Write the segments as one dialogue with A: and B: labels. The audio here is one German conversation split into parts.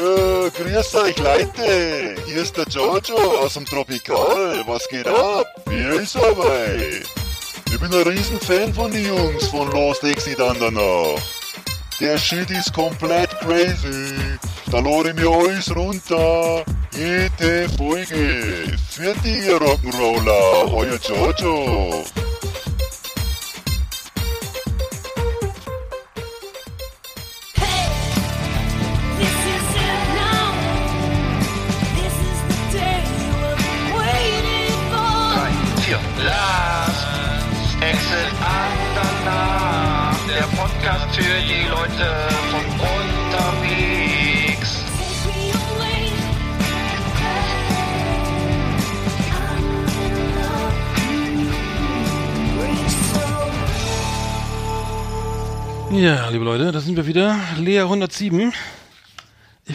A: Äh, grüß euch Leute, hier ist der Giorgio aus dem Tropikal. Was geht ab? Wie ist dabei? Ich bin ein Riesenfan von den Jungs von Lost Exit Andernach. Der Shit ist komplett crazy. Da lade ich mir alles runter. Jede Folge. Für die Rock'n'Roller. Euer Giorgio.
B: Ja, liebe Leute, da sind wir wieder. Lea 107.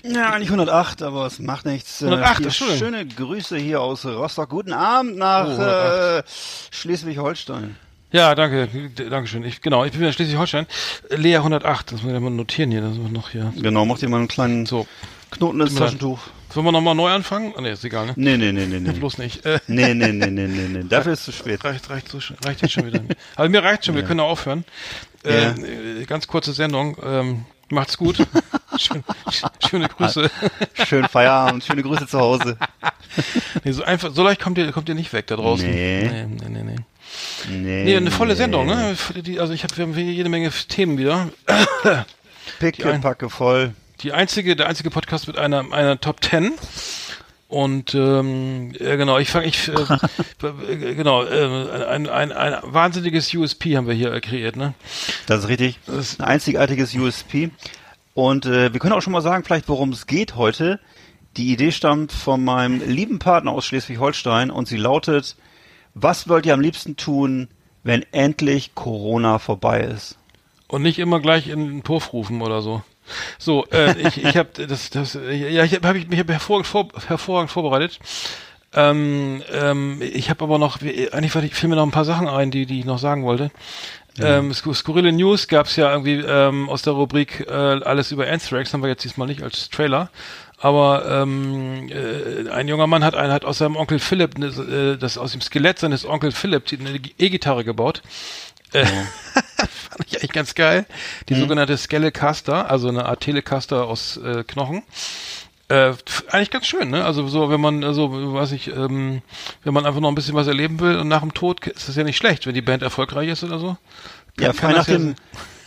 C: Ja, eigentlich 108, aber es macht nichts. Äh,
B: 108,
C: hier
B: Entschuldigung.
C: schöne Grüße hier aus Rostock. Guten Abend nach
B: Oh,
C: äh,
B: 108.
C: Schleswig-Holstein.
B: Ja, danke, Dankeschön. Ich, genau, ich bin in Schleswig-Holstein. Lea 108, das muss ich mal notieren hier, das noch hier.
C: Genau, macht ihr mal einen kleinen
B: So,
C: Knoten ins. Taschentuch.
B: sollen wir nochmal neu anfangen? Ah, nee, ist egal, ne?
C: Nee, nee, nee, nee, nee.
B: Bloß nicht. Äh,
C: Nee, nee, nee, nee, nee, nee. Dafür ist es zu spät.
B: reicht, reicht, reicht jetzt schon wieder. Aber mir reicht schon, wir können auch aufhören. Äh, äh, ganz kurze Sendung. Ähm, macht's gut. Schön, sch- schöne Grüße.
C: Schönen Feierabend, schöne Grüße zu Hause.
B: Nee, so einfach, so leicht kommt ihr, kommt ihr nicht weg da draußen.
C: Nee.
B: Nee, nee, nee. nee.
C: Nee,
B: Nee, eine volle Sendung, ne? Also ich habe wir haben hier jede Menge Themen wieder.
C: Picke, packe voll.
B: Die einzige, der einzige Podcast mit einer, einer Top Ten. Und ähm, genau, ich fange, ich äh, genau, äh, ein, ein, ein wahnsinniges USP haben wir hier kreiert, ne?
C: Das ist richtig.
B: Das-
C: Ein einzigartiges USP. Und äh, wir können auch schon mal sagen, vielleicht worum es geht heute. Die Idee stammt von meinem lieben Partner aus Schleswig-Holstein und sie lautet, was wollt ihr am liebsten tun, wenn endlich Corona vorbei ist?
B: Und nicht immer gleich in den Puff rufen oder so. So, äh, ich, ich habe das, das, ja, ich habe hab ich mich hab hervorragend, vor, hervorragend vorbereitet. Ähm, ähm, ich habe aber noch, eigentlich fiel mir noch ein paar Sachen ein, die, die ich noch sagen wollte. Ähm, Skur- skurrile News gab es ja irgendwie ähm, aus der Rubrik äh, alles über Anthrax, haben wir jetzt diesmal nicht als Trailer. Aber ähm, äh, ein junger Mann hat, ein, hat aus seinem Onkel Philipp, äh, das aus dem Skelett seines Onkel Philipp eine E-Gitarre gebaut. Äh, fand ich eigentlich ganz geil. Die sogenannte Skelecaster, also eine Art Telecaster aus äh, Knochen. Äh, eigentlich ganz schön, ne? Also so, wenn man, also weiß ich, ähm, wenn man einfach noch ein bisschen was erleben will und nach dem Tod ist das ja nicht schlecht, wenn die Band erfolgreich ist oder so.
C: Ja,
B: Kann-
C: frei
B: kann
C: nach
B: das ja
C: dem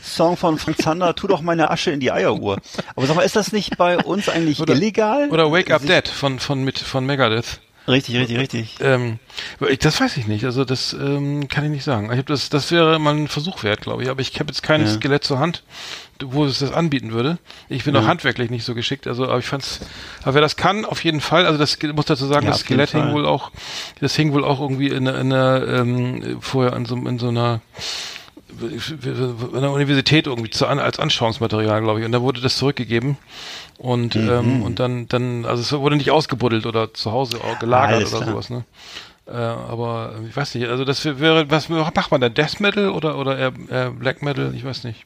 C: Song von Frank Zander, tu doch meine Asche in die Eieruhr. Aber sag mal, ist das nicht bei uns eigentlich
B: Oder-
C: illegal?
B: Oder Wake Up Dead von von mit von Megadeth.
C: Richtig, richtig, richtig.
B: Ähm, das weiß ich nicht. Also das ähm, kann ich nicht sagen. Ich hab das, das wäre mal ein Versuch wert, glaube ich. Aber ich habe jetzt kein
C: Ja.
B: Skelett zur Hand, wo es das anbieten würde. Ich bin auch handwerklich nicht so geschickt. Also, aber ich fand's. Aber wer das kann, auf jeden Fall. Also das muss dazu sagen,
C: Ja,
B: das Skelett hing wohl auch. Das hing wohl auch irgendwie in, einer- in einer ähm, vorher in so, in so einer an der Universität irgendwie zu, als Anschauungsmaterial, glaube ich. Und da wurde das zurückgegeben. Und,
C: Mhm.
B: ähm, und dann, dann, also es wurde nicht ausgebuddelt oder zu Hause gelagert
C: Alles
B: oder
C: klar.
B: sowas, ne? Äh, aber ich weiß nicht, also das wär- wäre, was macht man da? Death Metal oder, oder eher, eher Black Metal? Ich weiß nicht.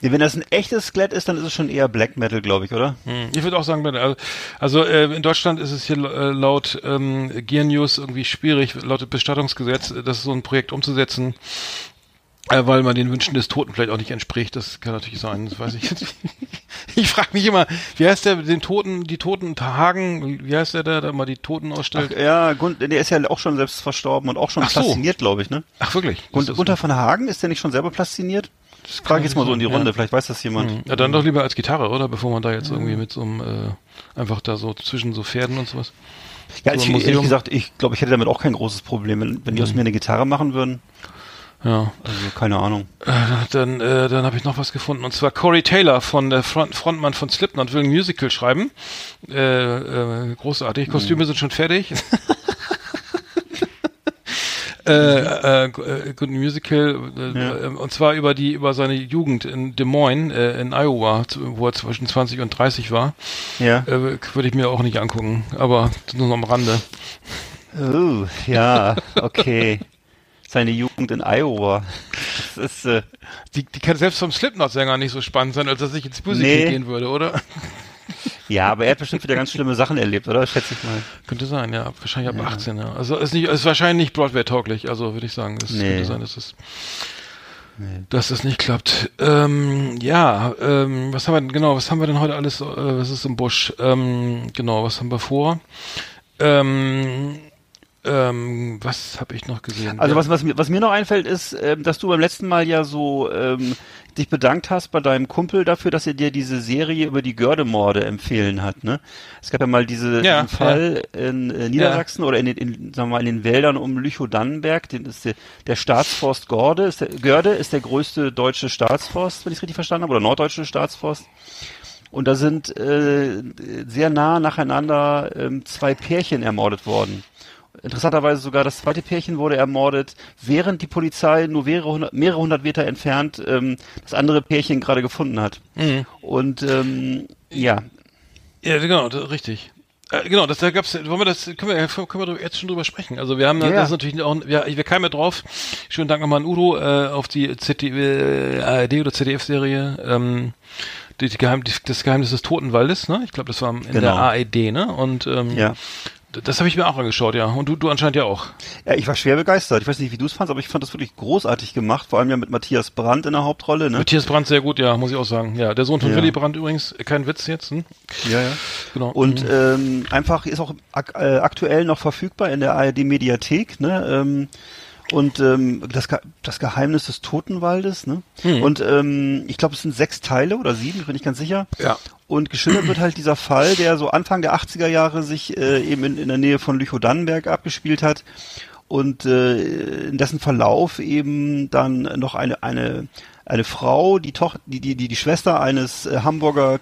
C: Wenn das ein echtes Skelett ist, dann ist es schon eher Black Metal, glaube ich, oder?
B: Hm, Ich würde auch sagen, Metal. also, also äh, in Deutschland ist es hier äh, laut ähm, Gear News irgendwie schwierig, laut Bestattungsgesetz, äh, das so ein Projekt umzusetzen, weil man den Wünschen des Toten vielleicht auch nicht entspricht. Das kann natürlich sein, das weiß ich jetzt nicht. Ich frage mich immer, wie heißt der, den Toten, die Toten Hagen, wie heißt der, der da mal die Toten
C: Ach,
B: ausstellt?
C: ja, Gun der ist ja auch schon selbst verstorben und auch schon
B: Ach so.
C: plastiniert, glaube ich, ne?
B: Ach wirklich? Ist-
C: Gunther von Hagen, ist der nicht schon selber plastiniert? Das frage ich jetzt mal so in die
B: Ja.
C: Runde, vielleicht weiß das jemand.
B: Ja, dann doch lieber als Gitarre, oder? Bevor man da jetzt irgendwie mit so einem, äh, einfach da so zwischen so Pferden und sowas.
C: Ja,
B: So
C: ich, ehrlich gesagt, ich glaube, ich hätte damit auch kein großes Problem. Wenn, wenn die aus mir eine Gitarre machen würden,
B: Ja.
C: Also keine Ahnung.
B: Äh, dann äh, dann habe ich noch was gefunden und zwar Corey Taylor von der Front, Frontmann von Slipknot will ein Musical schreiben. Äh, äh, großartig. Kostüme sind schon fertig. äh, äh, gu- äh, Good Musical äh,
C: Ja.
B: äh, und zwar über die über seine Jugend in Des Moines äh, in Iowa, wo er zwischen 20 und 30 war.
C: Ja.
B: Äh, Würde ich mir auch nicht angucken, aber nur noch am Rande.
C: Oh, ja, okay. Seine Jugend in Iowa. Das ist, äh,
B: Die, die kann selbst vom Slipknot-Sänger nicht so spannend sein, als dass ich ins Musical
C: Nee.
B: gehen würde, oder?
C: ja, aber er hat bestimmt wieder ganz schlimme Sachen erlebt, oder? Schätze ich mal.
B: Könnte sein, ja. Wahrscheinlich ab 18, ja. Also ist nicht, ist wahrscheinlich nicht Broadway-tauglich, also würde ich sagen. Es
C: Nee.
B: könnte sein, dass es, dass es nicht klappt. Ähm, ja, ähm, was haben wir denn, genau, was haben wir denn heute alles, äh, was ist im Busch? Ähm, genau, was haben wir vor? Ähm, ähm, was habe ich noch gesehen?
C: Also
B: ja.
C: was, was, mir, was mir noch einfällt, ist, ähm, dass du beim letzten Mal ja so ähm, dich bedankt hast bei deinem Kumpel dafür, dass er dir diese Serie über die Gördemorde empfehlen hat. Ne? Es gab ja mal diese,
B: Ja,
C: diesen Fall in äh, Niedersachsen oder in den, in, sagen wir mal, in den Wäldern um Lüchow-Dannenberg. Den ist der, der Staatsforst Gorde, ist der, Görde ist der größte deutsche Staatsforst, wenn ich es richtig verstanden habe, oder norddeutsche Staatsforst. Und da sind äh, sehr nah nacheinander ähm, zwei Pärchen ermordet worden. Interessanterweise sogar das zweite Pärchen wurde ermordet, während die Polizei nur mehrere hundert, mehrere hundert Meter entfernt ähm, das andere Pärchen gerade gefunden hat.
B: Mhm.
C: Und ähm, ja,
B: Ja, genau, richtig. Äh, genau, das da gab's, wollen wir das, können wir, können wir jetzt schon drüber sprechen. Also wir haben
C: Ja.
B: das ist natürlich auch, ja, wir kamen ja drauf. Schönen Dank nochmal an Udo äh, auf die ZD, äh, ARD oder ZDF-Serie. Ähm, die, die Geheim, die, das Geheimnis des Totenwaldes, ne? Ich glaube, das war in
C: Genau.
B: der ARD, ne? Und ähm,
C: ja.
B: Das habe ich mir auch angeschaut, ja. Und du, du anscheinend ja auch.
C: Ja, ich war schwer begeistert. Ich weiß nicht, wie du es fandst, aber ich fand das wirklich großartig gemacht. Vor allem ja mit Matthias Brandt in der Hauptrolle. Ne?
B: Matthias Brandt sehr gut, ja, muss ich auch sagen. Ja, der Sohn von
C: Ja.
B: Willy Brandt übrigens, kein Witz jetzt, hm?
C: Ja, ja.
B: Genau.
C: Und
B: Mhm.
C: ähm, einfach ist auch ak äh, aktuell noch verfügbar in der ARD Mediathek, ne? Ähm, und ähm, das, Ge das Geheimnis des Totenwaldes, ne?
B: Hm.
C: Und ähm, ich glaube, es sind sechs Teile oder sieben, bin ich ganz sicher.
B: Ja.
C: Und geschildert wird halt dieser Fall, der so Anfang der 80er Jahre sich äh, eben in, in der Nähe von Lüchow-Dannenberg abgespielt hat und äh, in dessen Verlauf eben dann noch eine eine eine Frau, die Tochter, die die die, die Schwester eines äh, Hamburger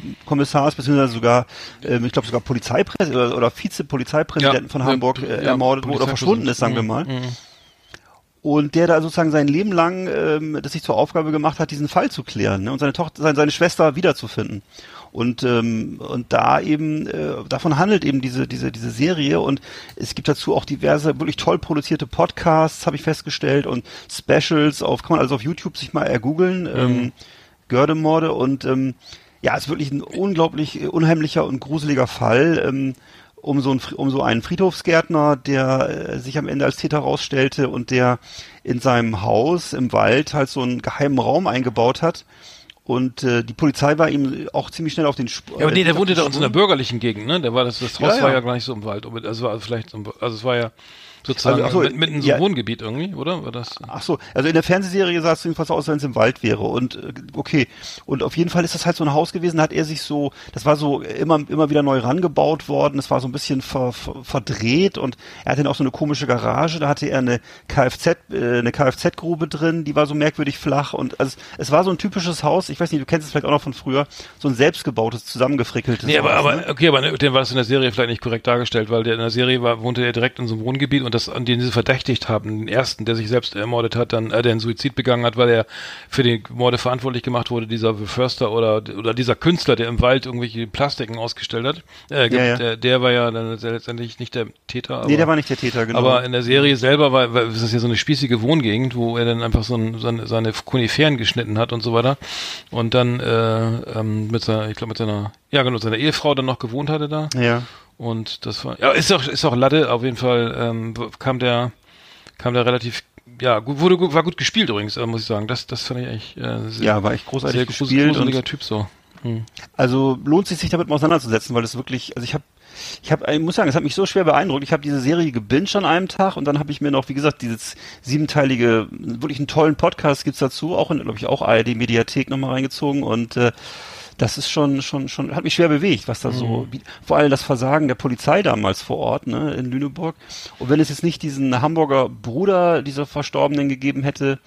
C: Kriminalkommissars beziehungsweise sogar, ähm, ich glaube sogar Polizeipräsident oder, oder Vizepolizeipräsidenten von
B: Ja,
C: Hamburg
B: ja,
C: äh,
B: ja,
C: ermordet wurde oder verschwunden ist, sagen wir mal.
B: Mhm.
C: Und der da sozusagen sein Leben lang ähm, das sich zur Aufgabe gemacht hat, diesen Fall zu klären ne? und seine Tochter, seine, seine Schwester wiederzufinden. Und ähm, und da eben äh, davon handelt eben diese diese diese Serie und es gibt dazu auch diverse wirklich toll produzierte Podcasts, habe ich festgestellt und Specials auf kann man also auf YouTube sich mal ergoogeln, ähm, Gördemorde und ähm, ja, es ist wirklich ein unglaublich äh, unheimlicher und gruseliger Fall. Ähm, um so, ein, Fri- um so einen Friedhofsgärtner, der äh, sich am Ende als Täter herausstellte und der in seinem Haus im Wald halt so einen geheimen Raum eingebaut hat. Und äh, die Polizei war ihm auch ziemlich schnell auf den Sp
B: Ja, aber nee,
C: äh,
B: der
C: auf
B: wohnte da in so einer bürgerlichen Gegend, ne? Der war das, das Haus
C: Ja,
B: war
C: ja.
B: ja gar nicht so im Wald, es war vielleicht, so im- also es war ja sozusagen
C: Also, so,
B: mit- mitten in so
C: ja.
B: einem Wohngebiet irgendwie, oder? War das?
C: Ach so, also in der Fernsehserie sah es jedenfalls so aus, als wenn es im Wald wäre. Und äh, okay, und auf jeden Fall ist das halt so ein Haus gewesen, da hat er sich so, das war so immer immer wieder neu rangebaut worden, es war so ein bisschen ver, ver, verdreht und er hatte dann auch so eine komische Garage, da hatte er eine Kfz, äh, eine Kfz-Grube drin, die war so merkwürdig flach und also es, es war so ein typisches Haus, ich weiß nicht, du kennst es vielleicht auch noch von früher, so ein selbstgebautes, zusammengefrickeltes
B: Nee, aber,
C: Haus.
B: aber
C: ne?
B: okay, aber ne, den war das in der Serie vielleicht nicht korrekt dargestellt, weil der in der Serie war, wohnte er direkt in so einem Wohngebiet und das, an den sie verdächtigt haben, den ersten, der sich selbst ermordet hat, dann, äh, der einen Suizid begangen hat, weil er für die Morde verantwortlich gemacht wurde, dieser Förster oder, oder dieser Künstler, der im Wald irgendwelche Plastiken ausgestellt hat, äh,
C: Ja, ja.
B: Der, der war ja dann letztendlich nicht der Täter. Aber,
C: nee, der war nicht der Täter, genau.
B: Aber in der Serie selber war, war ist das ja so eine spießige Wohngegend, wo er dann einfach so ein, seine, seine Koniferen geschnitten hat und so weiter. Und dann äh, ähm, mit seiner, ich glaube mit seiner, ja genau, seiner Ehefrau dann noch gewohnt hatte da.
C: ja.
B: Und das war, ja, ist auch, ist auch Latte, auf jeden Fall ähm, kam der, kam der relativ, ja, gut, wurde gut, war gut gespielt übrigens, äh, muss ich sagen. Das, das fand ich echt äh, sehr,
C: Ja, war echt großartig
B: sehr
C: gespielt und-
B: gruseliger Typ so. Hm.
C: Also lohnt sich sich damit mal auseinanderzusetzen, weil es wirklich, also ich habe ich habe, ich muss sagen, es hat mich so schwer beeindruckt. Ich habe diese Serie gebinged an einem Tag und dann habe ich mir noch, wie gesagt, dieses siebenteilige, wirklich einen tollen Podcast gibt's dazu, auch in, glaube ich, auch ARD Mediathek nochmal reingezogen und äh, das ist schon, schon, schon, hat mich schwer bewegt, was da so, wie, vor allem das Versagen der Polizei damals vor Ort, ne, in Lüneburg. Und wenn es jetzt nicht diesen Hamburger Bruder dieser Verstorbenen gegeben hätte,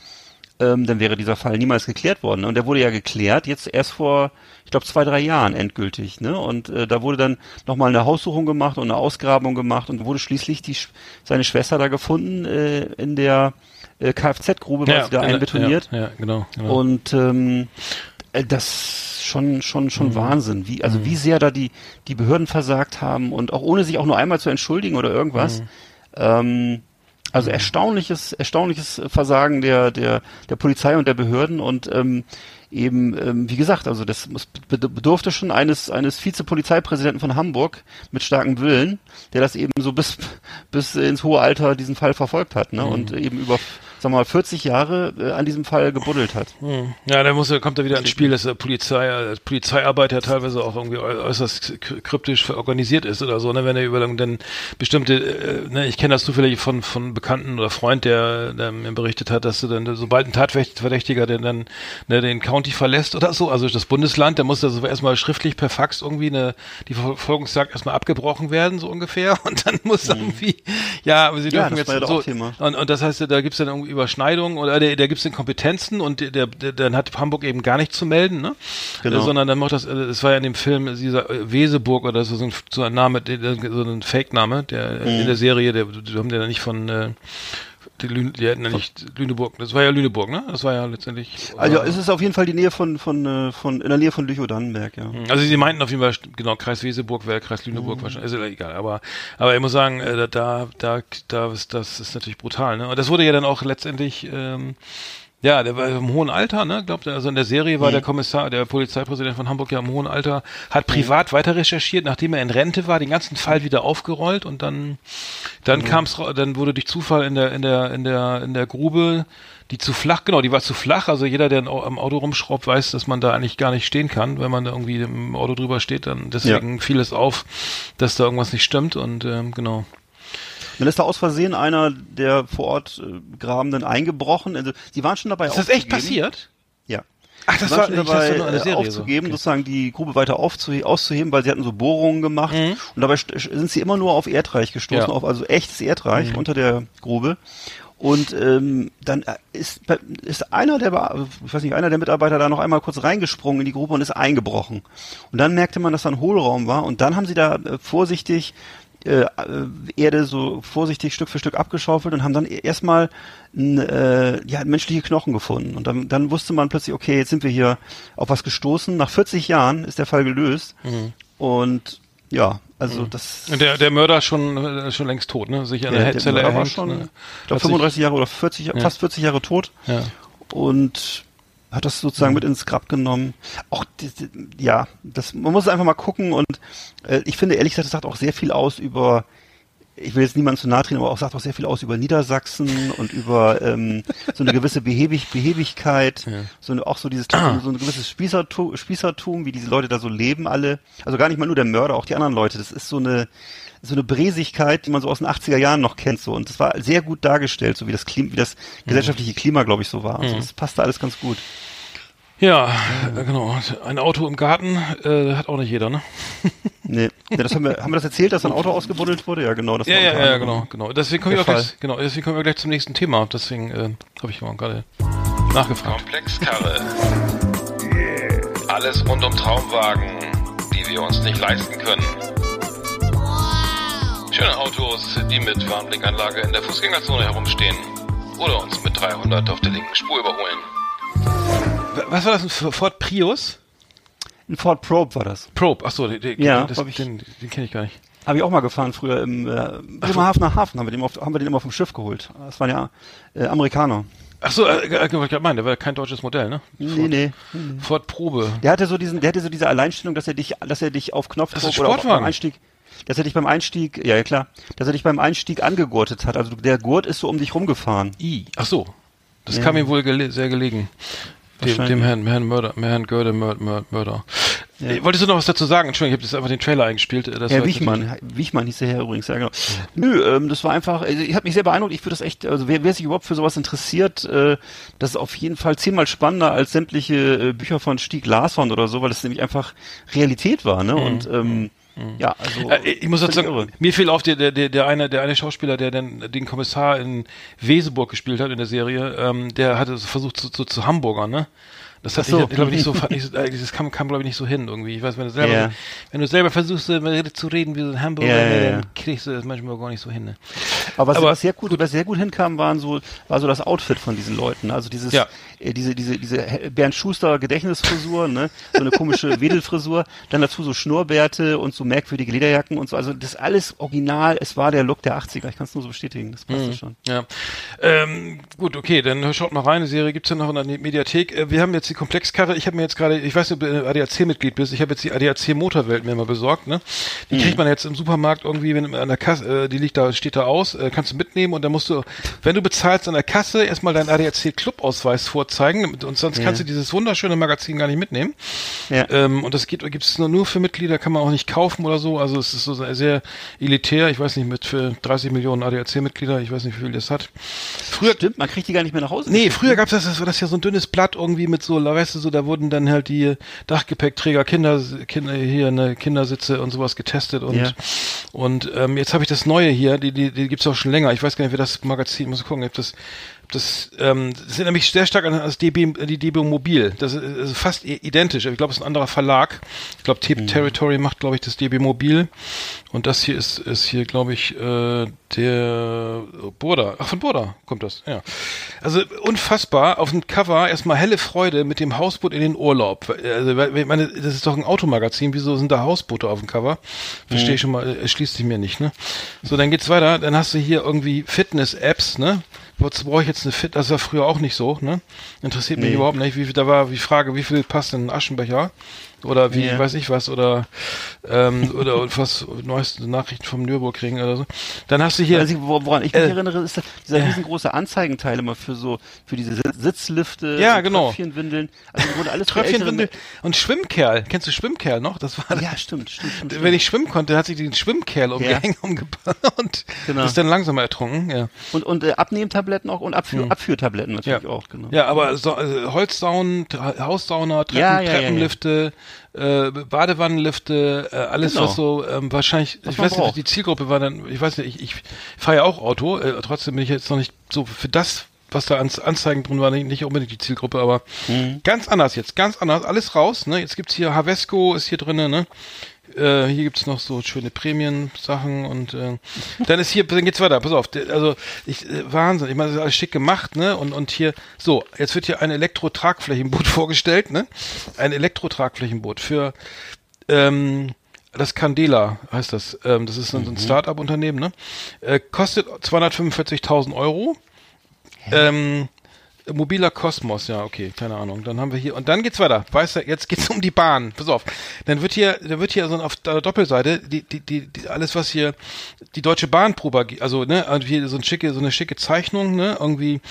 C: ähm, dann wäre dieser Fall niemals geklärt worden. Ne? Und der wurde ja geklärt, jetzt erst vor, ich glaube, zwei, drei Jahren endgültig. Ne? Und äh, da wurde dann nochmal eine Haussuchung gemacht und eine Ausgrabung gemacht und wurde schließlich die, seine Schwester da gefunden äh, in der äh, Kfz-Grube, war sie da einbetoniert.
B: Ja, ja genau. genau.
C: Und ähm, äh, das schon schon schon Wahnsinn, wie also wie sehr da die die Behörden versagt haben und auch ohne sich auch nur einmal zu entschuldigen oder irgendwas. Ähm, also erstaunliches erstaunliches Versagen der der der Polizei und der Behörden und ähm, eben ähm, wie gesagt, also das bedurfte schon eines eines Vizepolizeipräsidenten von Hamburg mit starkem Willen, der das eben so bis bis ins hohe Alter diesen Fall verfolgt hat, ne? Und eben über wir mal 40 Jahre äh, an diesem Fall gebuddelt hat.
B: Hm. Ja, da muss, kommt er wieder ins Spiel, dass der Polizei, äh, Polizeiarbeit ja teilweise auch irgendwie äu- äußerst kryptisch organisiert ist oder so, ne, wenn er über dann bestimmte, äh, ne, ich kenne das zufällig von, von Bekannten oder Freund, der, der mir berichtet hat, dass du dann, sobald ein Tatverdächtiger den dann, ne, den County verlässt oder so, also das Bundesland, der muss da so erstmal schriftlich per Fax irgendwie eine, die Verfolgungsjagd erstmal abgebrochen werden, so ungefähr, und dann muss irgendwie, ja, aber sie dürfen jetzt
C: ja doch
B: so, und, und das heißt, da gibt's dann irgendwie Überschneidungen oder da, da gibt's dann Kompetenzen und der, der, dann hat Hamburg eben gar nichts zu melden, ne?
C: Genau.
B: Äh, sondern dann macht das, äh, das war ja in dem Film dieser äh, Weseburg oder so, so ein, so ein Name, so ein Fake-Name, der
C: Mhm.
B: in der Serie, der, die haben den ja nicht von äh, die, Lüne, die hätten ja nicht Lüneburg, das war ja Lüneburg, ne? Das war ja letztendlich.
C: Also es ist auf jeden Fall die Nähe von von äh, von in der Nähe von Lüchow-Dannenberg, ja.
B: Also sie meinten auf jeden Fall, genau, Kreis Weseburg wäre Kreis Lüneburg
C: Mhm.
B: wahrscheinlich, ist ja egal, aber, aber ich muss sagen, äh, da, da, da ist, das ist natürlich brutal, ne? Und das wurde ja dann auch letztendlich, ähm, ja, der war im hohen Alter, ne? Glaubt also in der Serie
C: Mhm.
B: war der Kommissar, der Polizeipräsident von Hamburg ja im hohen Alter, hat privat weiter recherchiert, nachdem er in Rente war, den ganzen Fall wieder aufgerollt und dann, dann
C: Mhm.
B: kam's, dann wurde durch Zufall in der, in der, in der, in der Grube, die zu flach, genau, die war zu flach. Also jeder, der am Auto rumschraubt, weiß, dass man da eigentlich gar nicht stehen kann, wenn man da irgendwie im Auto drüber steht. Dann deswegen fiel es auf, dass da irgendwas nicht stimmt und ähm, genau.
C: Dann ist da aus Versehen einer der vor Ort äh, Grabenden eingebrochen. Also, sie waren schon dabei
B: Ist das echt passiert?
C: Ja.
B: Ach, das war,
C: schon dabei,
B: nur eine
C: äh,
B: Serie.
C: aufzugeben,
B: so. Okay.
C: sozusagen die Grube weiter aufzuhe auszuheben, weil sie hatten so Bohrungen gemacht
B: Mhm.
C: und dabei sind sie immer nur auf Erdreich gestoßen,
B: Ja. Mhm.
C: auf also echtes Erdreich unter der Grube. Und ähm, dann äh, ist, ist einer der, ich weiß nicht, einer der Mitarbeiter da noch einmal kurz reingesprungen in die Grube und ist eingebrochen. Und dann merkte man, dass da ein Hohlraum war und dann haben sie da äh, vorsichtig äh, Erde so vorsichtig Stück für Stück abgeschaufelt und haben dann erstmal äh, ja, menschliche Knochen gefunden. Und dann, dann wusste man plötzlich, okay, jetzt sind wir hier auf was gestoßen. Nach 40 Jahren ist der Fall gelöst. Und ja, also das
B: Und der, der Mörder ist schon, äh, schon längst tot, ne? Sich an der,
C: der Mörder war
B: erhängt.
C: schon,
B: ne?
C: ich
B: sich-
C: 35 Jahre oder 40, fast 40 Jahre tot.
B: Ja.
C: und hat das sozusagen mit ins Grab genommen. Auch die, die, ja, das man muss einfach mal gucken und äh, ich finde ehrlich gesagt, das sagt auch sehr viel aus über ich will jetzt niemandem zu nahe treten, aber auch sagt auch sehr viel aus über Niedersachsen und über ähm, so eine gewisse Behäbig, Behebigkeit, so eine, auch so dieses so ein gewisses Spießertum, Spießertum, wie diese Leute da so leben alle. Also gar nicht mal nur der Mörder, auch die anderen Leute. Das ist so eine so eine Bresigkeit, die man so aus den 80er Jahren noch kennt so und das war sehr gut dargestellt, so wie das Klima, wie das gesellschaftliche Klima, glaube ich, so war. Also das passte alles ganz gut.
B: Ja, äh, genau. Ein Auto im Garten äh, hat auch nicht jeder, ne?
C: Nee, ja, das haben wir, haben wir das erzählt, dass ein Auto ausgebuddelt wurde? Ja, genau. Das
B: Ja,
C: war
B: ja, ja, genau, genau. Deswegen kommen wir gleich, genau, deswegen kommen wir gleich zum nächsten Thema. Deswegen äh, habe ich mal gerade nachgefragt.
D: Komplexkarre. Alles rund um Traumwagen, die wir uns nicht leisten können. Schöne Autos, die mit Warnblinkanlage in der Fußgängerzone herumstehen. Oder uns mit 300 auf der linken Spur überholen.
B: Was war das? Ein Ford Prius?
C: Ein Ford Probe war das.
B: Probe, achso, den, den,
C: Ja,
B: das,
C: ich-
B: den, den kenne ich gar nicht.
C: Habe ich auch mal gefahren früher im äh, Bremerhavener Hafen, haben wir, den auf, haben wir den immer vom Schiff geholt. Das waren ja äh, Amerikaner.
B: Achso, äh, äh, wollte ich gerade meinen, der war kein deutsches Modell, ne?
C: Nee, nee.
B: Ford Probe.
C: Der hatte so diesen, der hatte so diese Alleinstellung, dass er dich, dass er dich auf Knopfdruck
B: Das ist
C: oder auf,
B: Sportwagen.
C: beim Einstieg, dass er dich beim Einstieg, ja, ja klar, dass er dich beim Einstieg angegurtet hat. Also der Gurt ist so um dich rumgefahren.
B: I. Achso. Das
C: Ja.
B: kam ihm wohl gele sehr gelegen. Dem, dem Herrn, Herrn Mörder, Herrn Görde Mör, Mör, Mörder. Äh, Wolltest du noch was dazu sagen? Entschuldigung, ich habe jetzt einfach den Trailer eingespielt. äh, Das
C: Herr Wichmann, Wichmann hieß der Herr übrigens, ja genau. Nö, ähm, das war einfach, also, ich habe mich sehr beeindruckt, ich würde das echt, also wer, wer sich überhaupt für sowas interessiert, äh, das ist auf jeden Fall zehnmal spannender als sämtliche äh, Bücher von Stieg Larsson oder so, weil das nämlich einfach Realität war, ne? Und ähm, ja, also
B: Äh, ich muss dazu sagen, mir fiel auf der, der, der, eine, der eine Schauspieler, der den, den Kommissar in Weseburg gespielt hat in der Serie, ähm, der hatte versucht zu, zu, zu Hamburger, ne? Das hat
C: so.
B: ich, glaube ich nicht so, nicht äh, das kam, kam glaube ich nicht so hin irgendwie. Ich weiß, wenn du selber,
C: Ja.
B: wenn du selber versuchst äh, zu reden wie so ein Hamburger,
C: Ja, ja, ja.
B: dann kriegst du das manchmal gar nicht so hin. Ne?
C: Aber was,
B: Aber-
C: was sehr gut, was sehr gut hinkam, waren so, war so das Outfit von diesen Leuten. Also dieses,
B: Ja.
C: Äh, diese, diese, diese Bernd Schuster Gedächtnisfrisur, ne, so eine komische Wedelfrisur, dann dazu so Schnurrbärte und so merkwürdige Lederjacken und so. Also das alles original. Es war der Look der 80er. Ich kann es nur so bestätigen. Das
B: Mhm.
C: passt schon.
B: Ja. Ähm, gut, okay, dann schaut mal rein. Die Serie gibt's ja noch in der Mediathek. Äh, Wir haben jetzt die Komplexkarre. Ich habe mir jetzt gerade, ich weiß nicht, ob du ADAC-Mitglied bist, ich habe jetzt die ADAC Motorwelt mir mal besorgt. Ne? Die kriegt man jetzt im Supermarkt irgendwie, wenn an der Kasse, äh, die liegt da, steht da aus, äh, kannst du mitnehmen und dann musst du, wenn du bezahlst an der Kasse, erstmal deinen ADAC-Clubausweis vorzeigen und sonst kannst du dieses wunderschöne Magazin gar nicht mitnehmen.
C: Ja.
B: Ähm, und das gibt es nur, nur für Mitglieder, kann man auch nicht kaufen oder so. Also es ist so sehr elitär. Ich weiß nicht, mit für 30 Millionen ADAC-Mitglieder, ich weiß nicht, wie viel das hat. Früher,
C: Stimmt, man kriegt die gar nicht mehr nach Hause.
B: Nee, früher gab's das, das war das ja so ein dünnes Blatt irgendwie mit so, weißt du, so, da wurden dann halt die Dachgepäckträger, Kinder, Kinder hier, ne, Kindersitze und sowas getestet und,
C: Ja.
B: und ähm, jetzt habe ich das Neue hier, die, die, die gibt's auch schon länger. Ich weiß gar nicht, wie das Magazin, muss ich gucken, ob das, das, ähm, das sind nämlich sehr stark an das DB, die DB Mobil. Das ist, ist fast identisch. Ich glaube, es ist ein anderer Verlag. Ich glaube,
C: Mhm.
B: Territory macht, glaube ich, das DB Mobil. Und das hier ist, ist hier, glaube ich, äh, der Burda. Ach, von Burda kommt das, ja. Also unfassbar. Auf dem Cover erstmal helle Freude mit dem Hausboot in den Urlaub. Also, ich meine, das ist doch ein Automagazin. Wieso sind da Hausboote auf dem Cover? Verstehe ich schon mal, äh, schließt sich mir nicht, ne? So, dann geht's weiter. Dann hast du hier irgendwie Fitness-Apps, ne? Wozu brauche ich jetzt eine Fit? Das war früher auch nicht so, ne? Interessiert mich
C: Nee.
B: überhaupt nicht. Wie viel, da war die Frage, wie viel passt in einen Aschenbecher? Oder wie,
C: Ja.
B: weiß ich was, oder, ähm, oder was, neueste Nachrichten vom Nürburgring oder so. Dann hast du hier,
C: Also, wo- woran ich mich
B: Äh,
C: erinnere, ist dieser
B: ja.
C: riesengroße Anzeigenteil immer für so, für diese Sitz- Sitzlifte,
B: Ja, genau.
C: Tröpfchenwindeln. Also im Grunde alles
B: Tröpfchenwindel und Schwimmkerl. Kennst du Schwimmkerl noch? Das war
C: Ja, stimmt, stimmt, stimmt.
B: Wenn ich schwimmen konnte, hat sich den Schwimmkerl umgehängt umgebaut und
C: Genau.
B: ist dann langsamer ertrunken. Ja,
C: Und, und äh, Abnehmtabletten auch und Abführ, Abführtabletten natürlich
B: ja.
C: auch, genau.
B: Ja, aber so, äh, Holzsaunen, Tra- Haussauna, Treppen,
C: Ja, ja, ja, ja.
B: Treppenlifte, Äh, Badewannenlifte, äh, alles
C: Genau.
B: was so ähm, wahrscheinlich,
C: Was
B: ich weiß nicht,
C: braucht.
B: die Zielgruppe war dann, ich weiß nicht, ich, ich fahre ja auch Auto, äh, trotzdem bin ich jetzt noch nicht so für das, was da an Anzeigen drin war, nicht, nicht unbedingt die Zielgruppe, aber
C: Mhm.
B: ganz anders jetzt, ganz anders, alles raus, ne? Jetzt gibt's hier Havesco ist hier drinne, ne? Äh, hier gibt's noch so schöne Prämien-Sachen und äh, dann ist hier, dann geht's weiter. Pass auf, also ich, äh, Wahnsinn. Ich meine, das ist alles schick gemacht, ne? Und und hier, so, jetzt wird hier ein Elektro-Tragflächenboot vorgestellt, ne? Ein Elektro-Tragflächenboot für ähm, das Candela heißt das. Ähm, das ist so ein Start-up-Unternehmen, ne? Äh, kostet 245.000 Euro. Ähm, mobiler Kosmos, ja, okay, keine Ahnung. Dann haben wir hier und dann geht's weiter. Weißt du, jetzt geht's um die Bahn. Pass auf. Dann wird hier, da wird hier so auf der Doppelseite die, die, die, die alles was hier die Deutsche Bahn propagiert, also ne, irgendwie so ein schicke, so eine schicke Zeichnung, ne, irgendwie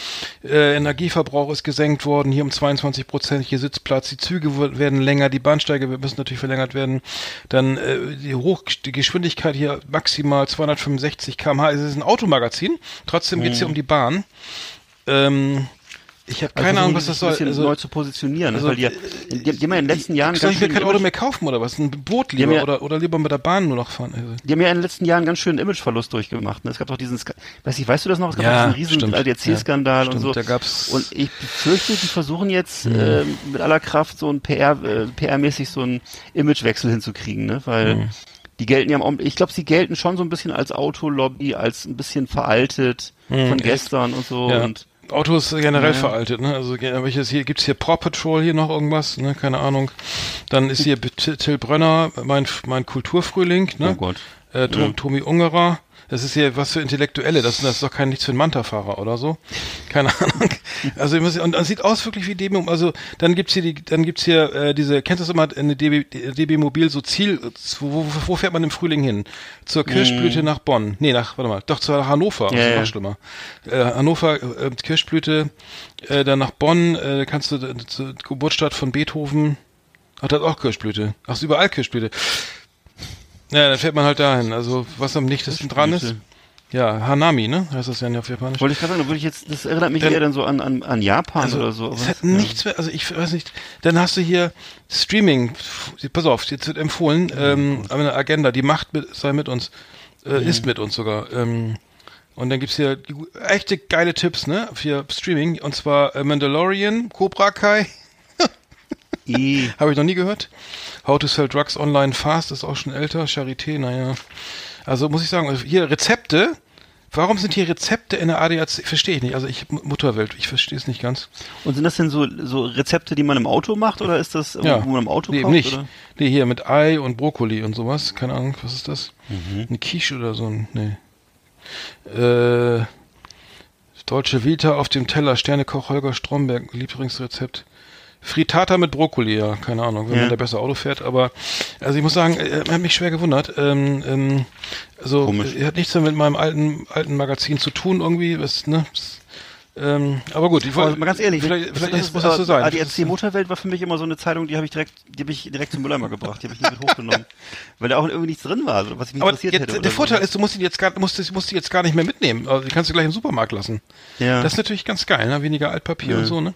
B: äh, Energieverbrauch ist gesenkt worden, hier um 22 Prozent, hier Sitzplatz, die Züge werden länger, die Bahnsteige müssen natürlich verlängert werden. Dann äh, die Hoch, die Geschwindigkeit hier maximal 265 km/h. Es ist ein Automagazin. Trotzdem geht's hier um die Bahn. Ähm, ich habe
C: Also
B: keine Ahnung,
C: versuchen
B: was das soll. Also,
C: neu zu positionieren,
B: also,
C: weil die, die, die haben ja in den letzten Jahren
B: soll ich mir kein Auto mehr kaufen oder was? Ein Boot lieber
C: ja-
B: oder, oder lieber mit der Bahn nur noch fahren? Also,
C: Die haben ja in den letzten Jahren ganz schön Imageverlust durchgemacht. Ne? Es gab doch diesen, weiß ich, weißt du das noch? Es gab
B: Ja,
C: diesen riesen. ADAC-Skandal
B: Ja,
C: und so.
B: da gab's-
C: und ich befürchte, die versuchen jetzt ähm, mit aller Kraft so ein PR, äh, PR-mäßig so einen Imagewechsel hinzukriegen, ne? Weil
B: Mhm.
C: die gelten ja im ich glaube, sie gelten schon so ein bisschen als Autolobby, als ein bisschen veraltet von gestern und so.
B: Mhm. ja.
C: Und
B: Auto ist generell
C: Ja.
B: veraltet, ne? Also welches hier gibt's hier Paw Patrol hier noch irgendwas, ne? Keine Ahnung. Dann ist hier Till Brönner, mein mein Kulturfrühling, ne?
C: Oh Gott.
B: Äh, Tom,
C: Ja.
B: Tomi Ungerer. Das ist hier was für Intellektuelle. Das, das ist doch kein nichts für einen Manta-Fahrer oder so. Keine Ahnung. Also ich muss, und das sieht aus wirklich wie DB. Also dann gibt's hier die, dann gibt's hier äh, diese. Kennst du das immer eine DB, DB Mobil so Ziel? Wo, wo, wo fährt man im Frühling hin? Zur Kirschblüte nach Bonn. Nee, nach warte mal, doch zur Hannover.
C: Ja,
B: das ist
C: ja.
B: noch schlimmer. Äh, Hannover äh, Kirschblüte, äh, dann nach Bonn. Äh, kannst du äh, zur Geburtsstadt von Beethoven. Ach, das ist auch Kirschblüte. Ach, ist überall Kirschblüte. Ja, dann fährt man halt dahin. Also, was am nichtesten dran ist. Ja, Hanami, ne? Heißt das ja auf Japanisch.
C: Wollte ich gerade sagen, würde ich jetzt, das erinnert mich
B: Dann-
C: eher dann so an, an, an Japan
B: Also,
C: oder so.
B: es hat nichts mehr, also ich weiß nicht, dann hast du hier Streaming, pass auf, jetzt wird empfohlen, ähm, eine Agenda, die Macht mit, sei mit uns, äh, ist mit uns sogar. Ähm, und dann gibt's hier echte geile Tipps, ne, für Streaming, und zwar äh, Mandalorian, Cobra Kai,
C: I,
B: habe ich noch nie gehört. How to Sell Drugs Online Fast ist auch schon älter, Charité, naja. Also muss ich sagen, also hier Rezepte, warum sind hier Rezepte in der ADAC, verstehe ich nicht, also ich, Mutterwelt, ich verstehe es nicht ganz.
C: und sind das denn so, so Rezepte, die man im Auto macht oder ist das,
B: Ja.
C: wo man im Auto
B: nee,
C: kocht?
B: nicht.
C: Oder?
B: Nee, hier mit Ei und Brokkoli und sowas. Keine Ahnung, was ist das?
C: Mhm.
B: Eine Quiche oder so ein. Nee. Äh, Deutsche Vita auf dem Teller, Sternekoch Holger Stromberg, Lieblingsrezept. Frittata mit Brokkoli, ja, keine Ahnung, wenn
C: Ja.
B: man da besser Auto fährt, aber also ich muss sagen, äh, hat mich schwer gewundert. Ähm, ähm, also
C: Komisch.
B: äh, hat nichts mehr mit meinem alten alten Magazin zu tun irgendwie, was, ne? Ähm, aber gut, ich wollte
C: mal ganz ehrlich,
B: vielleicht, vielleicht ist, muss das so sein.
C: ADAC Motorwelt war für mich immer so eine Zeitung, die habe ich direkt, die habe ich direkt zum Mülleimer gebracht, die habe ich nicht mit hochgenommen, weil da auch irgendwie nichts drin war, also was mich
B: Aber
C: interessiert
B: jetzt,
C: hätte.
B: der Vorteil
C: so.
B: ist, du musst ihn jetzt gar, musst, musst die jetzt gar nicht mehr mitnehmen. Also, die kannst du gleich im Supermarkt lassen.
C: ja.
B: Das ist natürlich ganz geil, ne? Weniger Altpapier
C: Ja.
B: und so, ne?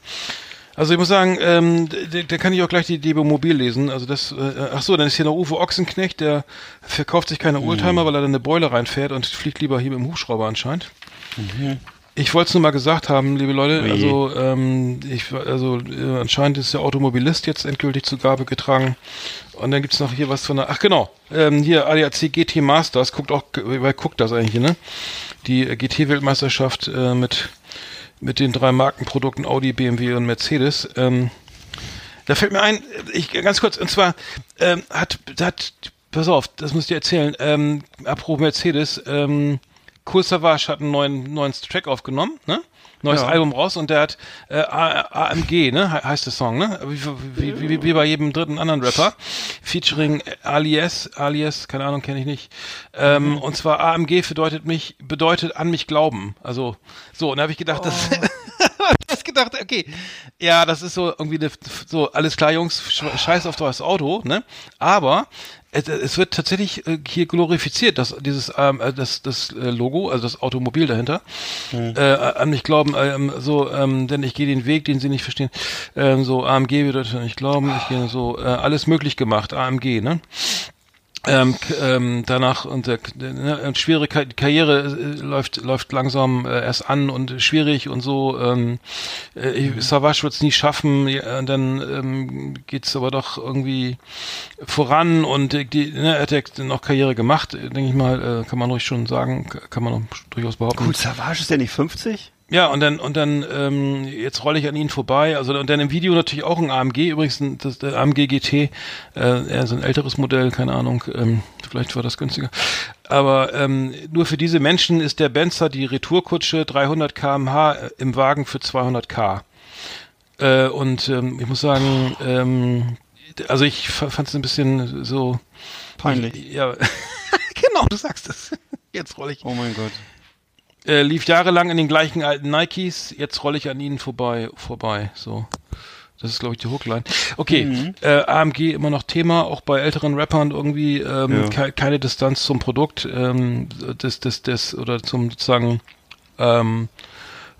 B: Also ich muss sagen, ähm, da kann ich auch gleich die Debo Mobil lesen. Also das, äh, ach so, dann ist hier noch Uwe Ochsenknecht, der verkauft sich keine Oldtimer, weil er dann eine Beule reinfährt und fliegt lieber hier mit dem Hubschrauber anscheinend. Ich wollte es nur mal gesagt haben, liebe Leute.
C: Ui.
B: Also, ähm, ich, also äh, anscheinend ist der Automobilist jetzt endgültig zu Gabe getragen. Und dann gibt's noch hier was von der. Ach genau, ähm, hier ADAC GT Masters. Guckt auch, wer guckt das eigentlich, ne? Die äh, GT-Weltmeisterschaft äh, mit mit den drei Markenprodukten Audi, BMW und Mercedes. Ähm, da fällt mir ein, ich ganz kurz, und zwar ähm, hat, hat, pass auf, das muss ich dir erzählen, ähm, apropos Mercedes, ähm, Cool Savage hat einen neuen, neuen Track aufgenommen, ne? Neues
C: Ja.
B: Album raus und der hat äh, AMG, ne? he- Heißt der Song, ne? Wie, wie, wie, wie bei jedem dritten anderen Rapper. Featuring Alias, Alias, keine Ahnung, kenne ich nicht. Ähm, Und zwar AMG bedeutet mich, bedeutet an mich glauben. Also, so, und da habe ich gedacht, das das gedacht, okay, ja, das ist so irgendwie eine, so, alles klar, Jungs, sch- scheiß auf das Auto, ne? Aber es, es wird tatsächlich äh, hier glorifiziert, dass dieses ähm, äh, das, das äh, Logo, also das Automobil dahinter, äh, an mich glauben, ähm, so, ähm, denn ich gehe den Weg, den sie nicht verstehen, ähm, so AMG bedeutet an mich glauben, ich gehe so, äh, alles möglich gemacht, AMG, ne? Ähm, ähm, danach und der, ne, schwere Ka Karriere äh, läuft läuft langsam äh, erst an und schwierig und so. Ähm, äh, ich- Savage wird es nie schaffen. Ja, und dann ähm, geht's aber doch irgendwie voran und äh, die, ne, er hat ja noch Karriere gemacht, denke ich mal, äh, kann man ruhig schon sagen, kann man durchaus behaupten.
C: Cool, Savage ist der nicht 50?
B: Ja, und dann, und dann, ähm, jetzt rolle ich an ihnen vorbei. Also, und dann im Video natürlich auch ein AMG, übrigens ein, das, der AMG GT, äh, eher so ein älteres Modell, keine Ahnung, ähm, vielleicht war das günstiger. Aber ähm, nur für diese Menschen ist der Benzer die Retourkutsche 300 kmh im Wagen für 200k. Äh, und ähm, ich muss sagen, ähm, also ich fand es ein bisschen so
C: Peinlich.
B: Ja, genau, du sagst es. Jetzt rolle ich
C: Oh mein Gott.
B: Äh, lief jahrelang in den gleichen alten Nikes, jetzt rolle ich an ihnen vorbei, vorbei, so. Das ist, glaube ich, die Hookline. Okay, äh, AMG immer noch Thema, auch bei älteren Rappern irgendwie ähm,
C: Ja.
B: ke keine Distanz zum Produkt, ähm, des, des, des, oder zum sozusagen ähm,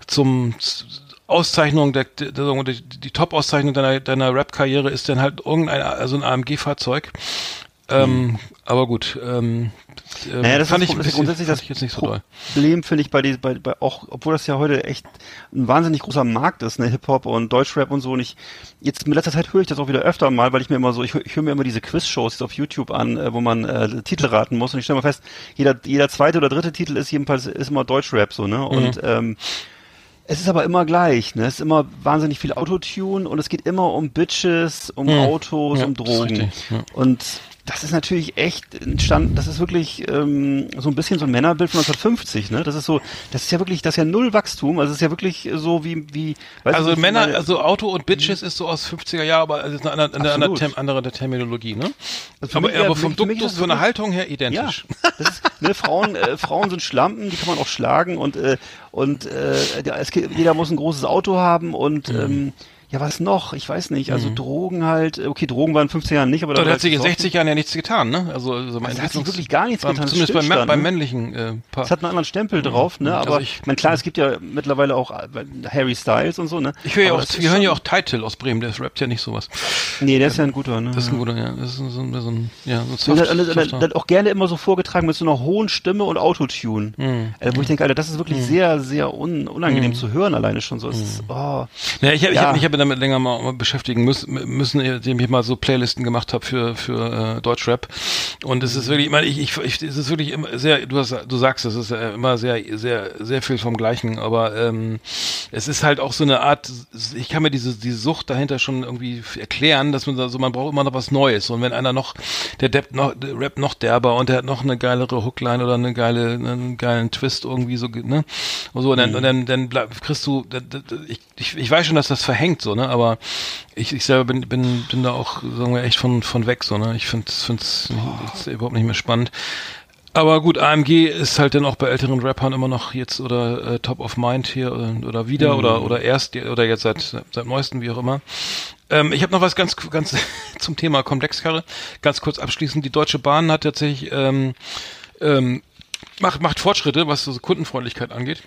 B: zum Auszeichnung der, der, der die, die Top-Auszeichnung deiner, deiner Rap-Karriere ist dann halt irgendein, also ein AMG-Fahrzeug. Ähm, Aber gut, ähm, ähm,
C: Naja, das
B: fand
C: ist,
B: ich,
C: das grundsätzlich das
B: ich jetzt nicht so.
C: Problem, finde ich, bei, die, bei, bei auch, obwohl das ja heute echt ein wahnsinnig großer Markt ist, ne, Hip-Hop und Deutschrap und so. Und ich, jetzt in letzter Zeit höre ich das auch wieder öfter mal, weil ich mir immer so, ich, ich höre mir immer diese Quiz-Shows jetzt auf YouTube an, äh, wo man äh, Titel raten muss. Und ich stelle mal fest, jeder, jeder zweite oder dritte Titel ist jedenfalls ist immer Deutschrap so, ne? Und ähm, es ist aber immer gleich, ne? Es ist immer wahnsinnig viel Autotune und es geht immer um Bitches, um
B: Hm.
C: Autos,
B: Ja,
C: um Drogen.
B: richtig, ja.
C: Und das ist natürlich echt entstanden, das ist wirklich ähm, so ein bisschen so ein Männerbild von 1950, ne? Das ist so, das ist ja wirklich, das ist ja null Wachstum, also es ist ja wirklich so wie, wie weißt
B: Also
C: wie
B: Männer, also Auto und Bitches ist so aus 50er Jahren, aber es ist eine andere, eine andere,
C: Absolut.
B: Term, andere Terminologie, ne?
C: Also
B: aber
C: mich
B: aber vom Duktus, von der Haltung her
C: ja,
B: identisch.
C: das ist, ne, Frauen, äh, Frauen sind Schlampen, die kann man auch schlagen und äh, und äh, ja, es, jeder muss ein großes Auto haben und
B: Mhm.
C: ähm, ja, was noch? Ich weiß nicht. Also Drogen halt, okay, Drogen waren in 15 Jahren nicht, aber
B: Da hat sich in 60 Jahren ja nichts getan, ne? Also, also mein
C: Also hat sich wirklich gar nichts
B: beim,
C: getan, das
B: Zumindest beim, beim
C: ne?
B: männlichen äh, Paar.
C: Es hat einen anderen Stempel drauf, ne?
B: Also
C: Aber
B: ich-
C: ich meine, klar, es gibt ja mittlerweile auch äh, Harry Styles und so, ne?
B: ich höre ja auch,
C: das
B: wir hören ja auch Title aus Bremen, der rappt ja nicht sowas.
C: Nee, der ist ja ein guter, ne?
B: Das ist ein guter, ja. Das ist so, ein- so ein, ja, so ein
C: Und
B: Soft,
C: dann,
B: softer-
C: dann auch gerne immer so vorgetragen mit so einer hohen Stimme und Autotune.
B: Hm.
C: Äh, wo ich denke, Alter, das ist wirklich sehr, sehr un unangenehm zu hören alleine schon so. Es ist, oh.
B: Ja, ich habe ich
C: Ja.
B: hab aber damit länger mal beschäftigen müssen, müssen indem ich mal so Playlisten gemacht habe für für äh, Deutschrap. Und es ist wirklich, ich meine, ich, ich, ich es ist wirklich immer sehr, du hast, du sagst, es ist äh, immer sehr sehr sehr viel vom Gleichen, aber ähm, es ist halt auch so eine Art, ich kann mir diese diese Sucht dahinter schon irgendwie erklären, dass man so, man braucht immer noch was Neues. Und wenn einer noch der Depp noch der Rap noch derber und der hat noch eine geilere Hookline oder eine geile einen geilen Twist irgendwie so, ne? Und so und dann, und dann, dann bleib, kriegst du, ich, ich, ich weiß schon, dass das verhängt so, ne? Aber ich, ich selber bin, bin, bin da auch, sagen wir, echt von, von weg, so, ne? Ich finde es überhaupt nicht mehr spannend. Aber gut, AMG ist halt dann auch bei älteren Rappern immer noch jetzt oder äh, Top of Mind hier oder, oder wieder oder oder erst oder jetzt seit seit neuestem wie auch immer. Ähm, ich habe noch was ganz ganz zum Thema Komplexkarre. Ganz kurz abschließend: Die Deutsche Bahn hat tatsächlich ähm, ähm, macht macht Fortschritte, was so Kundenfreundlichkeit angeht.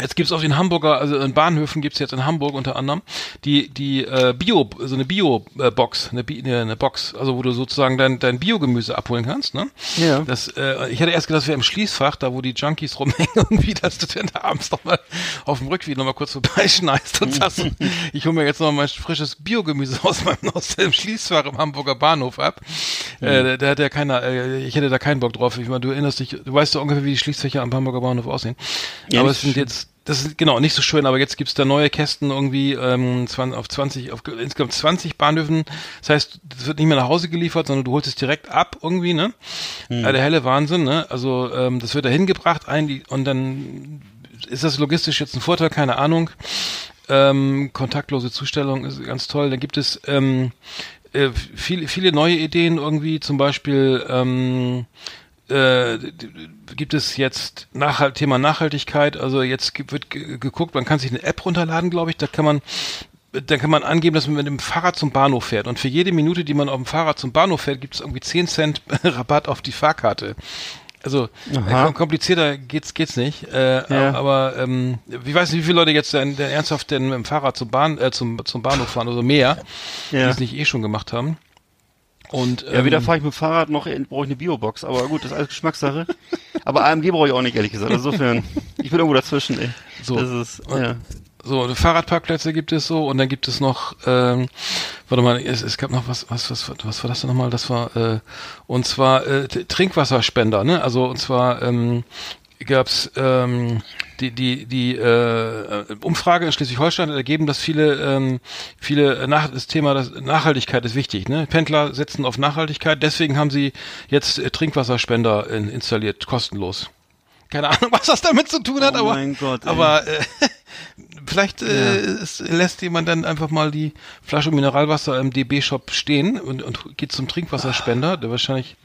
B: Jetzt gibt's auf den Hamburger, also in Bahnhöfen gibt's jetzt in Hamburg unter anderem die die äh, Bio, so eine Bio-Box, eine, Bi- eine, eine Box, also wo du sozusagen dein dein Biogemüse abholen kannst, ne?
C: Ja.
B: Das, äh, ich hatte erst gedacht, das wäre im Schließfach, da wo die Junkies rumhängen, irgendwie, dass du dann da abends noch mal auf dem Rückweg noch mal kurz vorbeischneist und sagst, ich hole mir jetzt noch mal mein frisches Biogemüse aus meinem aus dem Schließfach im Hamburger Bahnhof ab. Äh, da, hat ja keiner, äh, ich hätte da keinen Bock drauf. Ich meine, du erinnerst dich, du weißt ja ungefähr, wie die Schließfächer am Hamburger Bahnhof aussehen.
C: Ja,
B: Aber es sind jetzt das ist genau nicht so schön, aber jetzt gibt's da neue Kästen irgendwie ähm, 20, auf 20, auf insgesamt 20 Bahnhöfen. Das heißt, es wird nicht mehr nach Hause geliefert, sondern du holst es direkt ab irgendwie, ne?
C: Hm.
B: Äh, der helle Wahnsinn, ne? Also ähm, das wird da hingebracht ein und dann ist das logistisch jetzt ein Vorteil, keine Ahnung. Ähm, kontaktlose Zustellung ist ganz toll. Dann gibt es ähm, äh, viele, viele neue Ideen irgendwie, zum Beispiel ähm, äh, gibt es jetzt Nachhalt, Thema Nachhaltigkeit. Also jetzt wird ge- geguckt, man kann sich eine App runterladen, glaube ich. Da kann man dann kann man angeben, dass man mit dem Fahrrad zum Bahnhof fährt. Und für jede Minute, die man auf dem Fahrrad zum Bahnhof fährt, gibt es irgendwie 10 Cent Rabatt auf die Fahrkarte. Also
C: Aha.
B: äh, komplizierter geht's geht's nicht. Äh,
C: Ja.
B: Aber ähm, ich weiß nicht, wie viele Leute jetzt denn, denn ernsthaft denn mit dem Fahrrad zum Bahn äh, zum zum Bahnhof fahren, also mehr, die
C: Ja.
B: es nicht eh schon gemacht haben. Und
C: Ja, weder
B: ähm,
C: fahre ich mit dem Fahrrad noch brauche ich eine Biobox. Aber gut, das ist alles Geschmackssache. Aber AMG brauche ich auch nicht, ehrlich gesagt. Insofern, ich bin irgendwo dazwischen, ey.
B: So.
C: Das ist, ja.
B: So, Fahrradparkplätze gibt es so und dann gibt es noch, ähm, warte mal, es, es gab noch was, was, was, was war das denn nochmal? Das war, äh, und zwar äh, Trinkwasserspender, ne? Also und zwar ähm, gab's ähm, die die die äh, Umfrage in Schleswig-Holstein hat ergeben, dass viele ähm, viele nach das Thema das Nachhaltigkeit ist wichtig, ne? Pendler setzen auf Nachhaltigkeit, deswegen haben sie jetzt äh, Trinkwasserspender in, installiert, kostenlos. Keine Ahnung, was das damit zu tun hat,
C: Oh
B: aber
C: mein Gott,
B: aber äh, vielleicht äh, es lässt jemand dann einfach mal die Flasche Mineralwasser im DB-Shop stehen und, und geht zum Trinkwasserspender, der wahrscheinlich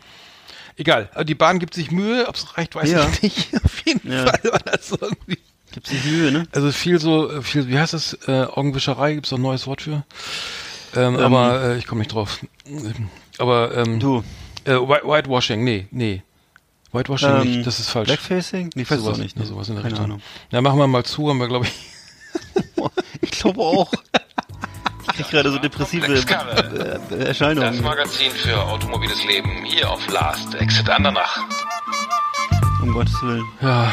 B: egal. Aber die Bahn gibt sich Mühe, ob es reicht, weiß
C: Ja.
B: ich nicht. Auf jeden
C: Ja.
B: Fall war das irgendwie.
C: Gibt sich Mühe, ne?
B: Also viel so, viel, wie heißt das? Äh, Augenwischerei, gibt's da ein neues Wort für? Ähm, aber äh, ich komme nicht drauf. Aber ähm,
C: Du,
B: äh, White- Whitewashing, nee, nee. Whitewashing
C: Ähm,
B: nicht, das ist falsch.
C: Blackfacing? Nee, ich weiß es
B: sowas,
C: auch nicht. Ne?
B: sowas in der
C: Keine
B: Richtung.
C: Ahnung.
B: Ja, machen wir mal zu, haben wir, glaube ich.
C: Ich glaube auch. Ich krieg gerade so depressive äh, äh,
D: Das
C: Erscheinungen.
D: Magazin für automobiles Leben hier auf Last Exit Andernach.
C: Um Gottes Willen.
B: Ja,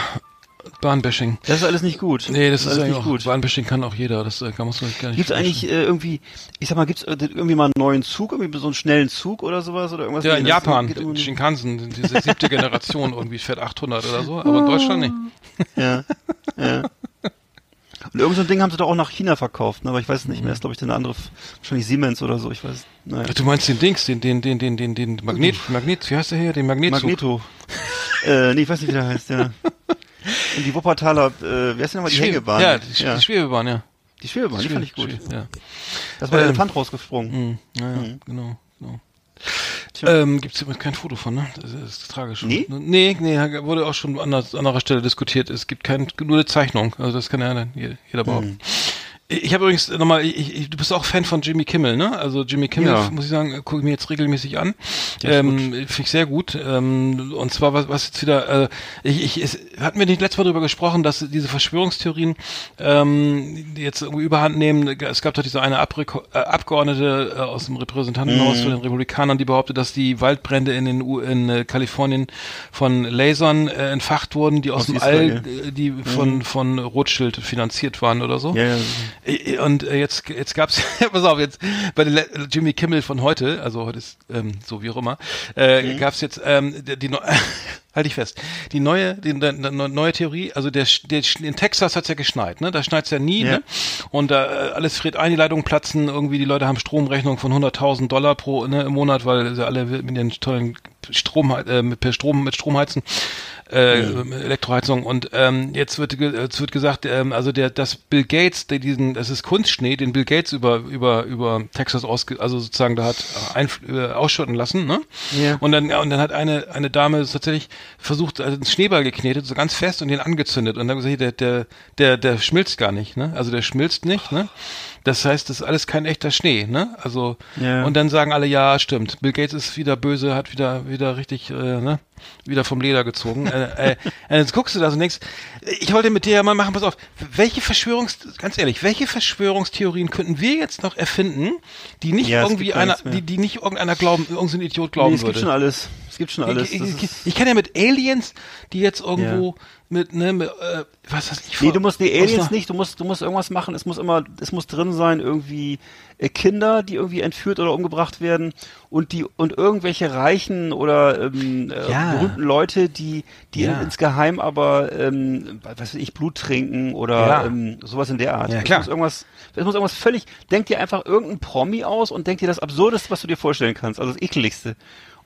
B: Bahnbashing.
C: Das ist alles nicht gut.
B: Nee, das ist
C: alles
B: eigentlich
C: nicht
B: auch,
C: gut.
B: Bahnbashing kann auch jeder, das äh, kann man sich gar nicht
C: Gibt's eigentlich äh, irgendwie, ich sag mal, gibt's äh, irgendwie mal einen neuen Zug, irgendwie so einen schnellen Zug oder sowas oder irgendwas?
B: Ja, in
C: das
B: Japan,
C: geht irgendwie-
B: Shinkansen, diese siebte Generation irgendwie fährt 800 oder so, aber in Deutschland nicht.
C: Ja, ja. Und irgend so ein Ding haben sie doch auch nach China verkauft, ne? aber ich weiß es nicht mehr. Das ist, glaube ich, eine andere, wahrscheinlich Siemens oder so, ich weiß. Naja.
B: Du meinst den Dings, den, den, den, den, den, den Magnet, Magnet, wie heißt der hier? Den Magnetzug.
C: Magneto. äh, nee, ich weiß nicht, wie der heißt, ja. Und die Wuppertaler, äh, wer ist denn nochmal die
B: Schwebe-
C: Hängebahn?
B: Ja, die, ja. die Schwebebahn, ja.
C: Die Schwebebahn, die fand ich gut.
B: Schwebe- Ja.
C: Das war der
B: Ähm,
C: Elefant rausgesprungen.
B: Hm, ja, ja,
C: Mhm.
B: genau, genau. Ähm, gibt's übrigens kein Foto von, ne? Das ist tragisch.
C: Nee?
B: Nee, nee, wurde auch schon an anderer, Stelle diskutiert. Es gibt kein, nur eine Zeichnung. Also das kann ja jeder, jeder behaupten. Ich habe übrigens nochmal, ich, ich, du bist auch Fan von Jimmy Kimmel, ne? Also Jimmy Kimmel,
C: Ja.
B: muss ich sagen, gucke ich mir jetzt regelmäßig an. Ähm, Finde ich sehr gut. Ähm, und zwar, was, was jetzt wieder, äh, ich, ich, es, hatten wir nicht letztes Mal darüber gesprochen, dass diese Verschwörungstheorien ähm, jetzt irgendwie überhand nehmen. Es gab doch diese eine Abreko äh, Abgeordnete äh, aus dem Repräsentantenhaus
C: Mhm.
B: von den Republikanern, die behauptet, dass die Waldbrände in den U in äh, Kalifornien von Lasern äh, entfacht wurden, die aus,
C: Aus
B: dem
C: Israel.
B: All, äh, die von, von Rothschild finanziert waren oder so.
C: Ja, ja.
B: Äh, Und äh, jetzt jetzt gab's pass auf jetzt bei Jimmy Kimmel von heute, also heute ist ähm, so wie auch immer, äh, gab's jetzt ähm, die, die halte ich fest, die neue die, die, die neue Theorie, also der, der in Texas hat's ja geschneit, ne? Da schneit's ja nie,
C: Ja.
B: ne? Und da äh, alles friert ein, die Leitungen platzen, irgendwie die Leute haben Stromrechnung von 100.000 Dollar pro ne, im Monat, weil sie alle mit den tollen Strom äh, mit per Strom mit Strom heizen äh, Elektroheizung und ähm, jetzt wird jetzt wird gesagt ähm, also der das Bill Gates der diesen das ist Kunstschnee den Bill Gates über über über Texas ausge also sozusagen da hat einf äh, ausschütten lassen ne
C: Ja.
B: und dann und dann hat eine eine Dame tatsächlich versucht also einen Schneeball geknetet so ganz fest und den angezündet. Und dann gesagt der der der der schmilzt gar nicht ne? Also der schmilzt nicht ne das heißt, das ist alles kein echter Schnee, ne? Also
C: Ja.
B: und dann sagen alle, ja, stimmt. Bill Gates ist wieder böse, hat wieder wieder richtig, äh, ne? Wieder vom Leder gezogen. äh, äh, äh, jetzt guckst du das und denkst, ich wollte mit dir ja mal machen, pass auf, welche Verschwörungs, ganz ehrlich, welche Verschwörungstheorien könnten wir jetzt noch erfinden, die nicht
C: Ja, es
B: irgendwie einer, die, die nicht irgendeiner glauben, irgendein Idiot glauben
C: Nee, es
B: würde?
C: gibt schon alles. Es gibt schon alles.
B: ich, ich, ich, ich kann ja mit Aliens, die jetzt irgendwo mit, ne, mit, äh, was weiß ich,
C: Nee, du musst die Aliens nicht, du musst, du musst irgendwas machen, es muss immer, es muss drin sein, irgendwie äh, Kinder, die irgendwie entführt oder umgebracht werden und die und irgendwelche reichen oder ähm, äh,
B: Ja.
C: berühmten Leute, die, die
B: Ja.
C: in, insgeheim aber ähm, was weiß ich, Blut trinken oder
B: Ja.
C: ähm, sowas in der Art.
B: Ja,
C: Es
B: klar.
C: muss irgendwas, es muss irgendwas völlig, denk dir einfach irgendein Promi aus und denk dir das Absurdeste, was du dir vorstellen kannst, also das ekligste.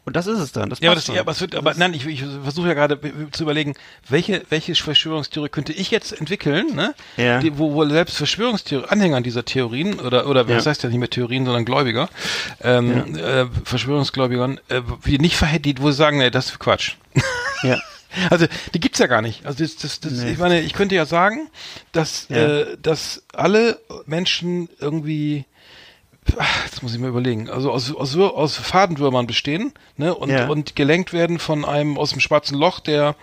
C: Und das ist es dann. Das
B: Ja, aber, das, ja, aber es wird, aber nein, ich, ich versuche ja gerade äh, zu überlegen, welche, welche Verschwörungstheorie könnte ich jetzt entwickeln, ne?
C: Ja.
B: Die, wo, wo selbst Verschwörungstheorie, Anhängern dieser Theorien oder oder
C: Ja.
B: was heißt ja nicht mehr Theorien, sondern Gläubiger, ähm, äh, Verschwörungsgläubigern, äh, die nicht verhält, wo sie sagen, nee, das ist Quatsch.
C: ja.
B: Also die gibt's ja gar nicht. Also das, das, das,
C: Nee.
B: ich meine, ich könnte ja sagen, dass
C: Ja.
B: äh, dass alle Menschen irgendwie Jetzt muss ich mal überlegen. Also aus, aus, aus Fadenwürmern bestehen, ne? Und,
C: Ja.
B: und gelenkt werden von einem aus dem schwarzen Loch, der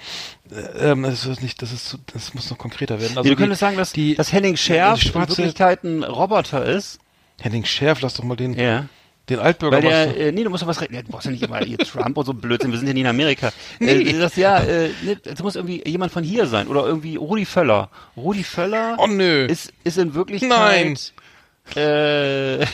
B: äh, ähm, das ist nicht, das ist das muss noch konkreter werden. Also
C: nee, du
B: die-
C: könntest sagen, dass,
B: die,
C: dass Henning Schärf
B: die
C: in Wirklichkeit ein Roboter ist.
B: Henning Schärf, lass doch mal den,
C: Ja.
B: den Altbürger
C: Weil der,
B: mal-
C: äh, nee, du musst doch was reden. Du brauchst ja nicht immer hier Trump und so Blödsinn, wir sind ja nie in Amerika. Äh, das, ja, äh, nee, es muss irgendwie jemand von hier sein. Oder irgendwie Rudi Völler. Rudi Völler
B: Oh nö.
C: ist, ist in Wirklichkeit
B: Nein.
C: Äh,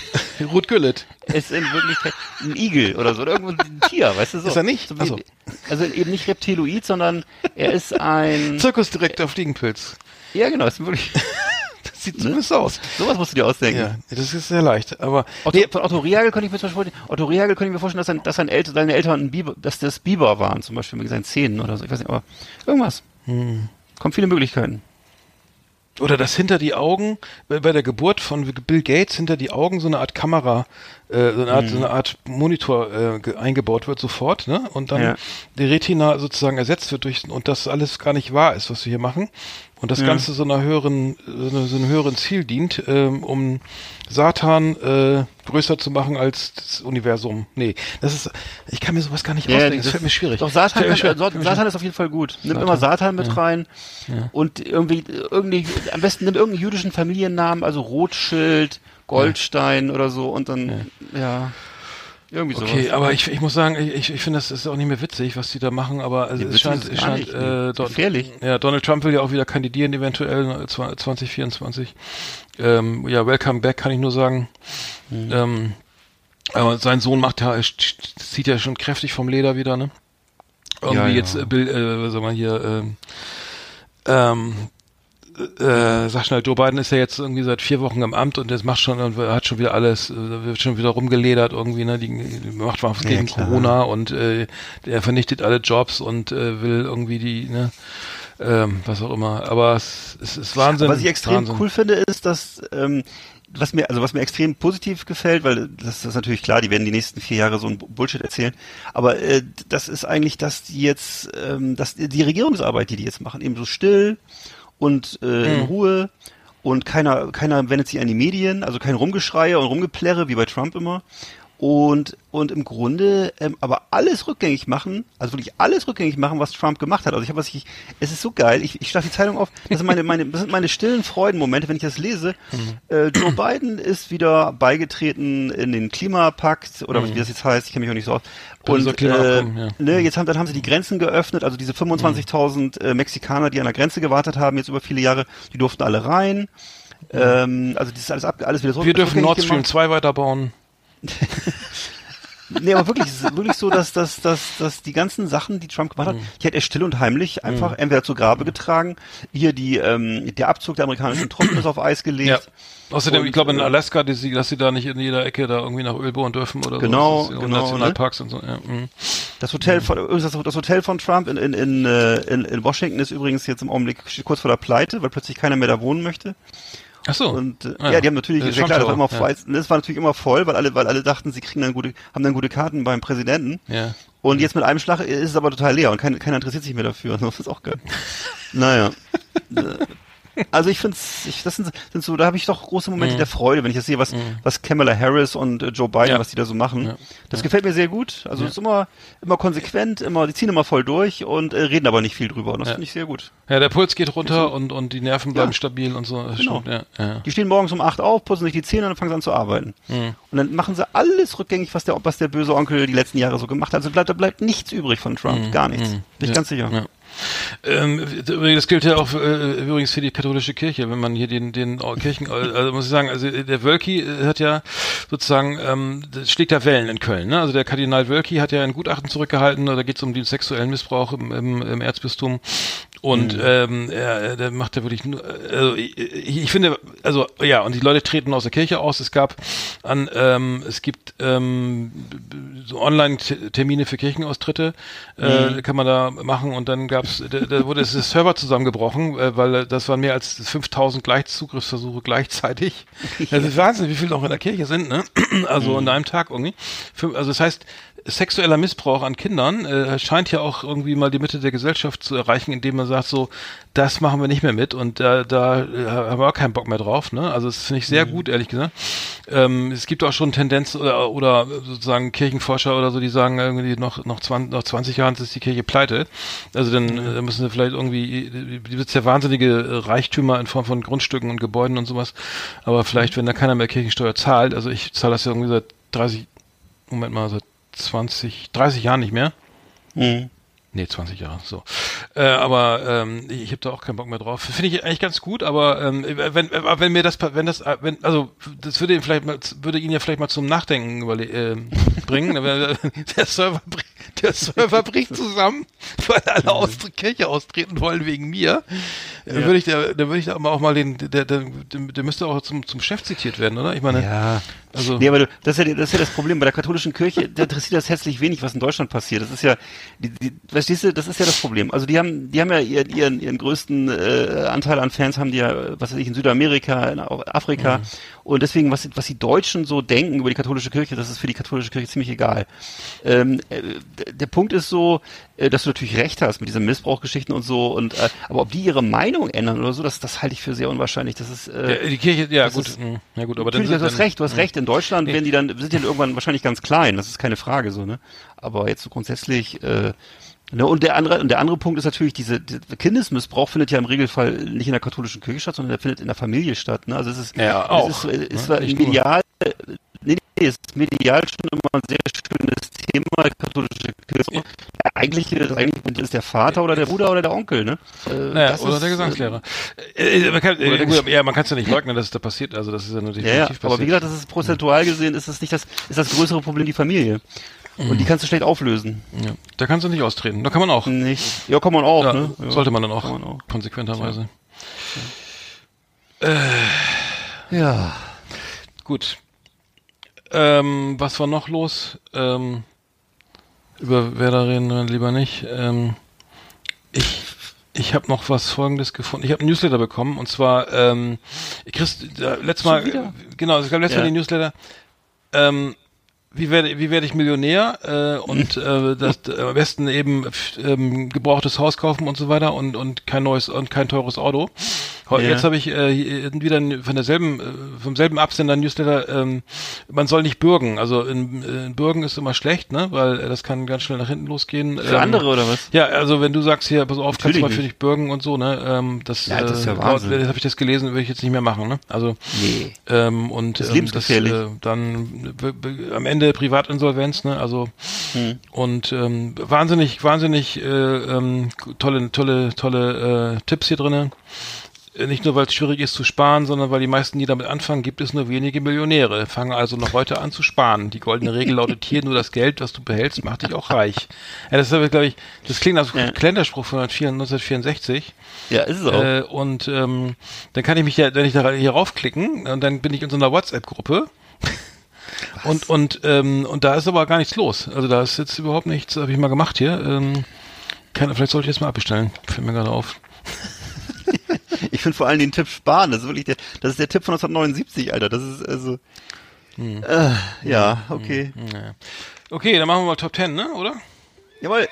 B: Ruth Güllet.
C: ist in Wirklichkeit ein Igel oder so. Oder irgendwo ein Tier, weißt du so.
B: Ist er nicht?
C: So
B: Ach so.
C: wie, also eben nicht Reptiloid, sondern er ist ein.
B: Zirkusdirektor Fliegenpilz.
C: Ja, genau, ist wirklich.
B: Das sieht zumindest aus.
C: Sowas musst du dir ausdenken.
B: Ja, das ist sehr leicht. Aber
C: Otto,
B: nee,
C: von Otto Rehagel könnte ich mir zum Beispiel vorstellen, Otto Rehagel könnte ich mir vorstellen, dass, sein, dass sein Eltern, seine Eltern ein Biber, dass das Biber waren, zum Beispiel mit seinen Zähnen oder so. Ich weiß nicht, aber irgendwas.
B: Hm.
C: Kommen viele Möglichkeiten.
B: Oder dass hinter die Augen, bei der Geburt von Bill Gates, hinter die Augen so eine Art Kamera, äh, so eine Art, so eine Art Monitor äh, ge- eingebaut wird sofort, ne? Und dann
C: Ja.
B: die Retina sozusagen ersetzt wird durch und das alles gar nicht wahr ist, was wir hier machen. Und das
C: Ja.
B: Ganze so einer höheren, so, einem höheren Ziel dient, ähm, um Satan äh, größer zu machen als das Universum. Nee, das ist, ich kann mir sowas gar nicht ausdenken. Das, fällt mir schwierig.
C: Doch, Satan, kann,
B: schwer.
C: äh, Satan, Satan ist auf jeden Fall gut. Nimm
B: Satan.
C: immer Satan mit rein und irgendwie, irgendwie, am besten nimm irgendeinen jüdischen Familiennamen, also Rothschild, Goldstein oder so und dann, ja, irgendwie sowas.
B: Okay, aber ich, ich muss sagen, ich, ich finde, das ist auch nicht mehr witzig, was die da machen, aber also es scheint, es scheint
C: nicht,
B: äh, Don,
C: Gefährlich.
B: Ja, Donald Trump will ja auch wieder kandidieren, eventuell ne, zwa- 2024. Ähm, ja, welcome back, kann ich nur sagen.
C: Mhm.
B: Ähm, aber sein Sohn macht ja, zieht ja schon kräftig vom Leder wieder, ne? Irgendwie
C: Ja, ja.
B: jetzt, äh, Bill, äh, was soll man hier, ähm, ähm, äh, sag schnell, Joe Biden ist ja jetzt irgendwie seit vier Wochen im Amt und das macht schon, und hat schon wieder alles, äh, wird schon wieder rumgeledert irgendwie, ne, die, die macht was
C: Ja,
B: gegen
C: klar.
B: Corona und äh, er vernichtet alle Jobs und äh, will irgendwie die, ne, ähm, was auch immer. Aber es, es ist Wahnsinn.
C: Was ich extrem
B: Wahnsinn.
C: cool finde, ist, dass ähm, was mir also was mir extrem positiv gefällt, weil das ist natürlich klar, die werden die nächsten vier Jahre so ein Bullshit erzählen, aber äh, das ist eigentlich, dass die jetzt, ähm, dass die Regierungsarbeit, die die jetzt machen, eben so still und äh, in
B: Mhm.
C: Ruhe und keiner, keiner wendet sich an die Medien, also kein Rumgeschreie und Rumgeplärre wie bei Trump immer. Und, und im Grunde ähm, aber alles rückgängig machen, also wirklich alles rückgängig machen, was Trump gemacht hat. Also ich habe was ich, es ist so geil. Ich, ich schlage die Zeitung auf. Das sind meine, meine, das sind meine stillen Freudenmomente, wenn ich das lese. Äh, Joe Biden ist wieder beigetreten in den Klimapakt oder wie das jetzt heißt. Ich kenne mich auch nicht so aus. Und äh,
B: ja.
C: ne, jetzt haben dann haben sie die Grenzen geöffnet. Also diese 25.000 äh, Mexikaner, die an der Grenze gewartet haben, jetzt über viele Jahre, die durften alle rein. Ähm, also das ist alles ab, alles wieder so.
B: Wir dürfen Nord Stream
C: gemacht.
B: 2 weiterbauen.
C: Nee, aber wirklich, es ist wirklich so, dass, dass, dass, dass die ganzen Sachen, die Trump gemacht hat,
B: Mhm.
C: die hat er still und heimlich einfach entweder zu Grabe getragen, hier die, ähm, der Abzug der amerikanischen Truppen ist auf Eis gelegt.
B: Ja. Außerdem,
C: Und,
B: ich glaube in
C: äh,
B: Alaska, dass sie, dass sie da nicht in jeder Ecke da irgendwie nach Öl bohren dürfen oder
C: Genau,
B: so.
C: Genau,
B: Und Nationalparks und so. Ja. mhm.
C: Das Hotel von, übrigens das, Hotel von Trump in, in, in, äh, in, in Washington ist übrigens jetzt im Augenblick kurz vor der Pleite, weil plötzlich keiner mehr da wohnen möchte.
B: Ach so.
C: Und äh,
B: Ah,
C: ja, die haben natürlich,
B: Äh,
C: klar, das war immer
B: Tower,
C: voll, das war natürlich immer voll, weil alle, weil alle dachten, sie kriegen dann gute, haben dann gute Karten beim Präsidenten.
B: Ja.
C: Und jetzt mit einem Schlag ist es aber total leer und kein, keiner interessiert sich mehr dafür. Das ist auch geil. naja. Also ich finde ich, das sind, sind so, da habe ich doch große Momente der Freude, wenn ich das sehe, was, was Kamala Harris und äh, Joe Biden,
B: Mhm. Ja.
C: was die da so machen.
B: Ja.
C: Das gefällt mir sehr gut. Also es ist immer, immer konsequent, immer, die ziehen immer voll durch und äh, reden aber nicht viel drüber. Und das
B: Ja.
C: finde ich sehr gut.
B: Ja, der Puls geht runter und, und die Nerven bleiben
C: Ja.
B: stabil und so.
C: Genau.
B: stimmt, ja, ja.
C: Die stehen morgens um acht auf, putzen sich die Zähne und dann fangen sie an zu arbeiten.
B: Mhm.
C: Und dann machen sie alles rückgängig, was der, was der böse Onkel die letzten Jahre so gemacht hat. Also bleibt, da bleibt nichts übrig von Trump. Gar nichts. Bin ich
B: Mhm. Ja,
C: ganz sicher.
B: Ähm, das gilt ja auch äh, übrigens für die katholische Kirche, wenn man hier den den Kirchen, also muss ich sagen, also der Wölki äh, hat ja sozusagen, ähm, das schlägt da Wellen in Köln. Ne? Also der Kardinal Wölki hat ja ein Gutachten zurückgehalten, da geht es um den sexuellen Missbrauch im, im, im Erzbistum. Und ähm, er, der macht ja wirklich nur, also ich, ich finde, also ja, und die Leute treten aus der Kirche aus. Es gab an, ähm, es gibt ähm, so Online-Termine für Kirchenaustritte, äh, kann man da machen und dann gab's, da, da wurde es Server zusammengebrochen, äh, weil das waren mehr als 5000 gleich Zugriffsversuche gleichzeitig. Das ist Wahnsinn, wie viele noch in der Kirche sind, ne? Also in einem Tag irgendwie. Also das heißt, sexueller Missbrauch an Kindern äh, scheint ja auch irgendwie mal die Mitte der Gesellschaft zu erreichen, indem man sagt so, das machen wir nicht mehr mit und da, da äh, haben wir auch keinen Bock mehr drauf. Ne? Also das finde ich sehr gut, ehrlich gesagt. Ähm, es gibt auch schon Tendenzen oder, oder sozusagen Kirchenforscher oder so, die sagen irgendwie noch noch 20, noch 20 Jahren ist die Kirche pleite. Also dann äh, müssen sie vielleicht irgendwie, die wird ja wahnsinnige äh, Reichtümer in Form von Grundstücken und Gebäuden und sowas. Aber vielleicht, wenn da keiner mehr Kirchensteuer zahlt, also ich zahle das ja irgendwie seit 30, Moment mal, seit 20, 30 Jahren nicht mehr.
C: Mhm.
B: Nee, 20 Jahre, so. Äh, aber ähm, ich habe da auch keinen Bock mehr drauf. Finde ich eigentlich ganz gut, aber ähm, wenn, äh, wenn mir das, wenn das, äh, wenn, also das würde ihn vielleicht mal, würde ihn ja vielleicht mal zum Nachdenken überle äh, bringen. der Server, der Server bricht zusammen, weil alle aus der Kirche austreten wollen wegen mir. Dann würde ich, da, dann würde ich da auch mal den, der, der, der, der müsste auch zum, zum Chef zitiert werden, oder? Ich meine,
C: Ja.
B: Also
C: Nee, aber du, das, ist ja, das ist ja das Problem. Bei der katholischen Kirche, da interessiert das herzlich wenig, was in Deutschland passiert. Das ist ja, die, die, verstehst du, das ist ja das Problem. Also die haben, die haben ja ihren, ihren, ihren größten äh, Anteil an Fans haben die ja, was weiß ich, in Südamerika, in Afrika.
B: Mhm.
C: Und deswegen, was, was die Deutschen so denken über die katholische Kirche, das ist für die katholische Kirche ziemlich egal. Ähm, äh, der Punkt ist so, äh, dass du natürlich recht hast mit diesen Missbrauchgeschichten und so. Und äh, aber ob die ihre Meinung ändern oder so, das, das halte ich für sehr unwahrscheinlich. Das ist äh,
B: die Kirche, ja gut,
C: ist-
B: mh, ja gut, aber dann,
C: Natürlich, du hast recht, du hast recht. In Deutschland werden die dann, sind die dann irgendwann wahrscheinlich ganz klein, das ist keine Frage so, ne? Aber jetzt so grundsätzlich, äh, ne, und der andere, und der andere Punkt ist natürlich, diese, der Kindesmissbrauch findet ja im Regelfall nicht in der katholischen Kirche statt, sondern der findet in der Familie statt, ne? Also es ist,
B: Ja, auch,
C: es ist, ist
B: ne? Nicht nur.
C: medial, äh, nee, nee, es ist medial schon immer ein sehr schönes Thema, katholische Kirche. Ja, eigentlich, das eigentlich ist der Vater oder der Bruder oder der Onkel, ne? Äh,
B: Naja, oder
C: ist,
B: der Gesangslehrer. Äh, man kann, äh,
C: der
B: gut, ja, man kann es ja nicht leugnen, dass es da passiert. Also das ist ja natürlich
C: Ja, ja,
B: definitiv
C: aber wie
B: passiert.
C: gesagt, das ist prozentual gesehen, ist das nicht das, ist das größere Problem die Familie. Und die kannst du schlecht auflösen.
B: ja, da kannst du nicht austreten. Da kann man auch.
C: Nicht. Ja, kann man auch,
B: Ja,
C: ne? Ja.
B: Sollte man dann auch,
C: man auch.
B: konsequenterweise.
C: Ja.
B: Gut. Ähm, was war noch los? Ähm, über Werder reden wir lieber nicht. Ähm, ich ich habe noch was Folgendes gefunden. Ich habe ein Newsletter bekommen und zwar ähm, ich kriegst äh, letztes Mal
C: wieder?
B: genau, es gab letztes
C: Ja.
B: Mal den Newsletter. Ähm, wie werde, wie werde ich Millionär äh, und äh, das, äh, am besten eben ähm, gebrauchtes Haus kaufen und so weiter und und kein neues und kein teures Auto.
C: Ja.
B: Jetzt habe ich äh, hier wieder von derselben äh, vom selben Absender Newsletter. Ähm, man soll nicht bürgen. Also in, äh, in Bürgen ist immer schlecht, ne, weil äh, das kann ganz schnell nach hinten losgehen.
C: Für andere oder was?
B: Ja, also wenn du sagst hier, pass auf, kannst du
C: Natürlich
B: mal für dich bürgen und so, ne, ähm, das,
C: Ja, das ist ja
B: äh,
C: Wahnsinn.
B: laut- habe ich das gelesen, würde ich jetzt nicht mehr machen, ne? Also
C: Nee.
B: ähm, und
C: Das ist
B: ähm,
C: lebensgefährlich.
B: Das, äh, dann am Ende Privatinsolvenz, ne? Also
C: Hm.
B: und ähm, wahnsinnig, wahnsinnig äh, ähm, tolle, tolle, tolle äh, Tipps hier drinnen. Äh, Nicht nur, weil es schwierig ist zu sparen, sondern weil die meisten, die damit anfangen, gibt es nur wenige Millionäre. Fange also noch heute an zu sparen. Die goldene Regel lautet hier, nur das Geld, was du behältst, macht dich auch reich. Ja, das ist aber, glaube ich, das klingt als
C: Ja.
B: Kalenderspruch von 1964.
C: Ja, ist es auch.
B: Äh, und ähm, dann kann ich mich ja, wenn ich da hier raufklicken, und dann bin ich in so einer WhatsApp-Gruppe. Und und ähm, und da ist aber gar nichts los. Also da ist jetzt überhaupt nichts, habe ich mal gemacht hier. Ähm, kann, vielleicht sollte ich jetzt mal abbestellen. Fällt mir gerade auf.
C: Ich finde vor allem den Tipp sparen. Das ist wirklich der, das ist der Tipp von 1979, Alter. Das ist also.
B: Hm.
C: Äh, ja, okay.
B: Naja. Okay, dann machen wir mal Top 10, ne? Oder?
C: Jawohl.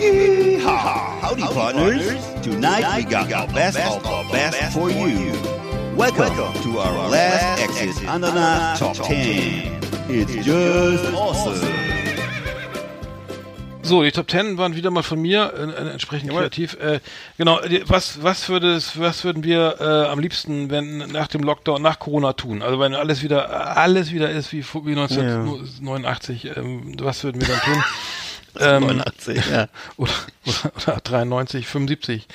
E: Yeehaw! Howdy, partners. Tonight we got the best of the best for you. Welcome to our last Exit Ananas Top 10. It's just awesome.
B: So, die Top 10 waren wieder mal von mir, äh, äh, entsprechend kreativ. Äh, genau, was, was, würde es, was würden wir äh, am liebsten wenn nach dem Lockdown, nach Corona tun? Also wenn alles wieder, alles wieder ist wie, wie 1989, ähm, was würden wir dann tun? Ähm,
C: 89, ja.
B: oder, oder, oder 93, 75.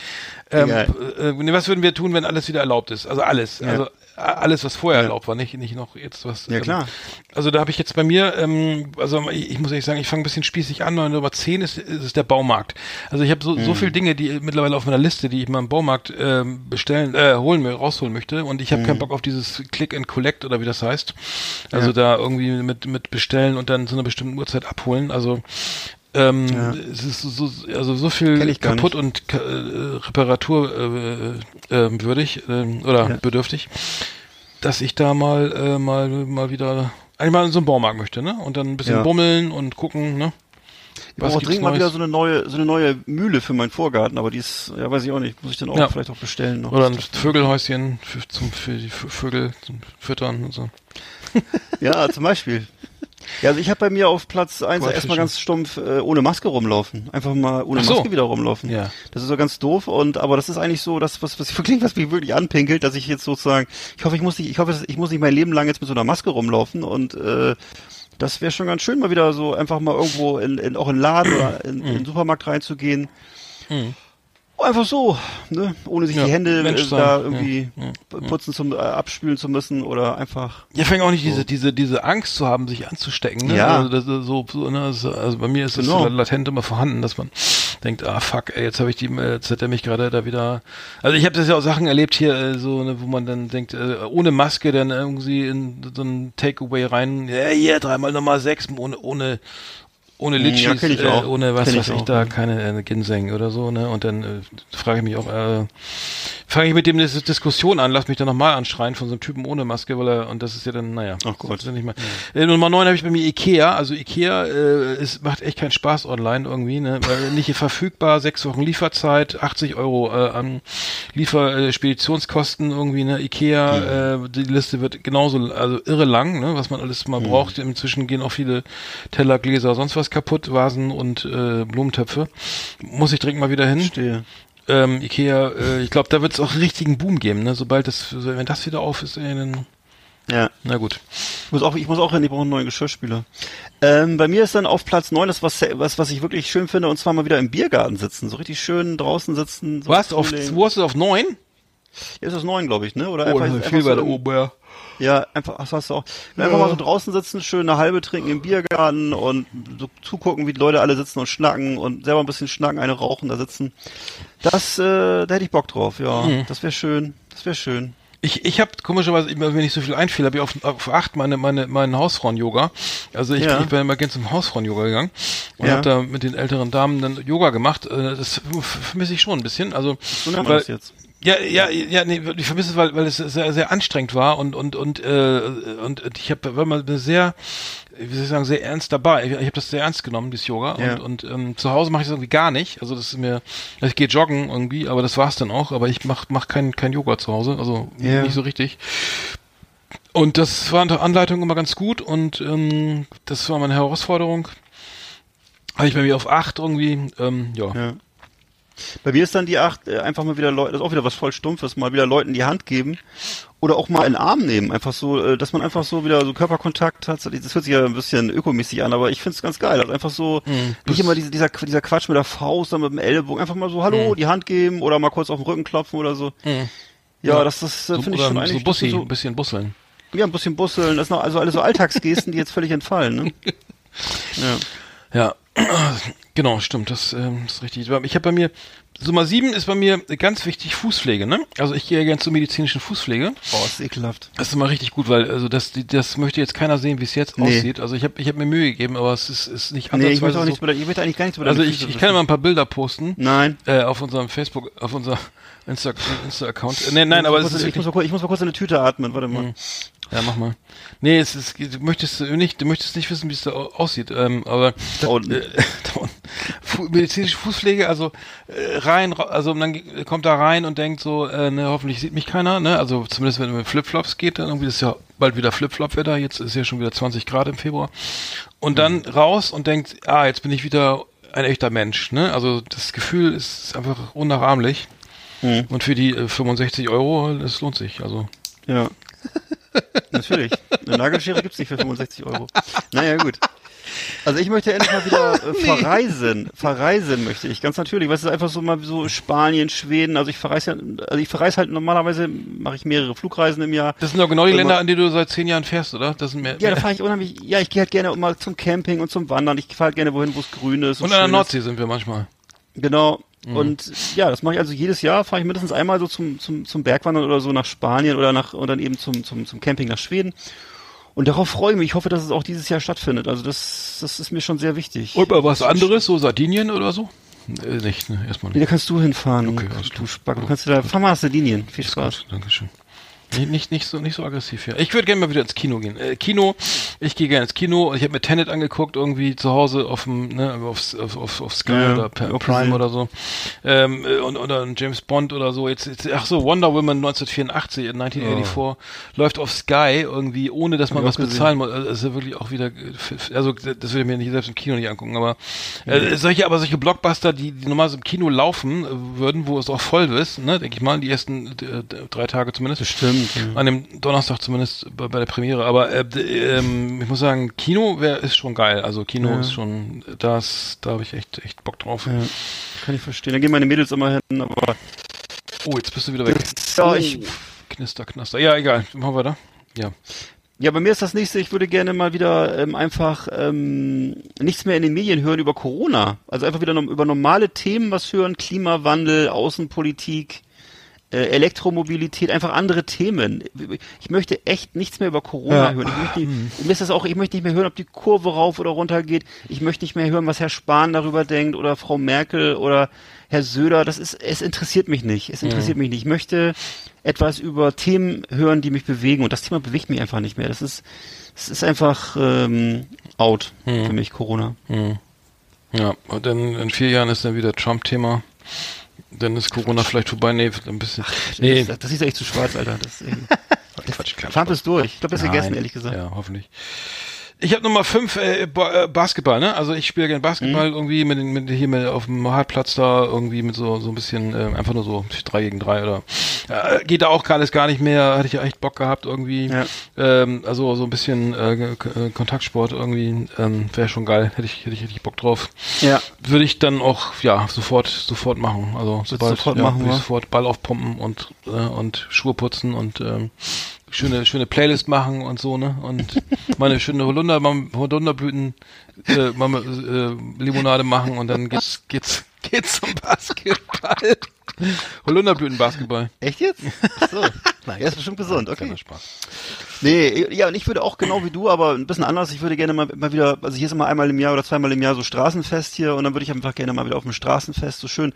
B: Ähm, äh, nee, was würden wir tun, wenn alles wieder erlaubt ist? Also alles.
C: Ja.
B: Also alles, was vorher erlaubt war, nicht, nicht noch jetzt was.
C: Ja, klar.
B: Also da habe ich jetzt bei mir, ähm, also ich, ich muss ehrlich sagen, ich fange ein bisschen spießig an, Nummer 10 ist, ist es der Baumarkt. Also ich habe so,
C: Mhm.
B: so viele Dinge, die mittlerweile auf meiner Liste, die ich mal im Baumarkt ähm, bestellen, äh, holen, mir- rausholen möchte und ich habe keinen Bock auf dieses Click and Collect oder wie das heißt. Also
C: Mhm. Ja.
B: da irgendwie mit, mit bestellen und dann zu einer bestimmten Uhrzeit abholen. Also ähm,
C: Ja.
B: es ist so, also so viel kaputt und ka- äh, Reparatur äh, äh, würdig äh, oder
C: Ja.
B: bedürftig, dass ich da mal äh, mal mal wieder eigentlich mal in so einen Baumarkt möchte, ne? Und dann ein bisschen
C: Ja.
B: bummeln und gucken, ne?
C: Ich brauche dringend mal wieder so eine neue, so eine neue Mühle für meinen Vorgarten, aber die ist, ja, weiß ich auch nicht, muss ich dann auch
B: Ja.
C: vielleicht auch bestellen noch.
B: Oder ein Vögelhäuschen für, zum, für die Vö- Vögel zum Füttern und so.
C: Ja, zum Beispiel. Ja, also ich habe bei mir auf Platz eins
B: Goldfische.
C: erstmal ganz stumpf äh, ohne Maske rumlaufen. Einfach mal ohne
B: so.
C: Maske wieder rumlaufen.
B: Ja.
C: Das ist so ganz doof und aber das ist eigentlich so, das was was klingt, was mich wirklich anpinkelt, dass ich jetzt sozusagen, ich hoffe, ich muss nicht, ich hoffe, ich muss nicht mein Leben lang jetzt mit so einer Maske rumlaufen und äh, das wäre schon ganz schön, mal wieder so einfach mal irgendwo in, in auch in den Laden oder in,
B: Mhm.
C: in den Supermarkt reinzugehen. Einfach so, ne? ohne sich
B: Ja,
C: die Hände
B: Mensch
C: äh,
B: sein.
C: da
B: Ja,
C: irgendwie
B: ja,
C: putzen zum äh, abspülen zu müssen oder einfach
B: Ja, fängt auch nicht diese, diese, diese Angst zu haben, sich anzustecken. Ne?
C: Ja.
B: Also, das ist so, so, ne? also bei mir ist das
C: Genau.
B: so latent immer vorhanden, dass man denkt, ah fuck, ey, jetzt habe ich die, äh, jetzt hat er mich gerade da wieder. Also ich habe das ja auch Sachen erlebt hier, äh, so, ne, wo man dann denkt, äh, ohne Maske dann irgendwie in so ein Takeaway rein, ja, hier, dreimal Nummer sechs, ohne, ohne, ohne
C: Hm, ja, ich
B: äh,
C: auch.
B: ohne was
C: Kenn ich
B: weiß ich
C: auch,
B: da,
C: ja.
B: keine äh, Ginseng oder so, ne? Und dann äh, frage ich mich auch, äh, fange ich mit dem eine Diskussion an, lass mich dann nochmal anschreien von so einem Typen ohne Maske, weil er, und das ist ja dann, naja.
C: Ach Gott.
B: das ist ja nicht mal. Äh, Nummer 9 habe ich bei mir Ikea, also Ikea äh, ist, macht echt keinen Spaß online irgendwie, ne? Weil nicht verfügbar, sechs Wochen Lieferzeit, 80 Euro äh, an Liefer, äh, Speditionskosten irgendwie, ne? Ikea, äh, die Liste wird genauso, also irre lang, ne? Was man alles mal braucht. Inzwischen gehen auch viele Teller, Gläser, sonst was kaputt, Vasen und äh, Blumentöpfe. Muss ich dringend mal wieder hin
C: stehe.
B: ähm, Ikea, äh, ich glaube, da wird es auch einen richtigen Boom geben, ne? Sobald das, so, wenn das wieder auf ist, ey, dann,
C: Ja.
B: na gut.
C: Ich muss auch, ich muss auch hin, ich brauche einen neuen Geschirrspüler. Ähm, bei mir ist dann auf Platz neun das, was, was, was ich wirklich schön finde, und zwar mal wieder im Biergarten sitzen. So richtig schön draußen sitzen. So
B: Was? Auf, wo hast du auf neun?
C: Ja, ist das neun, glaube ich, ne? Oder
B: Oh,
C: einfach, einfach
B: viel
C: so
B: weiter
C: im-
B: oben, ja.
C: Ja, einfach, ach, hast du auch. Einfach mal so draußen sitzen, schön eine halbe trinken im Biergarten und so zugucken, wie die Leute alle sitzen und schnacken und selber ein bisschen schnacken, eine rauchen, da sitzen. Das, äh, da hätte ich Bock drauf, ja.
B: Mhm.
C: Das wäre schön. Das wäre schön.
B: Ich, ich habe komischerweise, wenn ich so viel einfiel, habe ich auf, auf acht meine, meine, meinen Hausfrauen-Yoga. Also ich,
C: Ja.
B: ich bin immer gerne zum Hausfrauen-Yoga gegangen und
C: Ja.
B: habe da mit den älteren Damen dann Yoga gemacht. Äh, Das vermisse ich schon ein bisschen. Also,
C: So nennt man das jetzt.
B: Ja, ja, ja, nee, ich vermisse es, weil, weil es sehr, sehr anstrengend war und und und äh, und ich habe war mal sehr, wie soll ich sagen, sehr ernst dabei. Ich, ich habe das sehr ernst genommen, dieses Yoga
C: Ja.
B: und und ähm, zu Hause mache ich es irgendwie gar nicht. Also das ist mir, also ich gehe joggen irgendwie, aber das war's dann auch. Aber ich mach mach kein kein Yoga zu Hause, also
C: Ja.
B: nicht so richtig. Und das war unter Anleitung immer ganz gut und ähm, das war meine Herausforderung. Habe ich bei mir auf acht irgendwie, ähm, ja.
C: Ja. Bei mir ist dann die acht, äh, einfach mal wieder Leute, das ist auch wieder was voll Stumpfes, mal wieder Leuten die Hand geben oder auch mal in den Arm nehmen. Einfach so, äh, dass man einfach so wieder so Körperkontakt hat. Das hört sich ja ein bisschen ökomäßig an, aber ich finde es ganz geil. Also einfach so, nicht immer diese, dieser, dieser Quatsch mit der Faust, dann mit dem Ellbogen, einfach mal so, hallo, die Hand geben oder mal kurz auf den Rücken klopfen oder so. Ja, das, das äh,
B: So,
C: finde ich schon
B: so
C: eigentlich
B: Bussi,
C: so,
B: ein bisschen busseln.
C: ja, ein bisschen busseln, das sind also alle so Alltagsgesten, die jetzt völlig entfallen, ne? Ja.
B: Ja, genau, stimmt, das ähm, ist richtig. Ich habe bei mir, Nummer sieben ist bei mir ganz wichtig Fußpflege, ne? Also ich gehe ja gerne zur medizinischen Fußpflege.
C: Boah, ist ekelhaft.
B: Das ist immer richtig gut, weil also das, die- das möchte jetzt keiner sehen, wie es jetzt
C: Nee.
B: aussieht. Also ich habe ich hab mir Mühe gegeben, aber es ist, ist nicht
C: Nee, ich möchte auch
B: so.
C: nichts über, ich möchte eigentlich gar nichts über
B: Also ich,
C: Füße
B: ich kann mal ein paar Bilder posten
C: Nein.
B: äh, auf unserem Facebook, auf unser Insta, Insta-Account. Nee, nein, aber
C: ich,
B: es
C: muss,
B: ist
C: ich, muss mal kurz, ich muss mal kurz in eine Tüte atmen, warte mal.
B: Ja mach mal. Nee, es ist, du möchtest nicht, du möchtest nicht wissen, wie es da au- aussieht, ähm, aber
C: Da unten.
B: äh, da unten. Fu medizinische Fußpflege, also äh, rein, also dann ge- kommt da rein und denkt so, äh, ne, hoffentlich sieht mich keiner, ne? Also zumindest wenn man mit Flipflops geht, dann irgendwie ist ja bald wieder Flipflop-Wetter, jetzt ist ja schon wieder 20 Grad im Februar. Und dann raus und denkt, ah, jetzt bin ich wieder ein echter Mensch, ne? Also das Gefühl ist einfach unnachahmlich.
C: Mhm.
B: Und für die äh, 65 Euro, das lohnt sich. Also
C: Ja. Natürlich. Eine Nagelschere gibt's nicht für 65 Euro. Naja, gut. Also ich möchte endlich mal wieder äh, verreisen. Verreisen möchte ich, ganz natürlich. Was ist einfach so mal so Spanien, Schweden. Also ich verreise ja, also ich verreise halt normalerweise, mache ich mehrere Flugreisen im Jahr.
B: das sind doch genau die Länder, an die du seit zehn Jahren fährst, oder? Das sind mehr.
C: Ja, da fahre ich unheimlich, ja, ich gehe halt gerne mal zum Camping und zum Wandern. Ich fahre halt gerne wohin, wo es grün ist.
B: und an der Nordsee sind wir manchmal.
C: Ist. Genau.
B: Mhm.
C: Und ja, das mache ich also jedes Jahr, fahre ich mindestens einmal so zum, zum, zum Bergwandern oder so nach Spanien oder nach und dann eben zum, zum, zum Camping nach Schweden. Und darauf freue ich mich. Ich hoffe, dass es auch dieses Jahr stattfindet. Also das, das ist mir schon sehr wichtig.
B: Und mal was anderes, so Sardinien oder so? Äh, nicht, ne, erstmal
C: Nee,
B: nicht.
C: da kannst du hinfahren.
B: Okay,
C: du
B: klar.
C: Spack. Du kannst du da, fahr mal nach Sardinien. Viel Spaß.
B: Gut, Dankeschön. Nicht, nicht, nicht, so, nicht so aggressiv hier. Ich würde gerne mal wieder ins Kino gehen. Äh, Kino, ich gehe gerne ins Kino. Ich habe mir Tenet angeguckt, irgendwie zu Hause auf dem, ne, auf, auf, auf, auf Sky
C: Ja,
B: oder Prism
C: Prime.
B: oder so. Ähm, äh, und, oder James Bond oder so. Jetzt, jetzt, ach so, Wonder Woman 1984, in 1984 läuft auf Sky irgendwie, ohne dass man was bezahlen muss. Also, das ist ja wirklich auch wieder, also das würde ich mir nicht selbst im Kino nicht angucken, aber äh, solche, aber solche Blockbuster, die, die normal so im Kino laufen äh, würden, wo es auch voll ist, ne, denke ich mal, die ersten äh, drei Tage zumindest.
C: Bestimmt. Ja.
B: An dem Donnerstag zumindest bei, bei der Premiere. Aber äh, ähm, ich muss sagen, Kino wär, ist schon geil. Also Kino
C: Ja.
B: ist schon, das, da habe ich echt, echt Bock drauf.
C: Ja, kann ich verstehen. Da gehen meine Mädels immer hin, aber
B: Oh, jetzt bist du wieder weg.
C: ja, ich,
B: Knister, knaster. Ja, egal. Machen wir da. Ja.
C: ja, bei mir ist das nächste, ich würde gerne mal wieder ähm, einfach ähm, nichts mehr in den Medien hören über Corona. Also einfach wieder nom über normale Themen was hören, Klimawandel, Außenpolitik, äh, Elektromobilität, einfach andere Themen. Ich möchte echt nichts mehr über Corona
B: Ja.
C: hören. Ich möchte, mir ist das auch, ich möchte nicht mehr hören, ob die Kurve rauf oder runter geht. Ich möchte nicht mehr hören, was Herr Spahn darüber denkt oder Frau Merkel oder Herr Söder. Das ist, es interessiert mich nicht. Es interessiert mich nicht. Ich möchte etwas über Themen hören, die mich bewegen. Und das Thema bewegt mich einfach nicht mehr. Das ist, es ist einfach ähm, out für mich, Corona.
B: Ja, und dann in vier Jahren ist dann wieder Trump-Thema. Dann ist Corona vielleicht vorbei. Nee, ein bisschen. Nee,
C: Das, das ist echt zu schwarz, Alter. Das, äh,
B: Quatsch.
C: Trump ist durch. Ich glaube, das ist gegessen, ehrlich gesagt.
B: Ja, hoffentlich. Ich habe Nummer fünf äh, ba äh, Basketball, ne? Also ich spiele gerne Basketball
C: Mhm.
B: irgendwie mit, den- mit hier mit auf dem Halbplatz da irgendwie mit so so ein bisschen äh, einfach nur so drei gegen drei oder äh, geht da auch alles gar nicht mehr. Hatte ich ja echt Bock gehabt irgendwie.
C: Ja.
B: Ähm, also so ein bisschen äh, Kontaktsport irgendwie ähm, wäre schon geil. Hätte ich hätte ich richtig Bock drauf.
C: Ja.
B: Würde ich dann auch ja sofort sofort machen. Also sobald
C: sofort
B: ja,
C: machen,
B: ich
C: wa?
B: sofort Ball aufpumpen und äh, und Schuhe putzen und ähm, schöne schöne Playlist machen und so ne und meine schöne Holunder Holunderblüten äh, Mama, äh, Limonade machen und dann geht's geht's geht's zum Basketball. Holunderblütenbasketball.
C: Echt jetzt? So. Na, ja, ist bestimmt gesund, okay.
B: Spaß.
C: Nee, ja, und ich würde auch genau wie du, aber ein bisschen anders. Ich würde gerne mal, mal wieder, also hier ist immer einmal im Jahr oder zweimal im Jahr so Straßenfest hier und dann würde ich einfach gerne mal wieder auf dem Straßenfest so schön,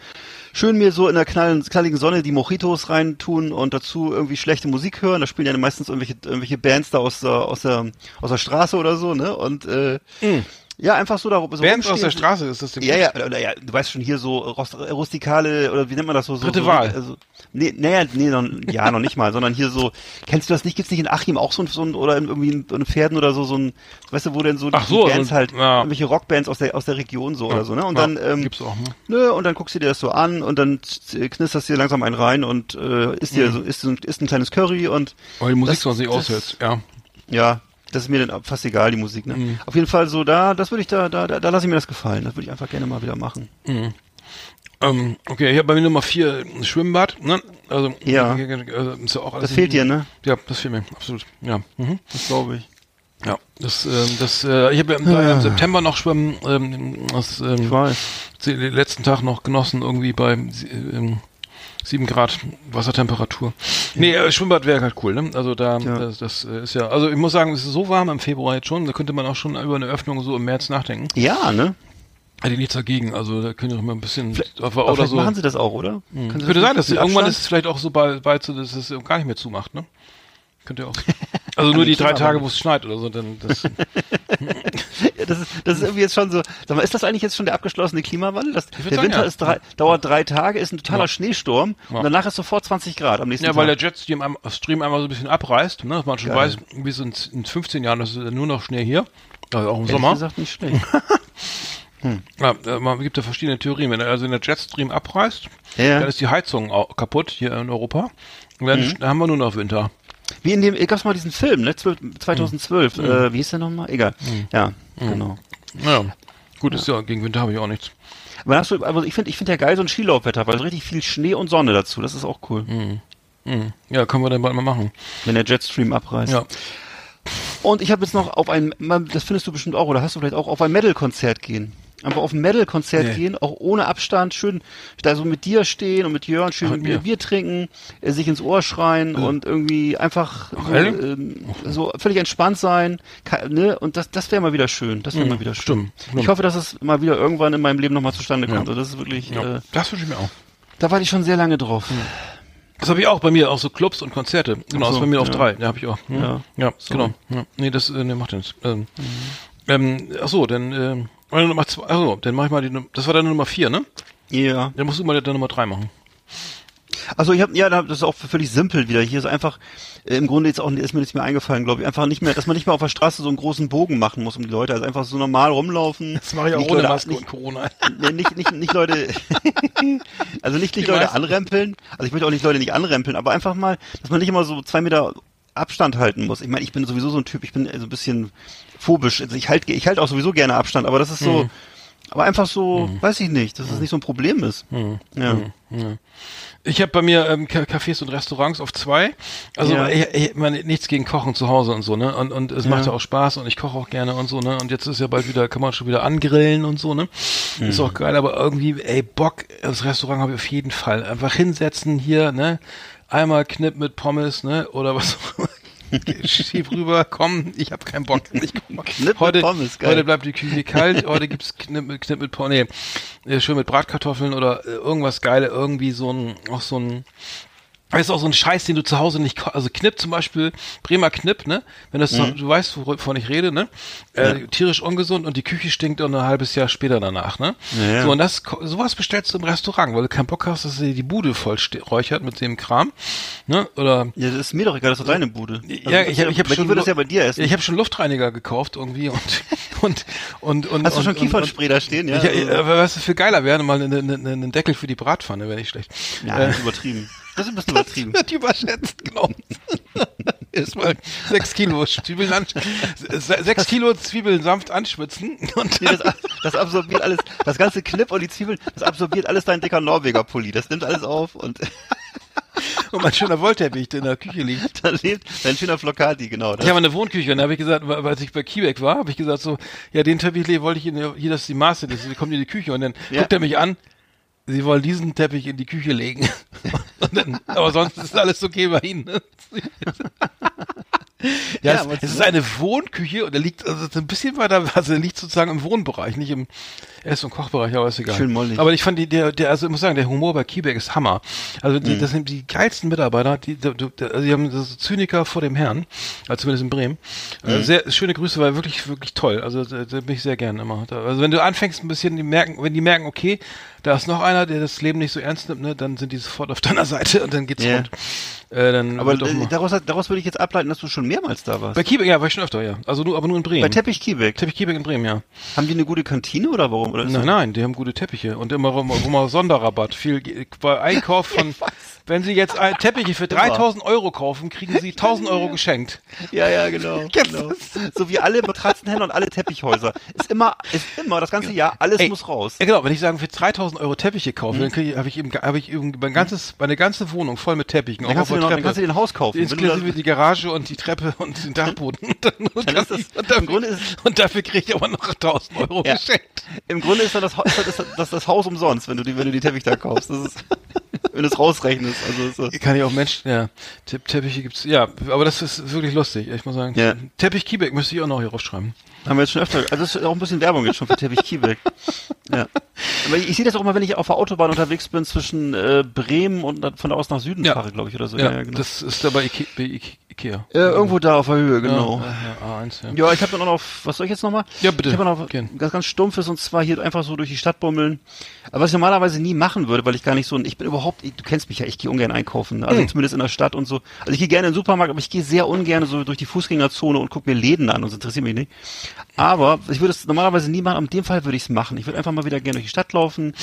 C: schön mir so in der knallen, knalligen Sonne die Mojitos reintun und dazu irgendwie schlechte Musik hören. Da spielen ja meistens irgendwelche, irgendwelche Bands da aus der, aus der, aus der Straße oder so, ne? Und, äh, ja, einfach so darüber. So
B: Bands aus der. Straße ist das denn?
C: Ja, ja, oder, ja, du weißt schon hier so rustikale oder wie nennt man das so? so
B: Dritte
C: so,
B: Wahl.
C: Also, nee, naja, nee, noch, ja, noch nicht mal, sondern hier so, kennst du das nicht? Gibt's nicht in Achim auch so ein, so ein oder in, irgendwie in, in Pferden oder so, so ein, weißt du, wo denn so
B: Ach
C: die
B: so,
C: Bands
B: so-
C: halt,
B: ja.
C: irgendwelche Rockbands aus der, aus der Region so oder so, ne? Und
B: Ja,
C: dann, ähm,
B: gibt's auch, ne?
C: Nö, und dann guckst du dir das so an und dann knisterst dir langsam einen rein und äh, isst dir so, isst, ein- isst ein kleines Curry und
B: Weil die Musik
C: Das-
B: so sich aushält, ja.
C: ja, das ist mir dann fast egal, die Musik, ne?
B: Mhm.
C: Auf jeden Fall so da, das würde ich da, da, da, da lasse ich mir das gefallen. Das würde ich einfach gerne mal wieder machen.
B: Ähm, okay, ich habe bei mir Nummer vier ein Schwimmbad, ne? Also,
C: Ja.
B: äh, ist ja auch alles
C: Das fehlt dir, ne?
B: Ja, das fehlt mir, absolut. Ja. Mhm.
C: Das glaube ich.
B: Ja, das, ähm, das, äh, ich habe ja im, da im September noch schwimmen, ähm, das,
C: Ich
B: ähm,
C: weiß.
B: den letzten Tag noch genossen, irgendwie bei ähm, sieben Grad Wassertemperatur. Nee, äh, Schwimmbad wäre halt cool, ne? Also da,
C: Ja.
B: das, das äh, ist ja, also ich muss sagen, es ist so warm im Februar jetzt schon, da könnte man auch schon über eine Öffnung so im März nachdenken.
C: Ja, ne?
B: Hätte ich nichts dagegen, also da könnte ich mal ein bisschen,
C: Aber
B: oder
C: vielleicht
B: so.
C: machen sie das auch, oder? Können sie
B: Könnte
C: das
B: sein, dass irgendwann ist es vielleicht auch so bald, bald so, dass es gar nicht mehr zumacht, ne? Könnte ja auch. Also nur die drei Tage, wo es schneit oder so, dann das.
C: Ja, das, ist, das ist irgendwie jetzt schon so. Sag mal, ist das eigentlich jetzt schon der abgeschlossene Klimawandel? Das, der
B: sagen,
C: Winter
B: ja.
C: ist drei, dauert drei Tage, ist ein totaler
B: Ja.
C: Schneesturm
B: Ja.
C: und danach ist sofort 20 Grad am nächsten
B: ja,
C: Tag.
B: weil der Jetstream am- Stream einmal so ein bisschen abreißt, ne? Dass man schon
C: Geil.
B: weiß, wie es in, in 15 Jahren, ist ja nur noch Schnee hier. Also auch im
C: Ehrlich
B: Sommer.
C: gesagt nicht schlecht.
B: Ja, äh, man gibt ja verschiedene Theorien. Wenn also in der Jetstream abreißt,
C: Ja.
B: dann ist die Heizung kaputt hier in Europa. Und dann,
C: Mhm.
B: dann haben wir nur noch Winter.
C: Wie in dem, gab's mal diesen Film, ne? 12, 2012.
B: Mhm.
C: Äh, wie hieß der nochmal? Egal. Ja, genau.
B: Ja. Gut, ist ja, gegen Winter habe ich auch nichts.
C: Aber, hast du, aber ich finde ich finde ja geil so ein Skilaufwetter, weil richtig viel Schnee und Sonne dazu. Das ist auch cool,
B: Mhm. Ja, können wir dann bald mal machen.
C: wenn der Jetstream abreißt.
B: Ja.
C: Und ich habe jetzt noch auf ein, das findest du bestimmt auch, oder hast du vielleicht auch, auf ein Metal-Konzert gehen. Einfach auf ein Metal-Konzert
B: Nee.
C: gehen, auch ohne Abstand, schön da so mit dir stehen und mit Jörn schön
B: Ach,
C: mit mir. Bier trinken, äh, sich ins Ohr schreien und irgendwie einfach so,
B: ehrlich?
C: ähm, so völlig entspannt sein. Ka- Ne? Und das, das wäre mal wieder schön. Das wäre
B: Mhm,
C: mal wieder schön.
B: stimmt.
C: Ich hoffe, dass es mal wieder irgendwann in meinem Leben nochmal zustande
B: Ja.
C: kommt. Und das ist wirklich,
B: ja.
C: äh,
B: das wünsche ich mir auch.
C: da war ich schon sehr lange drauf.
B: Das habe ich auch bei mir, auch so Clubs und Konzerte. Genau,
C: Ach
B: das
C: so,
B: ist bei mir auf
C: ja.
B: drei. Ja, habe ich auch. Hm.
C: Ja.
B: Ja,
C: So.
B: genau. Ja. Nee, das äh, nee, macht nichts. Ähm, ähm, ach so, dann ähm, meine Nummer zwei, ach so, dann mach ich mal die Num- das war deine Nummer vier, ne?
C: Ja.
B: Dann musst du mal deine Nummer drei machen.
C: Also ich habe ja, da- das ist auch völlig simpel wieder. Hier ist einfach äh, im Grunde jetzt auch ist mir nichts mehr eingefallen, glaube ich. Einfach nicht mehr, dass man nicht mehr auf der Straße so einen großen Bogen machen muss um die Leute, also einfach so normal rumlaufen.
B: Das mache ich auch
C: Nicht
B: ohne
C: Leute-
B: Maske
C: nicht,
B: und Corona.
C: Nee, nicht, nicht, nicht Leute, also nicht, nicht
B: Die
C: Leute
B: meisten.
C: anrempeln. Also ich möchte auch nicht Leute nicht anrempeln, aber einfach mal, dass man nicht immer so zwei Meter Abstand halten muss. Ich meine, ich bin sowieso so ein Typ, ich bin so ein bisschen phobisch. Also ich halte ich halt auch sowieso gerne Abstand, aber das ist so,
B: Mhm.
C: aber einfach so, weiß ich nicht, dass es nicht so ein Problem ist.
B: Mhm.
C: Ja.
B: Ich habe bei mir ähm, Ca- Cafés und Restaurants auf zwei. Also
C: Ja.
B: ich, ich meine nichts gegen Kochen zu Hause und so, ne? Und, und es
C: Ja.
B: macht ja auch Spaß und ich koche auch gerne und so, ne? Und jetzt ist ja bald wieder, kann man schon wieder angrillen und so, ne?
C: Mhm.
B: Ist auch geil, aber irgendwie, ey, Bock, das Restaurant habe ich auf jeden Fall. Einfach hinsetzen hier, ne? Einmal Knipp mit Pommes, ne? Oder was auch immer. Schieb rüber, komm, ich habe keinen Bock. Ich komm, heute,
C: Pommes,
B: heute bleibt die Küche kalt, heute gibt's Knipp mit, Knipp mit Pommes, nee, äh, schön mit Bratkartoffeln oder äh, irgendwas Geile, irgendwie so ein, auch so ein, Weißt du, auch so ein Scheiß, den du zu Hause nicht, also Knipp zum Beispiel, Bremer Knipp, ne? Wenn das,
C: Mhm.
B: du weißt, wovon ich rede, ne? Äh, tierisch ungesund und die Küche stinkt dann ein halbes Jahr später danach, ne?
C: Ja, ja.
B: So, und das, sowas bestellst du im Restaurant, weil du keinen Bock hast, dass sie die Bude voll räuchert mit dem Kram, ne? Oder,
C: Ja, das ist mir doch egal, das ist doch deine Bude. Also,
B: ja, ich habe ich hab
C: bei
B: schon,
C: dir würde es ja bei dir essen.
B: ich habe schon Luftreiniger gekauft irgendwie und, und, und, und,
C: Hast du
B: und,
C: schon
B: und-
C: Kiefernspray da stehen? Ja,
B: Ja,
C: Also-
B: ja, aber was viel geiler wäre, mal einen eine, eine, einen Deckel für die Bratpfanne, wäre nicht schlecht.
C: ja
B: Äh,
C: das ist übertrieben. Das ist ein bisschen übertrieben.
B: wird überschätzt, genau. Erstmal sechs Kilo Zwiebeln an, se- sechs Kilo Zwiebeln sanft anschwitzen und
C: Nee, das, das absorbiert alles, das ganze Knipp und die Zwiebeln, das absorbiert alles dein dicker Norweger Pulli. Das nimmt alles auf und
B: und mein schöner Wollteppich, der in der Küche liegt.
C: da lebt dein schöner Flocati, genau. Das,
B: Ich habe eine Wohnküche und da habe ich gesagt, weil als ich bei Kiebeck war, habe ich gesagt so, ja, den Teppich wollte ich in der, hier, das ist die Maße, das kommt in die Küche und dann
C: Ja.
B: guckt er mich an, sie wollen diesen Teppich in die Küche legen. Dann, aber sonst ist alles okay bei ihnen. Ne? Ja,
C: Ja,
B: es, es ist eine Wohnküche und er liegt also so ein bisschen weiter, also er liegt sozusagen im Wohnbereich, nicht im Ess- und Kochbereich, aber ist egal.
C: Schön mollig.
B: Aber ich fand die, der, der, also ich muss sagen, der Humor bei Kiebeck ist Hammer. Also
C: Mhm.
B: die, das sind die geilsten Mitarbeiter, die, die, also die haben das Zyniker vor dem Herrn, also zumindest in Bremen.
C: Mhm.
B: Äh, Sehr schöne Grüße, war wirklich, wirklich toll. Also da, da bin ich sehr gern immer. Da, also wenn du anfängst ein bisschen, die merken, wenn die merken, okay, da ist noch einer, der das Leben nicht so ernst nimmt, ne, dann sind die sofort auf deiner Seite und dann geht's
C: Ja.
B: rund. Äh, dann
C: Aber äh, daraus, daraus würde ich jetzt ableiten, dass du schon mehrmals da warst.
B: bei Kiebeck, ja, war ich schon öfter, ja. Also nur, aber nur in Bremen.
C: Bei Teppich Kiebeck.
B: Teppich Kiebeck in Bremen, ja.
C: Haben die eine gute Kantine oder warum? Oder
B: Nein, nein, die haben gute Teppiche und immer, immer, Sonderrabatt. Viel bei Einkauf von, wenn Sie jetzt Teppiche für 3000 Euro kaufen, kriegen Sie 1000 Euro geschenkt.
C: Ja, ja, genau. genau. So wie alle Matratzenhändler und alle Teppichhäuser. Ist immer, ist immer das ganze Jahr, alles
B: Ey,
C: muss raus.
B: Ja, genau, wenn ich sagen, für 3000 Euro Teppiche kaufe,
C: Mhm.
B: dann habe ich eben, habe ich eben mein ganzes, meine ganze Wohnung voll mit Teppichen.
C: Dann kannst, du noch, dann kannst du dir ein Haus kaufen.
B: Inklusive die Garage und die Treppe und den Dachboden. Und, dann, und,
C: Dann ist das-
B: und, dafür,
C: ist-
B: und dafür kriege ich aber noch 1000 Euro
C: Ja.
B: geschenkt.
C: Im Grunde ist dann das, Haus- ist das, das, das Haus umsonst, wenn du die, wenn du die Teppich da kaufst. Das ist, wenn du es rausrechnest. Also das,
B: Kann ich auch Menschen, ja. Te Teppiche gibt's, ja, aber das ist wirklich lustig, ich muss sagen.
C: Ja.
B: Teppich Kiebeck müsste ich auch noch hier raufschreiben.
C: haben wir jetzt schon öfter. Also das ist auch ein bisschen Werbung jetzt schon für Teppich Kiebeck. Ja. Aber ich, ich sehe das auch immer, wenn ich auf der Autobahn unterwegs bin zwischen äh, Bremen und von da aus nach Süden
B: Ja.
C: fahre, glaube ich, oder so.
B: Ja,
C: genau.
B: das ist da bei, Ike bei Ike Ikea.
C: äh, irgendwo da auf der Höhe, genau.
B: Ja, ja, A1, ja.
C: Ja, ich habe noch, was soll ich jetzt nochmal?
B: Ja, bitte.
C: Ich habe noch
B: Gern.
C: ganz, ganz stumpfes und zwar hier einfach so durch die Stadt bummeln. Aber was ich normalerweise nie machen würde, weil ich gar nicht so ich bin überhaupt, ich, du kennst mich ja, ich gehe ungern einkaufen, also
B: Hm.
C: zumindest in der Stadt und so. Also ich gehe gerne in den Supermarkt, aber ich gehe sehr ungern so durch die Fußgängerzone und gucke mir Läden an und das interessiert mich nicht. Aber ich würde es normalerweise nie machen, aber in dem Fall würde ich es machen. Ich würde einfach mal wieder gerne durch die Stadt laufen.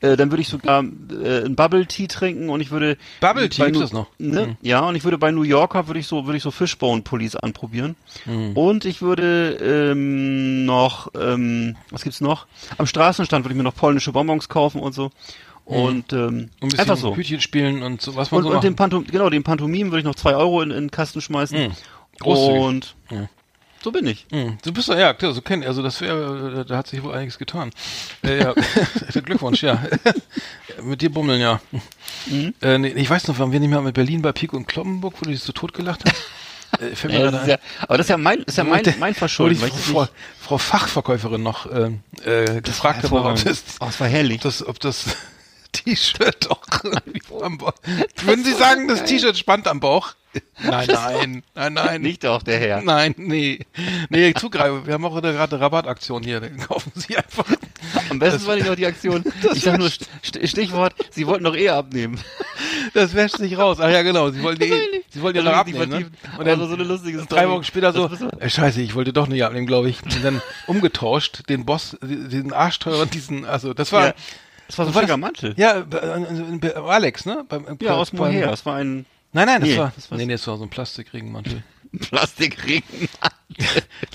C: Äh, dann würde ich sogar äh, ein Bubble Tea trinken und ich würde
B: Bubble Tea das noch?
C: Ne?
B: Mhm.
C: Ja, und ich würde bei New Yorker würde ich so würde ich so Fishbone Pullis anprobieren.
B: Mhm.
C: Und ich würde ähm, noch ähm, was gibt's noch? Am Straßenstand würde ich mir noch polnische Bonbons kaufen und so. Und ähm,
B: Mhm. Ein bisschen
C: einfach so.
B: Hütchen spielen und so, was man
C: Und,
B: so
C: und
B: macht.
C: den Pantom genau, den Pantomim würde ich noch zwei Euro in, in den Kasten schmeißen.
B: Mhm. Großzügig.
C: Und
B: Ja.
C: so bin ich.
B: Hm, Du bist doch, ja, klar, so kennen, also das wäre, da hat sich wohl einiges getan. Äh, ja, Glückwunsch, ja. mit dir bummeln, ja.
C: Mhm.
B: Äh, nee, ich weiß noch, waren wir nicht mal mit Berlin bei Pico und Kloppenburg, wo du dich so totgelacht hast? Äh, fällt mir
C: Ja, das
B: ein.
C: ja, aber das ist ja mein, ist ja mein, mein Verschulden. weil ich
B: Frau, Frau Fachverkäuferin noch ähm, äh, gefragt hat, ob das,
C: Oh, das war herrlich.
B: ob das, ob das T-Shirt auch irgendwie am Bauch. Würden Sie sagen, das T-Shirt spannt am Bauch? Nein, nein, nein, nein.
C: Nicht auch der Herr.
B: Nein, nee. Nee, zugreifen. Wir haben auch gerade eine Rabattaktion hier. Dann kaufen Sie einfach.
C: Am besten
B: Das-
C: war nicht noch die Aktion. Ich sag nur St- Stichwort, Sie wollten doch eher abnehmen.
B: Das wäscht sich raus. Ach ja, genau. Sie wollten, die, Sie wollten ja noch
C: Also
B: abnehmen. Ne? Und dann
C: Also so eine lustige
B: drei
C: Story.
B: Wochen später so, äh, scheiße, ich wollte doch nicht abnehmen, glaube ich. Und dann umgetauscht, den Boss, Arschteuer und diesen, also das war,
C: Ja. Das war so ein schicker Mantel.
B: ja, bei- äh, bei Alex, ne? Beim,
C: Ja, aus Moher. Das war ein
B: Nein, nein, das
C: Nee,
B: war,
C: das
B: nee, nee, das war so ein Plastikregenmantel.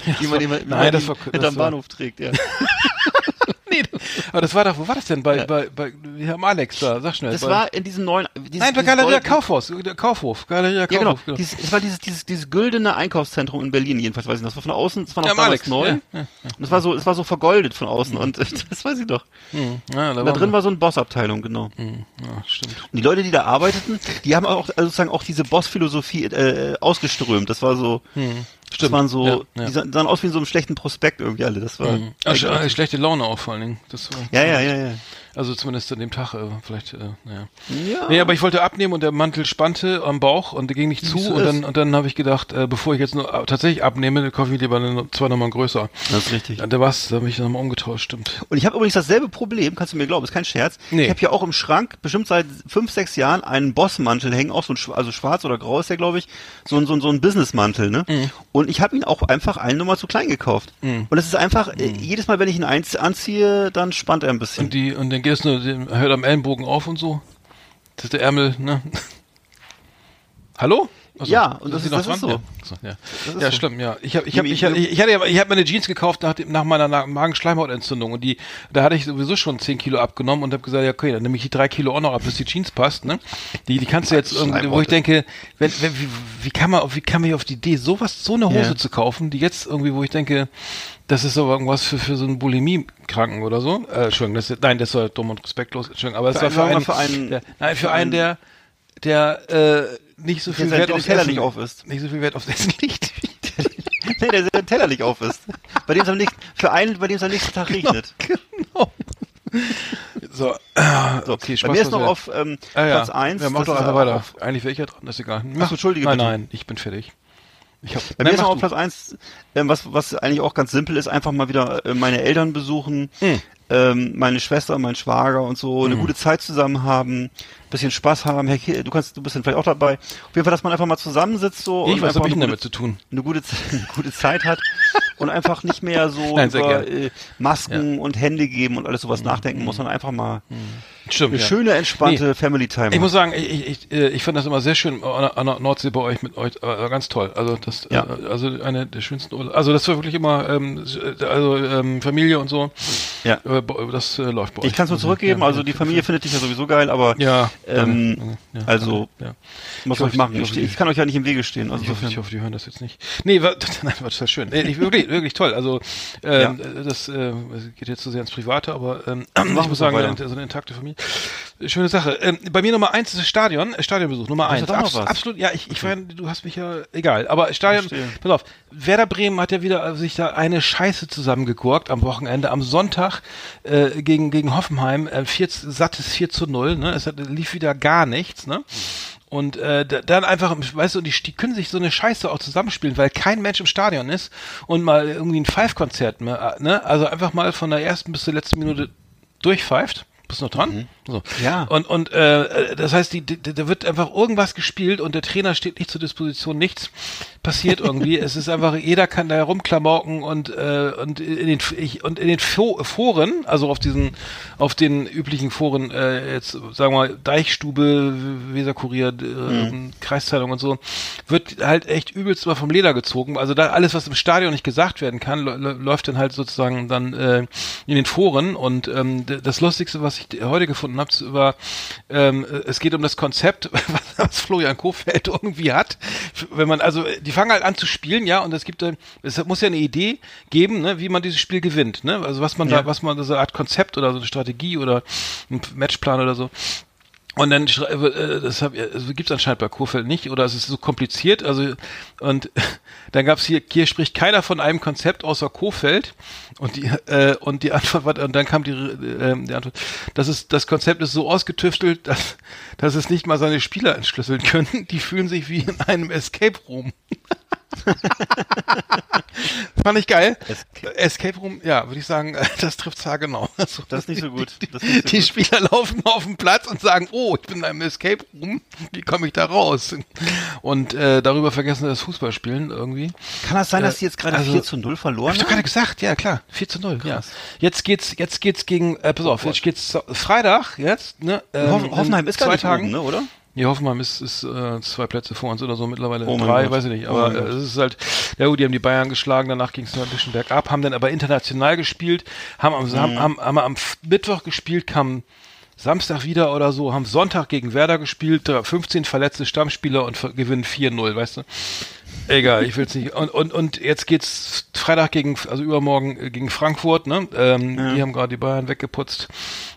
B: Das
C: wie man den
B: nein, das war-
C: hinterm
B: das war-
C: Bahnhof trägt. Ja.
B: nee, aber das war doch, wo war das denn? Bei, bei, bei, wir haben Alex da, sag schnell.
C: Das
B: bei,
C: war in diesem neuen. Dieses,
B: Nein, bei Galeria Kaufhaus, Kaufhof, Galeria
C: Ja, genau.
B: Kaufhof,
C: Dieses, es war dieses, dieses, dieses güldene Einkaufszentrum in Berlin, jedenfalls weiß ich noch. Das war von außen, das war noch
B: Ja, Alex,
C: neu.
B: ja, ja,
C: Und es war so, es war so vergoldet von außen und das weiß ich doch.
B: Hm, ja, da,
C: da drin war so eine Bossabteilung, genau.
B: Hm, ja, stimmt.
C: Und die Leute, die da arbeiteten, die haben auch also sozusagen auch diese Boss-Philosophie äh, ausgeströmt. Das war so, das
B: Stimmt.
C: waren so,
B: Ja, ja.
C: die sahen, aus wie in so einem schlechten Prospekt irgendwie alle. Das war.
B: Hm. Ach, sch schlechte Laune auch vor allen Dingen. Das war,
C: Ja, ja, ja, ja.
B: Also zumindest an dem Tag, äh, vielleicht, äh, naja.
C: Ja.
B: Nee, aber ich wollte abnehmen und der Mantel spannte am Bauch und der ging nicht zu
C: so
B: und dann, und dann habe ich gedacht, äh, bevor ich jetzt nur äh, tatsächlich abnehme, kaufe ich lieber eine, zwei Nummern größer.
C: Das ist richtig.
B: Ja, da war's, da habe ich nochmal umgetauscht, stimmt.
C: Und ich habe übrigens dasselbe Problem, kannst du mir glauben, ist kein Scherz.
B: Nee.
C: Ich habe hier auch im Schrank bestimmt seit fünf, sechs Jahren einen Bossmantel hängen, auch so ein also schwarz oder grau ist der, glaube ich, so ein so ein, so ein Businessmantel, ne?
B: Mhm.
C: Und ich habe ihn auch einfach eine Nummer zu klein gekauft. Und es ist einfach äh, jedes Mal, wenn ich ihn einz- anziehe, dann spannt er ein bisschen.
B: Und die, und dann es nur, den- hört am Ellenbogen auf und so. Das ist der Ärmel, ne? Hallo? Achso,
C: Ja, und das ist- das ist so.
B: Ja, Achso, ja.
C: Das ist
B: ja
C: so.
B: stimmt, ja. Ich hab, ich, hab, ich, ich hatte ich habe meine Jeans gekauft nach, nach meiner Magenschleimhautentzündung und die, da hatte ich sowieso schon 10 Kilo abgenommen und habe gesagt, ja, okay, dann nehme ich die drei Kilo auch noch ab, bis die Jeans passt, ne? Die, die kannst du jetzt irgendwie, wo ich denke, wenn, wenn, wie, wie kann man, wie kann man hier auf die Idee, sowas, so eine Hose
C: Ja.
B: zu kaufen, die jetzt irgendwie, wo ich denke, das ist so irgendwas für, für so einen Bulimie-Kranken oder so. Äh, Entschuldigung, das, ist- nein, das war dumm und respektlos, Entschuldigung, aber es war für einen,
C: für einen-
B: der, nein, für einen- der, der, äh, nicht so viel Wert aufs
C: Teller nicht aufisst.
B: Nicht so viel Wert aufs Essen liegt.
C: nee, der den Teller nicht auf ist. Bei dem es am nächsten, für einen, bei dem es am nächsten Tag regnet.
B: genau. So, äh,
C: So,
B: okay,
C: bei mir ist noch auf ähm,
B: Ah, ja.
C: Platz 1.
B: Ja, mach doch einfach weiter. Eigentlich wäre ich ja dran, das ist egal. Mach,
C: so, entschuldige
B: Nein,
C: bitte.
B: nein, ich bin fertig. Ich hab,
C: Bei
B: nein,
C: mir ist noch auf. Platz 1, ähm, was, was eigentlich auch ganz simpel ist, einfach mal wieder äh, meine Eltern besuchen,
B: Hm.
C: Ähm, meine Schwester, mein Schwager und so, eine gute Zeit zusammen haben, bisschen Spaß haben. Kiel, du kannst, du bist dann vielleicht auch dabei. Auf jeden Fall, dass man einfach mal zusammensitzt so
B: Ich,
C: und
B: was
C: einfach eine
B: damit
C: gute,
B: zu tun?
C: eine gute, eine gute Zeit hat und einfach nicht mehr so
B: Nein,
C: über äh, Masken und Hände geben und alles sowas nachdenken muss, sondern einfach mal
B: Stimmt,
C: eine
B: ja.
C: schöne, entspannte Family Time.
B: Ich muss sagen, ich, ich, ich, äh, fand das immer sehr schön an der, Nordsee bei euch mit euch, äh, ganz toll. Also das,
C: Ja.
B: äh, also eine der schönsten Urlaub. Also das war wirklich immer, ähm, äh, also ähm, Familie und so.
C: Ja.
B: Äh, das äh, läuft bei euch.
C: Ich kann es nur zurückgeben,
B: Ja,
C: also die Familie findet dich ja sowieso geil, aber
B: Ja.
C: ähm, also was
B: Ich
C: soll ich machen?
B: ich
C: Ich, kann euch ja nicht im Wege stehen. Also
B: Ich hoffe, ich hoffe, die hören das jetzt nicht. Nee, war, nein, war total schön. Nee, ich, wirklich, wirklich toll. Also ähm, das äh, geht jetzt zu sehr ins Private, aber ähm, ich muss sagen, so eine intakte Familie. Schöne Sache. Ähm, bei mir Nummer eins ist das Stadion, äh, Stadionbesuch, Nummer eins. Abs? Absolut, ja, ich, ich mein, du hast mich ja, egal, aber Stadion,
C: Verstehe.
B: pass auf, Werder Bremen hat ja wieder sich da eine Scheiße zusammengegurkt am Wochenende, am Sonntag äh, gegen, gegen Hoffenheim, äh, vier, sattes 4 zu 0, ne? Es hat, lief wieder gar nichts, ne? Und äh, da- dann einfach, weißt du, die, die können sich so eine Scheiße auch zusammenspielen, weil kein Mensch im Stadion ist und mal irgendwie ein Five-Konzert mehr, äh, ne? Also einfach mal von der ersten bis zur letzten Minute durchpfeift. Bist du noch dran? So.
C: Ja.
B: Und, und äh, das heißt, die, die, da wird einfach irgendwas gespielt und der Trainer steht nicht zur Disposition, nichts passiert irgendwie. es ist einfach, jeder kann da herumklamauken und, äh, und in den ich, und in den Fo Foren, also auf diesen, auf den üblichen Foren, äh, jetzt sagen wir mal, Deichstube, Weserkurier, äh, Kreiszeitung und so, wird halt echt übelst mal vom Leder gezogen. Also da alles, was im Stadion nicht gesagt werden kann, lä- lä- läuft dann halt sozusagen dann äh, in den Foren. Und ähm, das Lustigste, was ich heute gefunden habe, war, ähm, es geht um das Konzept, was Florian Kofeld irgendwie hat. Wenn man, also die fangen halt an zu spielen, ja, und es gibt, äh, es muss ja eine Idee geben, ne, wie man dieses Spiel gewinnt, ne? Also was man
C: Ja.
B: da, was man, so eine Art Konzept oder so eine Strategie oder ein Matchplan oder so. Und dann äh, das hab, also gibt's anscheinend bei Kurfeld nicht oder es ist so kompliziert. Also und dann gab's hier hier spricht keiner von einem Konzept außer Kofeld und die äh, und die Antwort war und dann kam die äh, die Antwort. Das ist das Konzept ist so ausgetüftelt, dass dass es nicht mal seine Spieler entschlüsseln können. Die fühlen sich wie in einem Escape Room. Fand ich geil.
C: Escape-
B: Escape Room, ja, würde ich sagen, das trifft's genau. Also,
C: Das ist nicht so gut. Nicht so
B: die
C: gut.
B: Spieler laufen auf den Platz und sagen, oh, ich bin in einem Escape Room, wie komme ich da raus? Und äh, darüber vergessen sie das Fußballspielen irgendwie.
C: Kann das sein, dass
B: Äh,
C: die jetzt gerade
B: also-
C: 4 zu 0 verloren
B: Hab ich doch
C: haben?
B: gerade gesagt, ja klar, 4 zu 0, ja. Jetzt geht's, jetzt geht's gegen, äh, pass auf, jetzt geht's Freitag, jetzt, ne? ähm,
C: Hoffenheim ist
B: zwei Tagen.
C: oben, ne, oder?
B: Ja, Hoffenheim ist, ist äh, zwei Plätze vor uns oder so mittlerweile.
C: Oh
B: drei,
C: Gott.
B: weiß ich nicht.
C: Oh
B: Aber
C: mein
B: äh, es ist halt, ja gut, die haben die Bayern geschlagen, danach ging es noch ein bisschen bergab, haben dann aber international gespielt, haben am,
C: Mhm.
B: haben, haben, haben am Mittwoch gespielt, kamen Samstag wieder oder so, haben Sonntag gegen Werder gespielt, da 15 verletzte Stammspieler und gewinnen 4-0, weißt du? Egal, ich will's nicht. Und, und, und jetzt geht's Freitag gegen, also übermorgen äh, gegen Frankfurt, ne? Ähm, Die haben gerade die Bayern weggeputzt.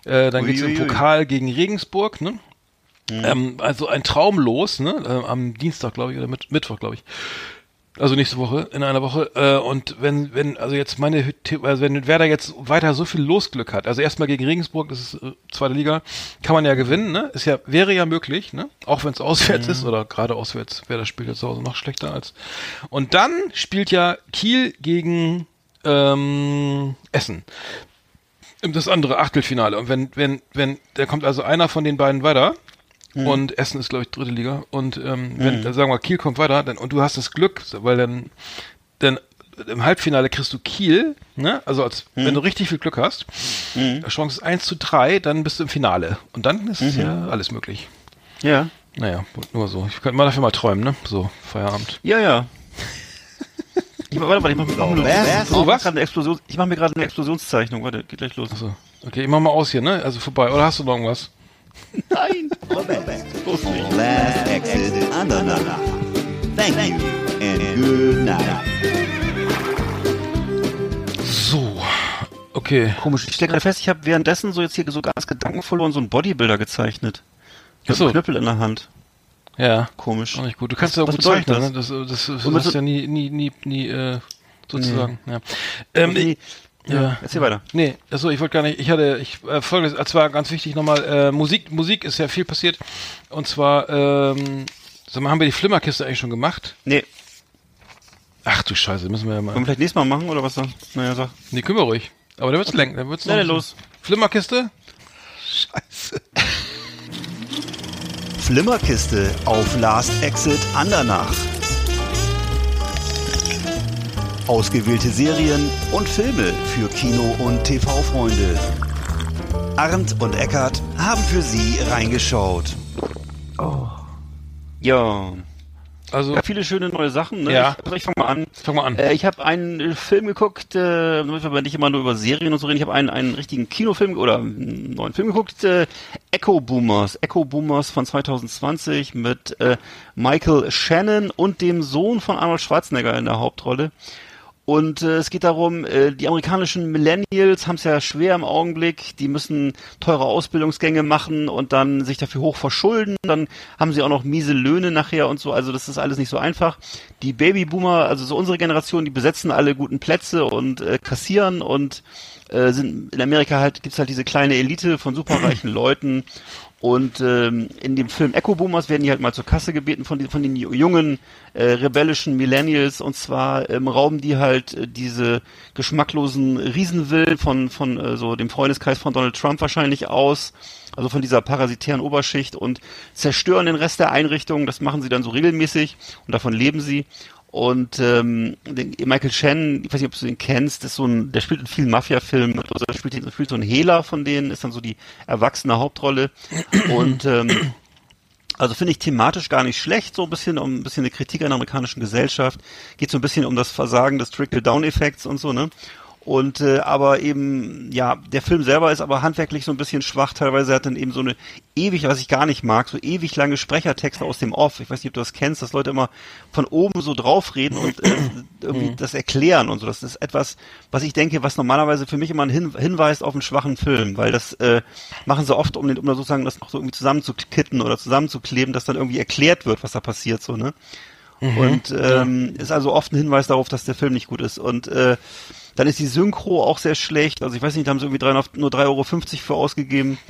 B: Äh, dann geht's im
C: Uiuiui.
B: Pokal gegen Regensburg, ne? Ähm, also ein Traum los, ne? Äh, am Dienstag, glaube ich, oder mit, Mittwoch, glaube ich. Also nächste Woche, in einer Woche. Äh, und wenn, wenn, also jetzt meine, also wenn Werder jetzt weiter so viel Losglück hat, also erstmal gegen Regensburg, das ist äh, zweite Liga, kann man ja gewinnen, ne? Ist ja, wäre ja möglich, ne? Auch wenn es auswärts ist oder gerade auswärts, Werder spielt jetzt zu Hause noch schlechter als. Und dann spielt ja Kiel gegen ähm, Essen das andere Achtelfinale. Und wenn, wenn, wenn, da kommt also einer von den beiden weiter und Essen ist, glaube ich, dritte Liga. Und ähm, wenn, dann sagen wir, Kiel kommt weiter, dann, und du hast das Glück, weil dann, dann im Halbfinale kriegst du Kiel, ne? Also als wenn du richtig viel Glück hast, Chance ist 1 zu 3, dann bist du im Finale. Und dann ist ja alles möglich.
C: Ja.
B: Naja, nur so. Ich könnte mal dafür mal träumen, ne? So, Feierabend.
C: Ja, ja. Ich, warte, warte, ich mache mach,
E: Best
C: oh, was? Eine Explosion, ich mache mir gerade eine Explosionszeichnung. Warte, geht gleich los.
B: So. Okay, ich mach mal aus hier, ne? Also vorbei. Oder hast du noch irgendwas?
C: Nein.
E: Last Exit Andernach. Thank you and good night.
B: So. Okay.
C: Komisch. Ich stelle gerade fest, ich habe währenddessen so jetzt hier so ganz gedankenvoll und so einen Bodybuilder gezeichnet. Ich
B: Ach
C: habe
B: so.
C: einen Knüppel in der Hand.
B: Ja.
C: Komisch.
B: Auch nicht gut. Du kannst ja auch
C: Was
B: gut zeichnen, ne? Das, das, das, das
C: mit
B: hast
C: so-
B: ja nie, nie, nie, nie, äh, sozusagen. Ja. Ähm,
C: Nee,
B: ja.
C: Erzähl weiter.
B: Nee, achso, ich wollte gar nicht, ich hatte, ich, äh, folgendes, es war ganz wichtig nochmal, äh, Musik, Musik ist ja viel passiert. Und zwar, ähm, sag mal, haben wir die Flimmerkiste eigentlich schon gemacht?
C: Nee,
B: Ach du Scheiße, müssen wir ja
C: wollen wir
B: mal.
C: vielleicht nächstes Mal machen oder was da? Naja, sag.
B: Nee, können wir ruhig. Aber da wird's lang, da wird's
C: Na,
B: noch.
C: dann los.
B: Flimmerkiste? Scheiße.
E: Flimmerkiste auf Last Exit Andernach. Ausgewählte Serien und Filme für Kino- und TV-Freunde. Arndt und Eckart haben für Sie reingeschaut.
C: Ja.
B: Also,
C: Ja, viele schöne neue Sachen. Ne?
B: Ja.
C: Ich, ich fange mal an.
B: fang mal an.
C: Äh, ich habe einen äh, Film geguckt, äh, damit wir nicht immer nur über Serien und so reden. Ich habe einen, einen richtigen Kinofilm oder einen neuen Film geguckt. Äh, Echo Boomers. Echo Boomers von 2020 mit äh, Michael Shannon und dem Sohn von Arnold Schwarzenegger in der Hauptrolle. Und äh, es geht darum, äh, die amerikanischen Millennials haben es ja schwer im Augenblick. Die müssen teure Ausbildungsgänge machen und dann sich dafür hoch verschulden. Dann haben sie auch noch miese Löhne nachher und so. Also das ist alles nicht so einfach. Die Babyboomer, also so unsere Generation, die besetzen alle guten Plätze und äh, kassieren und äh, sind in Amerika halt gibt's halt diese kleine Elite von superreichen Leuten und ähm, in dem Film Echo Boomers werden die halt mal zur Kasse gebeten von, den- von den ju- jungen, äh, rebellischen Millennials. Und zwar ähm, rauben die halt äh, diese geschmacklosen Riesenvillen von, von äh, so dem Freundeskreis von Donald Trump wahrscheinlich aus. Also von dieser parasitären Oberschicht und zerstören den Rest der Einrichtung. Das machen sie dann so regelmäßig und davon leben sie. Und ähm, Michael Shannon, ich weiß nicht, ob du den kennst, ist so ein, der spielt in vielen Mafia-Filmen, also spielt, spielt so einen Hehler von denen, ist dann so die erwachsene Hauptrolle. Und ähm, also finde ich thematisch gar nicht schlecht, so ein bisschen um ein bisschen eine Kritik an der amerikanischen Gesellschaft. Geht so ein bisschen um das Versagen des Trickle-Down-Effekts und so, ne? Und äh, aber eben, ja, der Film selber ist aber handwerklich so ein bisschen schwach. Teilweise hat dann eben so eine ewig, was ich gar nicht mag, so ewig lange Sprechertexte aus dem Off. Ich weiß nicht, ob du das kennst, dass Leute immer von oben so draufreden und äh, irgendwie das erklären und so. Das ist etwas, was ich denke, was normalerweise für mich immer ein Hin Hinweis auf einen schwachen Film, weil das äh, machen sie oft, um, den, um da sozusagen das noch so irgendwie zusammenzukitten oder zusammenzukleben, dass dann irgendwie erklärt wird, was da passiert, so, ne? Und ähm, ist also oft ein Hinweis darauf, dass der Film nicht gut ist. Und äh, dann ist die Synchro auch sehr schlecht. Also ich weiß nicht, da haben sie irgendwie 3, nur 3,50 Euro für ausgegeben.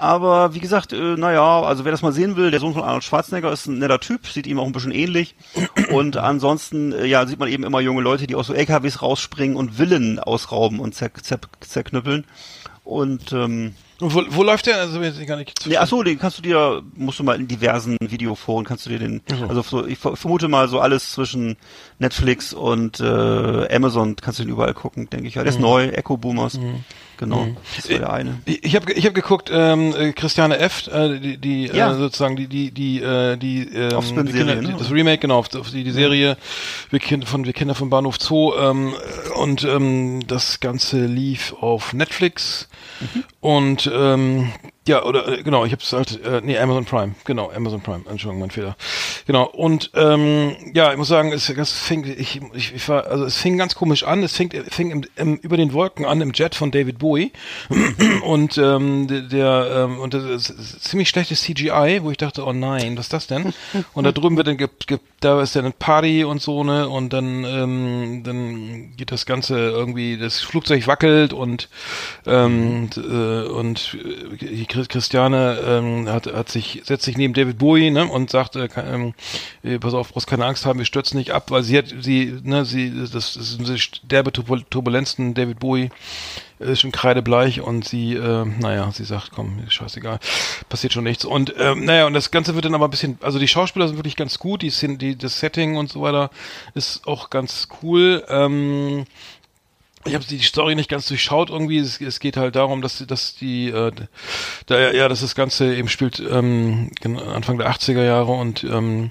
C: Aber wie gesagt, äh, naja, also wer das mal sehen will, der Sohn von Arnold Schwarzenegger ist ein netter Typ, sieht ihm auch ein bisschen ähnlich. Und ansonsten, äh, ja, sieht man eben immer junge Leute, die aus so LKWs rausspringen und Villen ausrauben und zer zer zerknüppeln. Und ähm,
B: wo, wo läuft der? Also, ich gar nicht.
C: Nee, ach so, den kannst du dir, musst du mal in diversen Videoforen, kannst du dir den, also so, ich ver- vermute mal so alles zwischen Netflix und äh, Amazon kannst du den überall gucken, denke ich. Ja, der ist neu, Echo Boomers. Genau, das war der eine.
B: Ich, ich habe ich hab geguckt, ähm, äh, Christiane F., äh, die, die
C: Ja.
B: äh, sozusagen die die die äh, die ähm, wir Kinder-
C: ne?
B: die- das Remake genau, auf- auf die, die Serie wir Kinder von wir Kinder vom Bahnhof Zoo ähm, und ähm, das ganze lief auf Netflix
C: Mhm.
B: und ähm, ja oder äh, genau, ich habe es halt äh, nee Amazon Prime, genau Amazon Prime, Entschuldigung, mein Fehler, genau und ähm, ja ich muss sagen, es, es fing ich, ich, ich war also es fing ganz komisch an, es fing fing im, im, über den Wolken an im Jet von David Bowie. Und ähm, der, ähm, und das ist ziemlich schlechtes CGI, wo ich dachte, oh nein, was ist das denn? Und da drüben wird dann ge, ge, da ist dann eine Party und so ne? Und dann ähm, dann geht das Ganze irgendwie, das Flugzeug wackelt und ähm, äh, und äh, Christiane ähm, hat, hat sich setzt sich neben David Bowie ne und sagt, äh, ähm, äh, pass auf, brauchst keine Angst haben, wir stürzen nicht ab, weil sie hat sie ne sie das, das sind derbe Turbul- Turbulenzen David Bowie ist schon kreidebleich und sie, äh, naja, sie sagt, komm, ist scheißegal, passiert schon nichts. Und ähm, naja, und das Ganze wird dann aber ein bisschen, also die Schauspieler sind wirklich ganz gut, die, die das Setting und so weiter ist auch ganz cool. Ähm, ich habe die Story nicht ganz durchschaut irgendwie. Es, es geht halt darum, dass dass die äh, da, ja, dass das Ganze eben spielt ähm, Anfang der 80er Jahre und ähm,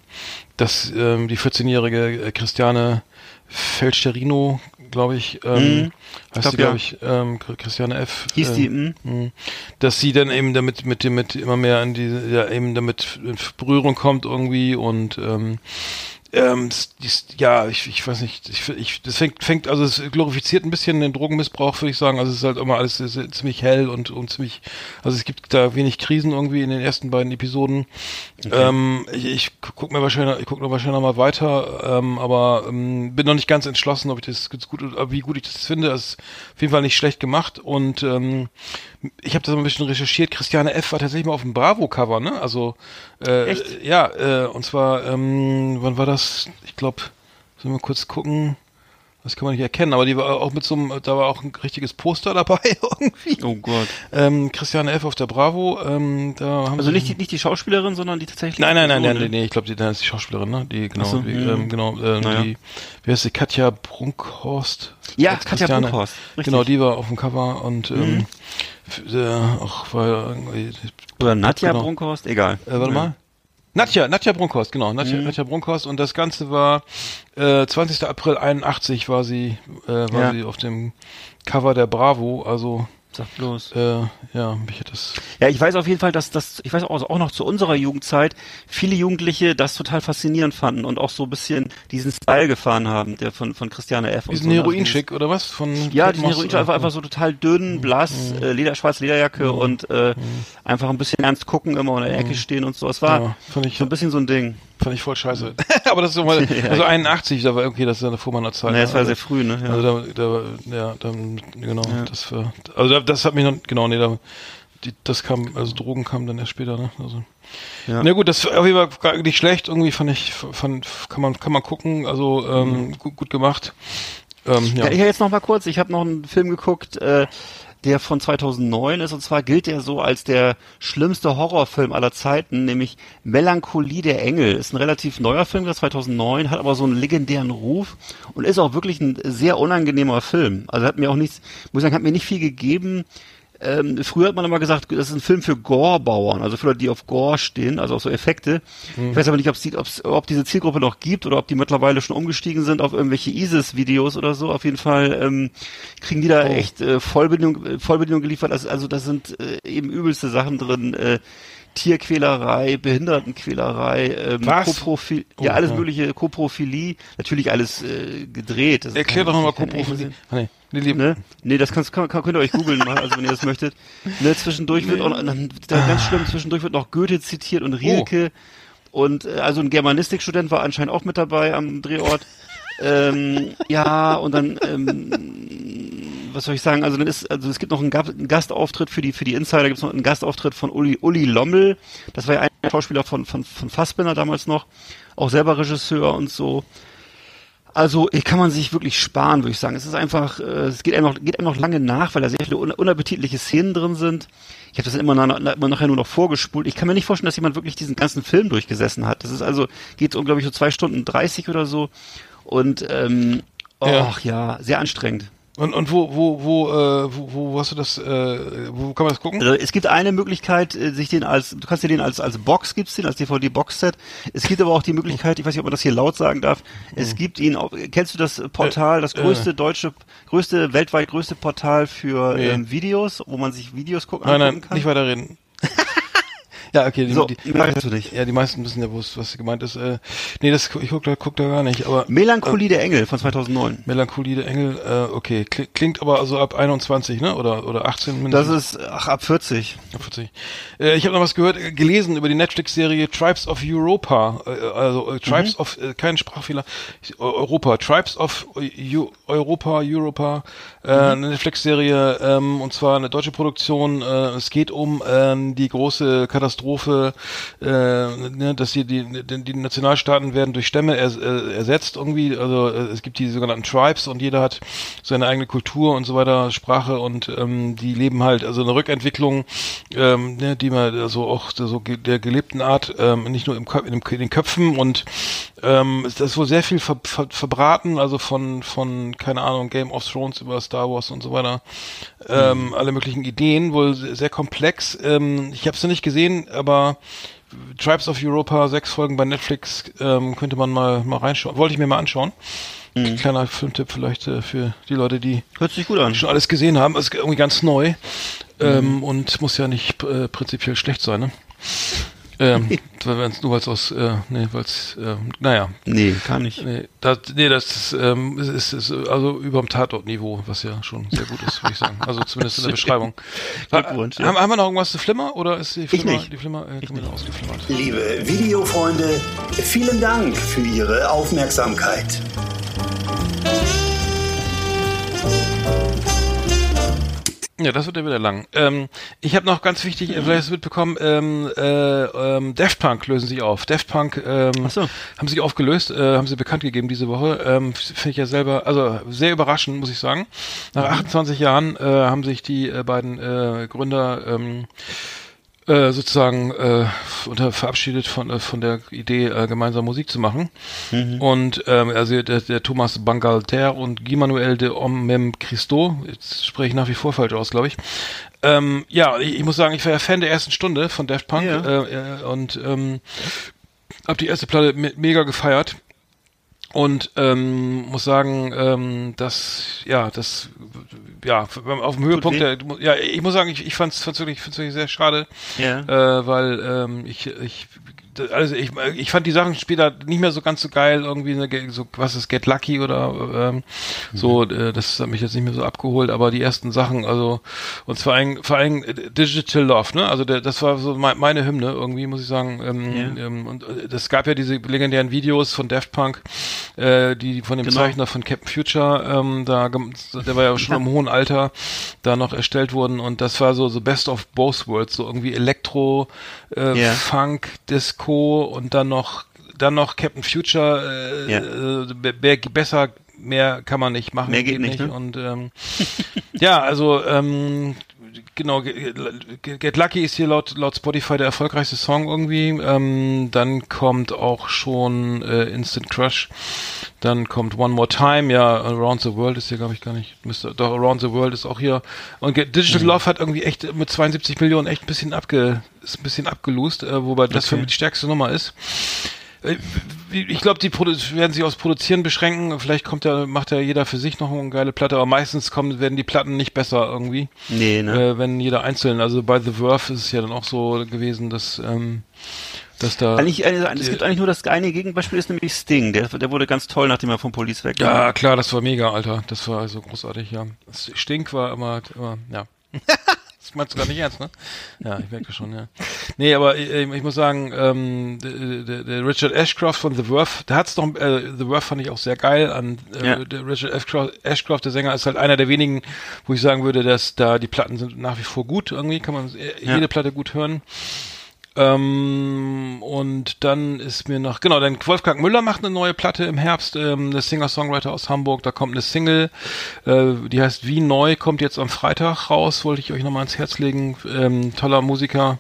B: dass ähm, die 14-jährige äh, Christiane Felcherino, glaube ich, ähm,
C: Mhm.
B: heißt
C: glaub,
B: die, glaube
C: ja.
B: ich, ähm, Christiane F.
C: Hieß
B: ähm,
C: die, hm?
B: mh, dass sie dann eben damit mit dem mit immer mehr in die ja eben damit in Berührung kommt irgendwie und ähm, ähm, ja, ich, ich weiß nicht, ich, ich, das fängt, fängt, also es glorifiziert ein bisschen den Drogenmissbrauch, würde ich sagen. Also es ist halt immer alles ziemlich hell und, und ziemlich, also es gibt da wenig Krisen irgendwie in den ersten beiden Episoden. Ähm, ich, ich guck mir wahrscheinlich, ich guck noch wahrscheinlich noch mal weiter, ähm, aber ähm, bin noch nicht ganz entschlossen, ob ich das gut, wie gut ich das finde. Es ist auf jeden Fall nicht schlecht gemacht und ähm, ich habe das mal ein bisschen recherchiert. Christiane F. war tatsächlich mal auf dem Bravo-Cover, ne? Also äh,
C: Echt?
B: ja, äh, und zwar, ähm, wann war das? Ich glaube, sollen wir kurz gucken. Das kann man nicht erkennen, aber die war auch mit so einem, da war auch ein richtiges Poster dabei irgendwie.
C: Oh Gott.
B: Ähm, Christiane F. auf der Bravo. Ähm, da haben
C: Also
B: sie-
C: nicht die, nicht die Schauspielerin, sondern die tatsächlich.
B: Nein, nein, nein, nein,
C: Person,
B: nee, ich glaube, die, ist die Schauspielerin, ne? Die, genau,
C: so,
B: die,
C: hm.
B: ähm, genau, äh,
C: Naja.
B: die, wie heißt die, Katja Brunkhorst?
C: Ja, Katja
B: Christiane.
C: Brunkhorst, richtig.
B: Genau, die war auf dem Cover und, ähm,
C: Mhm.
B: äh, auch war irgendwie,
C: Oder Nadja
B: Genau.
C: Brunkhorst, egal.
B: äh, warte mal. Nadja, Nadja Brunkhorst, genau, Nadja,
C: Mhm.
B: Nadja Brunkhorst und das Ganze war äh, 20. April 81 war sie, äh, war
C: Ja.
B: sie auf dem Cover der Bravo, also
C: Sag bloß.
B: äh, ja, mich hat das
C: Ja, ich weiß auf jeden Fall, dass das, ich weiß auch, auch noch zu unserer Jugendzeit, viele Jugendliche das total faszinierend fanden und auch so ein bisschen diesen Style gefahren haben, der von, von Christiane F. und
B: diesen
C: so, ne? Also
B: Heroinschick oder was von
C: Ja, diesen
B: Moss,
C: Heroin
B: oder?
C: einfach, einfach so total dünn, blass, äh, Leder, schwarze Lederjacke und äh, einfach ein bisschen ernst gucken, immer in der Ecke stehen und so. Es war
B: Ja, ich
C: so ein bisschen so ein Ding.
B: Fand ich voll scheiße. Aber das ist so mal, also 81, da war okay, das ist ja vor meiner Zeit.
C: Es
B: ne?
C: war
B: also,
C: sehr früh, ne? Ja.
B: Also da, da, ja, dann, genau, das war, also da, das hat mich noch, genau, nee, da, die, das kam, also Drogen kamen dann erst später, ne, also.
C: Ja.
B: Na gut, das auf jeden Fall gar nicht schlecht, irgendwie fand ich, fand, kann man, kann man gucken, also, ähm, gut, gut gemacht. Ähm, ja.
C: Ja, ich jetzt noch mal kurz, ich habe noch einen Film geguckt, äh, der von 2009 ist und zwar gilt der so als der schlimmste Horrorfilm aller Zeiten, nämlich Melancholie der Engel. Ist ein relativ neuer Film, der 2009, hat aber so einen legendären Ruf und ist auch wirklich ein sehr unangenehmer Film. Also hat mir auch nichts, muss ich sagen, hat mir nicht viel gegeben. Ähm, früher hat man immer gesagt, das ist ein Film für Gore-Bauern, also für Leute, die auf Gore stehen, also auf so Effekte. Ich weiß aber nicht, ob's die, ob's, ob diese Zielgruppe noch gibt oder ob die mittlerweile schon umgestiegen sind auf irgendwelche ISIS-Videos oder so. Auf jeden Fall ähm, kriegen die da echt äh, Vollbedienung, äh, Vollbedienung geliefert. Also, also da sind äh, eben übelste Sachen drin. Äh, Tierquälerei, Behindertenquälerei, ähm,
B: Was?
C: Koprophil,
B: Oh,
C: ja alles
B: ja.
C: mögliche, Koprophilie, natürlich alles äh, gedreht. Das
B: Erklär doch nochmal Koprophilie. nee, nee, lieb.
C: Ne? Nee, das kannst, kann, kann, könnt ihr euch googeln also wenn ihr das möchtet. Ne, zwischendurch wird auch, ganz schlimm, zwischendurch wird noch Goethe zitiert und Rilke. Und äh, also ein Germanistikstudent war anscheinend auch mit dabei am Drehort. ähm, ja, und dann, ähm, was soll ich sagen, also dann ist, also es gibt noch einen, Gab- einen Gastauftritt für die, für die Insider gibt es noch einen Gastauftritt von Uli, Uli Lommel. Das war ja ein Schauspieler von, von, von Fassbinder damals noch. Auch selber Regisseur und so. Also kann man sich wirklich sparen, würde ich sagen. Es ist einfach, äh, es geht einem noch, geht einem noch lange nach, weil da sehr viele un unappetitliche Szenen drin sind. Ich habe das immer, na, na, immer nachher nur noch vorgespult. Ich kann mir nicht vorstellen, dass jemand wirklich diesen ganzen Film durchgesessen hat. Das ist also, geht um, glaube ich, so zwei Stunden dreißig oder so. Und ähm,
B: Ja.
C: ach ja, sehr anstrengend.
B: Und, und wo, wo, wo, äh, wo, wo hast du das, äh, wo kann man das gucken?
C: Also es gibt eine Möglichkeit, äh, sich den als, du kannst dir den als, als Box gibt's den, als DVD-Boxset. Es gibt aber auch die Möglichkeit, ich weiß nicht, ob man das hier laut sagen darf, es gibt ihn, auch, kennst du das Portal, das
B: Äh,
C: größte deutsche, größte, weltweit größte Portal für
B: Nee.
C: ähm, Videos, wo man sich Videos gucken
B: Nein, nein,
C: kann?
B: nicht weiterreden. ja, okay, die,
C: So,
B: die,
C: nicht.
B: ja, die meisten wissen ja, wo es- was gemeint ist. Äh, nee, das, ich guck da, guck da gar nicht, aber
C: Melancholie der Engel von 2009.
B: Melancholie der Engel, äh, okay, kli- klingt aber also ab 21, ne? Oder oder 18
C: Das
B: mindestens.
C: ist, ach, ab 40.
B: Ab 40. Äh, ich habe noch was gehört, äh, gelesen über die Netflix-Serie Tribes of Europa, äh, also äh, Tribes
C: Mhm.
B: of, äh, kein Sprachfehler, äh, Europa, Tribes of Eu Europa, Europa, äh,
C: Mhm.
B: eine Netflix-Serie, ähm, und zwar eine deutsche Produktion. Äh, es geht um ähm, die große Katastrophe Katastrophe, äh, ne, dass die, die, die, die Nationalstaaten werden durch Stämme ers, äh, ersetzt irgendwie, also äh, es gibt die sogenannten Tribes und jeder hat seine eigene Kultur und so weiter, Sprache und ähm, die leben halt, also eine Rückentwicklung, ähm, ne, die man also auch so ge- der gelebten Art, ähm, nicht nur im, Kö- in, dem, in den Köpfen und ähm, es ist wohl sehr viel ver, ver, verbraten, also von, von, keine Ahnung, Game of Thrones über Star Wars und so weiter. Ähm, Alle möglichen Ideen, wohl sehr, sehr komplex. Ähm, ich habe es noch nicht gesehen, aber Tribes of Europa, sechs Folgen bei Netflix, ähm, könnte man mal, mal reinschauen. Wollte ich mir mal anschauen. Kleiner Filmtipp vielleicht äh, für die Leute, die
C: Hört sich gut an.
B: schon alles gesehen haben. Ist irgendwie ganz neu ähm, und muss ja nicht äh, prinzipiell schlecht sein, ne? Ähm, nur weil es aus, äh, nee, weil es, äh, naja,
C: Nee, kann nicht.
B: nee, das, nee, das ist, ähm, ist, ist, ist also über dem Tatortniveau, was ja schon sehr gut ist, würde ich sagen. Also zumindest in der Beschreibung.
C: Glückwunsch, ja.
B: haben, haben wir noch irgendwas zu Flimmer oder ist die Flimmer,
C: nicht.
B: die Flimmer äh, ich ausgeflimmert?
F: Liebe Videofreunde, vielen Dank für Ihre Aufmerksamkeit.
B: Ja, das wird ja wieder lang. Ähm, ich habe noch ganz wichtig, äh, vielleicht hast du mitbekommen, ähm, äh, ähm, Daft Punk lösen sich auf. Daft Punk ähm,
C: so.
B: haben sich aufgelöst, äh, haben sie bekannt gegeben diese Woche. Ähm, Finde ich ja selber, also sehr überraschend, muss ich sagen. Nach 28 Jahren äh, haben sich die äh, beiden äh, Gründer ähm, äh, sozusagen äh, unter, verabschiedet von, äh, von der Idee, äh, gemeinsam Musik zu machen. Und ähm, also der, der Thomas Bangalter und Guy Manuel de Ommem Christo, jetzt spreche ich nach wie vor falsch aus, glaube ich. Ähm, ja, ich, ich muss sagen, ich war ja Fan der ersten Stunde von Daft Punk
C: Ja.
B: äh, äh, und ähm, habe die erste Platte me mega gefeiert und ähm, muss sagen, ähm, dass ja, das ja auf dem Höhepunkt der ja, ich muss sagen, ich, ich fand's, fand's wirklich, fand's wirklich sehr schade,
C: Ja.
B: äh, weil ähm, ich ich also ich, ich fand die Sachen später nicht mehr so ganz so geil, irgendwie so was ist Get Lucky oder ähm, so, äh, das hat mich jetzt nicht mehr so abgeholt, aber die ersten Sachen, also und vor allem, vor allem äh, Digital Love, ne? Also der, das war so mein, meine Hymne irgendwie, muss ich sagen. Ähm,
C: Ja.
B: ähm, und äh, das gab ja diese legendären Videos von Daft Punk, äh, die von dem
C: Genau.
B: Zeichner von Captain Future, ähm, da der war ja schon im hohen Alter, da noch erstellt wurden und das war so so Best of Both Worlds, so irgendwie Elektro, äh,
C: Ja.
B: Funk, Disco und dann noch dann noch Captain Future, äh,
C: Ja.
B: äh, be be besser mehr kann man nicht machen,
C: Mehr geht nicht, ne?
B: und ähm, ja, also ähm, genau, Ge- Ge- Get Lucky ist hier laut laut Spotify der erfolgreichste Song irgendwie. Ähm, dann kommt auch schon äh, Instant Crush. Dann kommt One More Time, ja, Around the World ist hier, glaube ich, gar nicht. Müsste, doch, Around the World ist auch hier. Und Get- Digital
C: Mhm.
B: Love hat irgendwie echt mit 72 Millionen echt ein bisschen abge, ist ein bisschen abgelost, äh, wobei das für
C: Okay.
B: mich die stärkste Nummer ist. Äh, Ich glaube, die werden sich aufs Produzieren beschränken. Vielleicht kommt ja, macht ja jeder für sich noch eine geile Platte, aber meistens kommen, werden die Platten nicht besser irgendwie,
C: Nee, ne?
B: äh, wenn jeder einzeln. Also bei The Verve ist es ja dann auch so gewesen, dass, ähm, dass da.
C: Eigentlich, äh, es gibt eigentlich nur das eine Gegenbeispiel, ist nämlich Sting. Der, der wurde ganz toll, nachdem er vom Police weg war.
B: ja, klar, das war mega, Alter. Das war also großartig, ja. Stink war immer, immer ja. Das meinst du gar nicht ernst, ne? Ja, ich merke schon, ja. Nee, aber äh, ich muss sagen, ähm, der, der, der Richard Ashcroft von The Verve, der hat's noch, äh, The Verve fand ich auch sehr geil an, äh,
C: Ja.
B: der Richard Ashcroft, Ashcroft, der Sänger, ist halt einer der wenigen, wo ich sagen würde, dass da die Platten sind nach wie vor gut, irgendwie kann man äh,
C: Ja.
B: jede Platte gut hören. Ähm, und dann ist mir noch, genau, dann Wolfgang Müller macht eine neue Platte im Herbst, ähm, eine Singer-Songwriter aus Hamburg, da kommt eine Single, äh, die heißt Wie Neu, kommt jetzt am Freitag raus, wollte ich euch nochmal ans Herz legen, ähm, toller Musiker,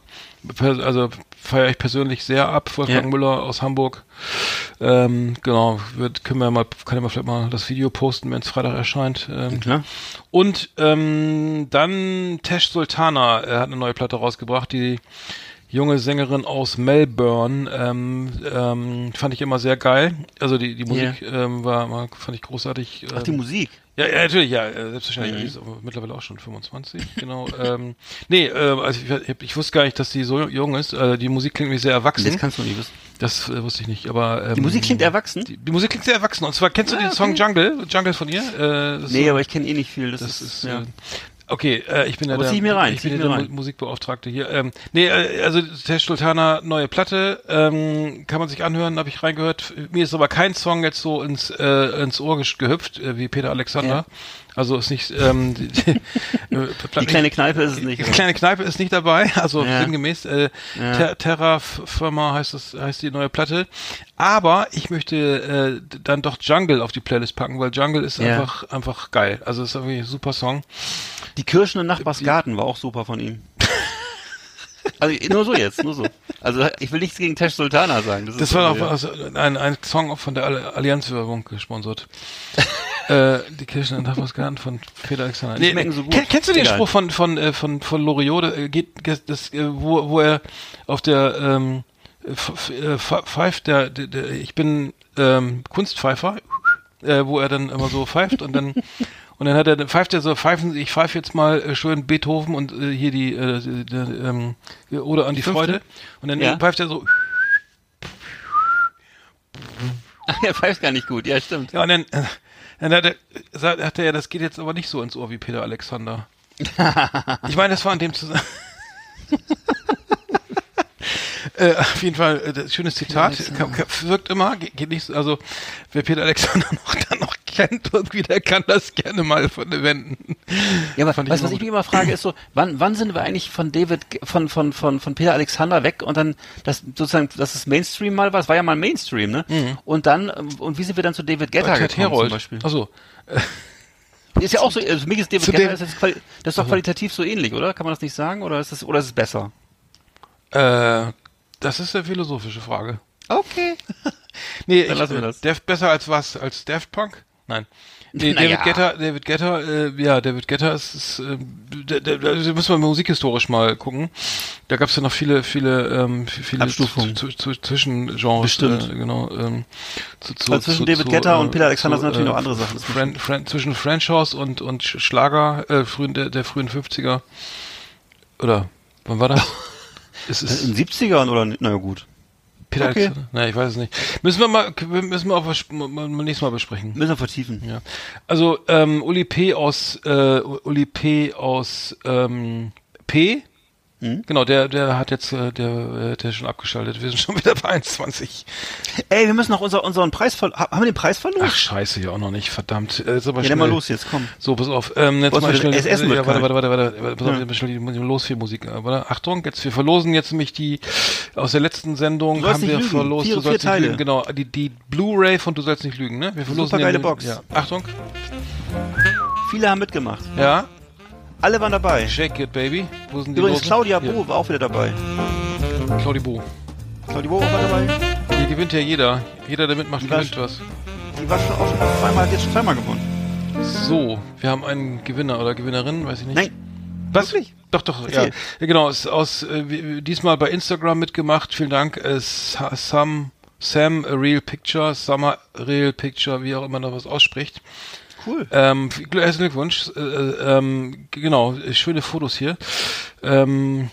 B: also feiere ich persönlich sehr ab, Wolfgang
C: Ja.
B: Müller aus Hamburg, ähm, genau, wird, können wir mal, kann ich mal vielleicht mal das Video posten, wenn es Freitag erscheint, ähm,
C: Klar.
B: und ähm, dann Tesh Sultana er hat eine neue Platte rausgebracht, die junge Sängerin aus Melbourne, ähm, ähm, fand ich immer sehr geil. Also die, die Musik ähm, war, war, fand ich großartig.
C: Ach, die
B: ähm,
C: Musik.
B: ja, ja, natürlich, ja, äh, selbstverständlich. Die ist aber mittlerweile auch schon 25, genau. ähm, nee, äh, also ich, ich wusste gar nicht, dass die so jung ist. Äh, die Musik klingt mir sehr erwachsen.
C: Das kannst du nicht wissen.
B: Das äh, wusste ich nicht, aber ähm,
C: Die Musik klingt erwachsen?
B: Die, die Musik klingt sehr erwachsen. Und zwar kennst du den Song Jungle? Jungle von ihr? Äh, das ist
C: Nee,
B: so-
C: aber ich kenne eh nicht viel. Das,
B: das ist,
C: ja.
B: Okay, äh, ich bin ja der,
C: rein,
B: ich bin ja der. Mu- Musikbeauftragte hier. Ähm, nee, äh, also Tesh Sultana neue Platte, ähm, kann man sich anhören, habe ich reingehört. Mir ist aber kein Song jetzt so ins äh, ins Ohr gehüpft äh, wie Peter Alexander. Also ist nicht ähm, die, die,
C: Die kleine Kneipe ist es nicht.
B: die kleine Kneipe ist nicht dabei, also
C: Ja.
B: sinngemäß. Äh,
C: Ja.
B: Ter Terra Firma heißt es, heißt die neue Platte. Aber ich möchte äh, dann doch Jungle auf die Playlist packen, weil Jungle ist
C: Ja.
B: einfach einfach geil. Also ist irgendwie ein super Song.
C: Die Kirschen im Nachbarsgarten war auch super von ihm. Also nur so jetzt, nur so. Also ich will nichts gegen Tesh Sultana sagen. Das,
B: Das
C: ist
B: war auch also ein, ein Song auch von der Alli- Allianz-Werbung gesponsert. Äh, die Kirchen in Nachbarsgarten von Peter Alexander.
C: Die schmecken so gut.
B: Kenn, kennst du den
C: Egal.
B: Spruch von von äh, von von Loriot? äh, Geht das, äh, wo wo er auf der ähm, äh, pf- pfeift der, der, der ich bin ähm, Kunstpfeifer, äh, wo er dann immer so pfeift und dann und dann hat er pfeift er so pfeifen ich pfeife jetzt mal schön Beethoven und äh, hier die äh, die, die, ähm, oder an die,
C: fünfte?
B: Freude und dann
C: Ja.
B: pfeift er so
C: Ach, er pfeift gar nicht gut. Ja, stimmt.
B: Ja, und dann, dann hat er, hat er ja, das geht jetzt aber nicht so ins Ohr wie Peter Alexander. ich meine, das war in dem Zusammenhang. Äh, auf jeden Fall, äh, schönes Zitat, wirkt immer, geht, geht nicht so, also wer Peter Alexander noch dann noch kennt, irgendwie, der kann das gerne mal von wenden.
C: Ja, aber weißt was ich mich immer frage, ist so, wann, wann sind wir eigentlich von David, von, von, von, von Peter Alexander weg und dann, das sozusagen, dass es Mainstream mal war, es war ja mal Mainstream, ne? Und dann, und wie sind wir dann zu David Guetta gekommen zum
B: Herold.
C: Beispiel?
B: Achso,
C: Ist ja auch so, also für mich ist David Guetta, ist quali das ist doch qualitativ so ähnlich, oder? Kann man das nicht sagen? Oder ist es, oder ist es besser?
B: äh, das ist eine philosophische Frage.
C: Okay.
B: Nee,
C: Dann
B: ich,
C: lassen wir
B: äh,
C: das.
B: Def, besser als was? Als Daft Punk? Nein. Nee,
C: Naja.
B: David Guetta, David Guetta, äh, ja, David Guetta ist, ist äh, da, da, da müssen wir musikhistorisch mal gucken. Da gab es ja noch viele, viele, ähm, viele
C: Abstufungen.
B: zu, zu, Zwischengenres.
C: Bestimmt.
B: Äh, genau. Ähm, zu, zu,
C: Also zwischen David Guetta und Peter Alexander sind natürlich noch andere Sachen.
B: Fran, Fran, zwischen French House und, und Sch- Schlager äh, frühen, der, der frühen 50er. Oder wann war das? es ist
C: In den 70ern oder, naja gut.
B: Peter
C: okay.
B: Nee, ich weiß es nicht. Müssen wir mal, müssen wir auch mal nächstes Mal besprechen.
C: Müssen wir vertiefen.
B: Ja. Also ähm, Uli P aus äh, Uli P aus ähm, P.
C: Mhm.
B: Genau, der der hat jetzt äh, der äh, der ist schon abgeschaltet. Wir sind schon wieder bei 21.
C: Ey, wir müssen noch unser, unseren Preis ver ha- Haben wir den Preis verloren?
B: Ach scheiße, ja auch noch nicht, verdammt. Äh, Jetzt aber
C: ja,
B: schnell.
C: mal los jetzt, komm.
B: So, pass auf. Ähm, jetzt
C: Was
B: mal schnell.
C: wird
B: ja, warte,
C: kalt.
B: warte, warte, warte, pass auf,
C: Ja.
B: jetzt schnell los für Musik. Äh, Warte, Achtung, jetzt wir verlosen jetzt nämlich die aus der letzten Sendung haben wir
C: lügen.
B: verlost.
C: Vier-
B: du sollst nicht lügen, genau. Die die Blu-ray von Du sollst nicht lügen, ne? Wir verlosen
C: Supergeile
B: den-
C: Box.
B: Ja. Achtung.
C: Viele haben mitgemacht.
B: Ja.
C: Alle waren dabei.
B: Shake it, baby. Wo sind die
C: Übrigens,
B: Losen?
C: Claudia. Bo war auch wieder dabei.
B: Claudia Bo.
C: Claudia Bo war dabei.
B: Hier gewinnt ja jeder. Jeder, der mitmacht,
C: Die
B: gewinnt was.
C: Die war schon auch schon zweimal, hat jetzt schon zweimal gewonnen.
B: So, wir haben einen Gewinner oder Gewinnerin, weiß ich nicht.
C: Nein.
B: Was?
C: Wirklich?
B: Doch, doch, ja.
C: Erzähl.
B: ja. Genau, ist aus äh, diesmal bei Instagram mitgemacht. Vielen Dank. Äh, Sa- Sam, Sam a Real Picture, Summer Real Picture, wie auch immer noch was ausspricht.
C: Cool.
B: Ähm, herzlichen Glückwunsch. Äh, äh, ähm, genau, äh, schöne Fotos hier. Ähm,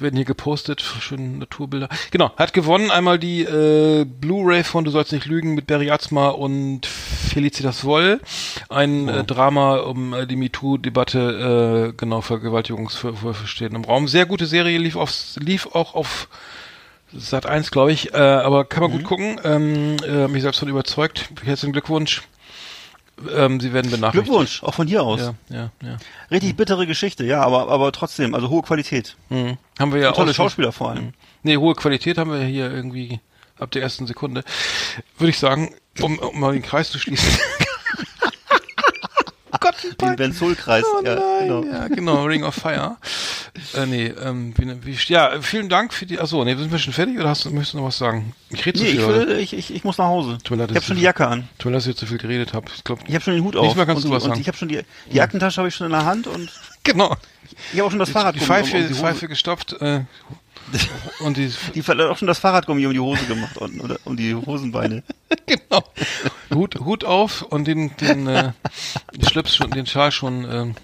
B: werden hier gepostet, schöne Naturbilder. Genau, hat gewonnen einmal die äh, Blu-ray von Du sollst nicht lügen mit Barry Atzma und Felicitas Woll. Ein äh, Drama um äh, die MeToo-Debatte, äh, genau, Vergewaltigungsvorwürfe stehen im Raum. Sehr gute Serie, lief, auf, lief auch auf Sat 1, glaube ich, äh, aber kann man gut gucken. Ähm, äh, mich selbst von überzeugt. Herzlichen Glückwunsch. Ähm, Sie werden benachrichtigt.
C: Glückwunsch, auch von hier aus.
B: Ja, ja, ja.
C: Richtig bittere Geschichte, ja, aber, aber trotzdem, also hohe Qualität.
B: Mhm. Haben wir ja
C: tolle
B: auch schon-
C: Schauspieler vor allem.
B: Nee, hohe Qualität haben wir hier irgendwie ab der ersten Sekunde. Würde ich sagen, um, um mal den Kreis zu schließen. Gott,
C: Den. Benzolkreis.
B: Oh
C: ja, genau.
B: ja, genau, Ring of Fire. äh, nee, ähm, wie, wie, ja, vielen Dank für die, achso, nee, sind wir schon fertig oder hast du, möchtest du noch was sagen? Ich rede zu
C: Nee,
B: viel,
C: ich, ich, ich, ich muss nach Hause.
B: Tut mir leid,
C: Ich habe schon die Jacke an.
B: Tut mir leid, dass ich zu viel geredet habe. Ich glaube,
C: Ich habe schon den Hut auf.
B: Nächstes Mal kannst
C: und,
B: du was
C: und
B: sagen.
C: ich habe schon die, die Aktentasche habe ich schon in der Hand und
B: genau.
C: ich habe auch schon das Fahrrad
B: Die Pfeife,
C: um,
B: die Pfeife gestopft, äh, und die,
C: die hat auch schon das Fahrradgummi um die Hose gemacht und oder um die Hosenbeine.
B: genau. Hut, Hut auf und den, den, äh, den Schlips schon, den Schal schon, ähm,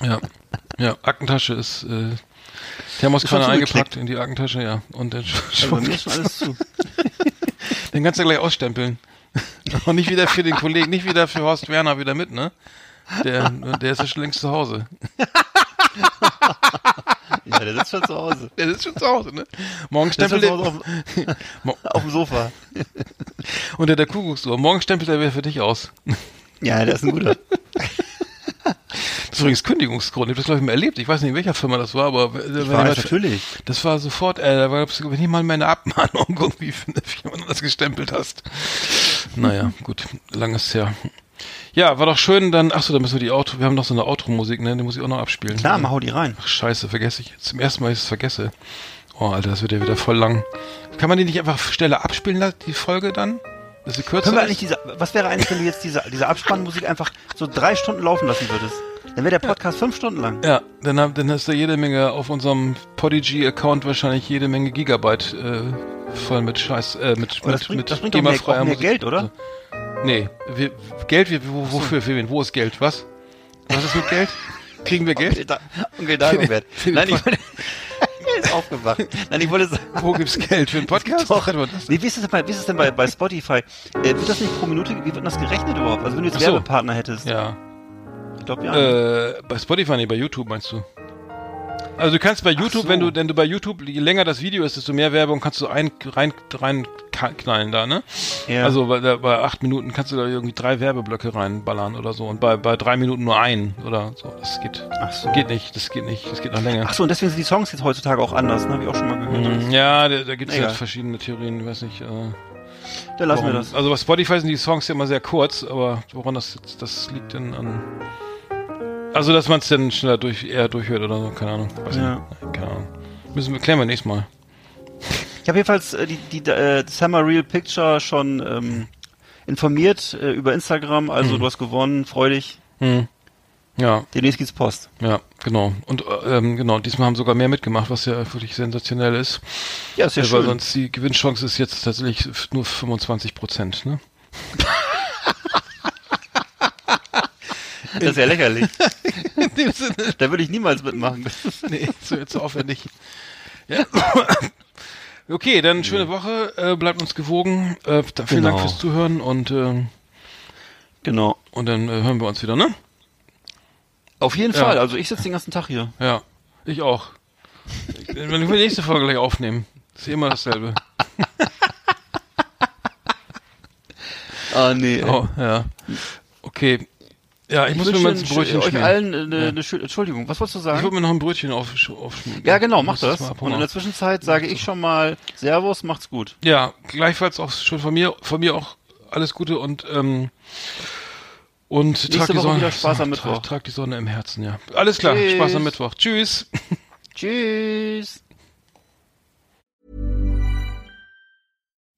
B: ja. Ja, Aktentasche ist, äh, Thermoskanne
C: schon
B: eingepackt in die Aktentasche, ja. Und dann
C: Also mir ist schon alles zu.
B: den kannst du gleich ausstempeln. Und nicht wieder für den Kollegen, nicht wieder für Horst Werner wieder mit, ne? Der, der ist ja schon längst zu Hause.
C: Ja, der sitzt schon zu Hause.
B: Der ist schon zu Hause, ne? Morgen stempelt
C: sitzt
B: er,
C: auf, auf dem Sofa.
B: unter der Kuckucksuhr. Morgen stempelt er wieder für dich aus.
C: Ja, der ist ein guter.
B: Das ist übrigens Kündigungsgrund. Ich habe das, glaube ich, mal erlebt. Ich weiß nicht, in welcher Firma das war, aber wenn
C: weiß, natürlich.
B: Das war sofort, äh, da war, wenn ich mal meine Abmahnung irgendwie für jemand das gestempelt hast. Naja, gut, langes her. Ja, war doch schön, dann, ach so, dann müssen wir die Auto, wir haben noch so eine Outro-Musik, ne, die muss ich auch noch abspielen.
C: Klar, mal hau die rein.
B: Ach, scheiße, vergesse ich. Zum ersten Mal, dass ich es vergesse. Oh, Alter, das wird ja wieder voll lang. Kann man die nicht einfach schneller abspielen lassen, die Folge dann? Dass sie kürzer
C: Können wir eigentlich diese, was wäre eigentlich, wenn du jetzt diese, diese Abspannmusik einfach so drei Stunden laufen lassen würdest? Dann wäre der Podcast fünf Stunden lang.
B: Ja, dann, hab- dann hast du jede Menge auf unserem Podigy-Account wahrscheinlich jede Menge Gigabyte äh, voll mit Scheiß, äh, mit,
C: Aber
B: mit,
C: das bringt,
B: mit
C: das bringt doch mehr, mehr. Geld, oder?
B: Nee, wir, Geld, wir, wo, wofür, für wen? Wo ist Geld? Was? Was ist mit Geld? Kriegen wir Geld?
C: Da- Onkel Dagobert.
B: Für den
C: Nein, ich wollte, er ist aufgewacht. Nein, ich wollte sagen,
B: Wo gibt's Geld? Für einen Podcast?
C: Doch.
B: Das?
C: wie, wie ist es denn bei, wie ist es denn bei, bei Spotify? Äh, wird das nicht pro Minute, wie wird denn das gerechnet überhaupt? Also wenn du jetzt
B: so.
C: Werbepartner hättest.
B: Ja.
C: Ich glaube ja.
B: Äh, bei Spotify, nee, bei YouTube meinst du? Also du kannst bei YouTube,
C: so.
B: wenn du, wenn du bei YouTube, je länger das Video ist, desto mehr Werbung kannst du ein, rein, rein knallen da, ne?
C: ja.
B: Also bei, bei acht Minuten kannst du da irgendwie drei Werbeblöcke reinballern oder so und bei, bei drei Minuten nur einen oder so. Das geht,
C: Ach so.
B: geht nicht, das geht nicht, das geht noch länger.
C: Ach so, und deswegen sind die Songs jetzt heutzutage auch anders, ne? Hab ich auch schon mal gehört.
B: Mhm, Ja, da, da gibt es
C: Egal.
B: halt verschiedene Theorien, ich weiß nicht. Äh,
C: Dann lassen wir
B: warum-
C: das.
B: Also bei Spotify sind die Songs ja immer sehr kurz, aber woran das jetzt, das liegt denn an. Also dass man es dann schneller durch, eher durchhört oder so, keine Ahnung. Weiß
C: Ja.
B: nicht. Keine Ahnung. Müssen wir klären wir nächstes Mal.
C: Ich habe jedenfalls äh, die, die äh, Summer Real Picture schon ähm, informiert äh, über Instagram. Also du hast gewonnen, freu dich.
B: Hm. Ja,
C: Demnächst geht's Post.
B: ja, genau. Und äh, ähm, genau, diesmal haben sogar mehr mitgemacht, was ja wirklich sensationell ist.
C: Ja, ist ja
B: weil
C: schön.
B: sonst die Gewinnchance ist jetzt tatsächlich nur 25 Prozent, ne?
C: Das ist ja lächerlich.
B: In dem Sinne.
C: da würde ich niemals mitmachen.
B: Nee, jetzt so aufwendig. Ja. Okay, dann schöne Woche. Äh, bleibt uns gewogen. Äh, vielen
C: Genau.
B: Dank fürs Zuhören und, äh,
C: genau.
B: und dann äh, hören wir uns wieder, ne?
C: Auf jeden
B: Ja.
C: Fall. Also ich sitze den ganzen Tag hier.
B: Ja. Ich auch. Wenn wir die nächste Folge gleich aufnehmen. Ist immer dasselbe.
C: Ah, nee.
B: Oh, ja. Okay. Ja, ich, muss mir mal ein Brötchen
C: euch
B: schmieren.
C: allen eine,
B: Ja.
C: eine schöne, Entschuldigung, was wolltest du
B: Ich
C: sagen?
B: würde mir noch ein Brötchen auf, aufschmieren.
C: Ja, genau, mach das. Und in der Zwischenzeit sage ich schon mal Servus, macht's gut.
B: Ja, gleichfalls auch schon von mir, von mir auch alles Gute und ähm, und trag die Sonne,
C: Spaß am
B: trag,
C: Mittwoch.
B: trag die Sonne im Herzen, ja. Alles klar,
C: Tschüss.
B: Spaß am Mittwoch. Tschüss.
C: Tschüss.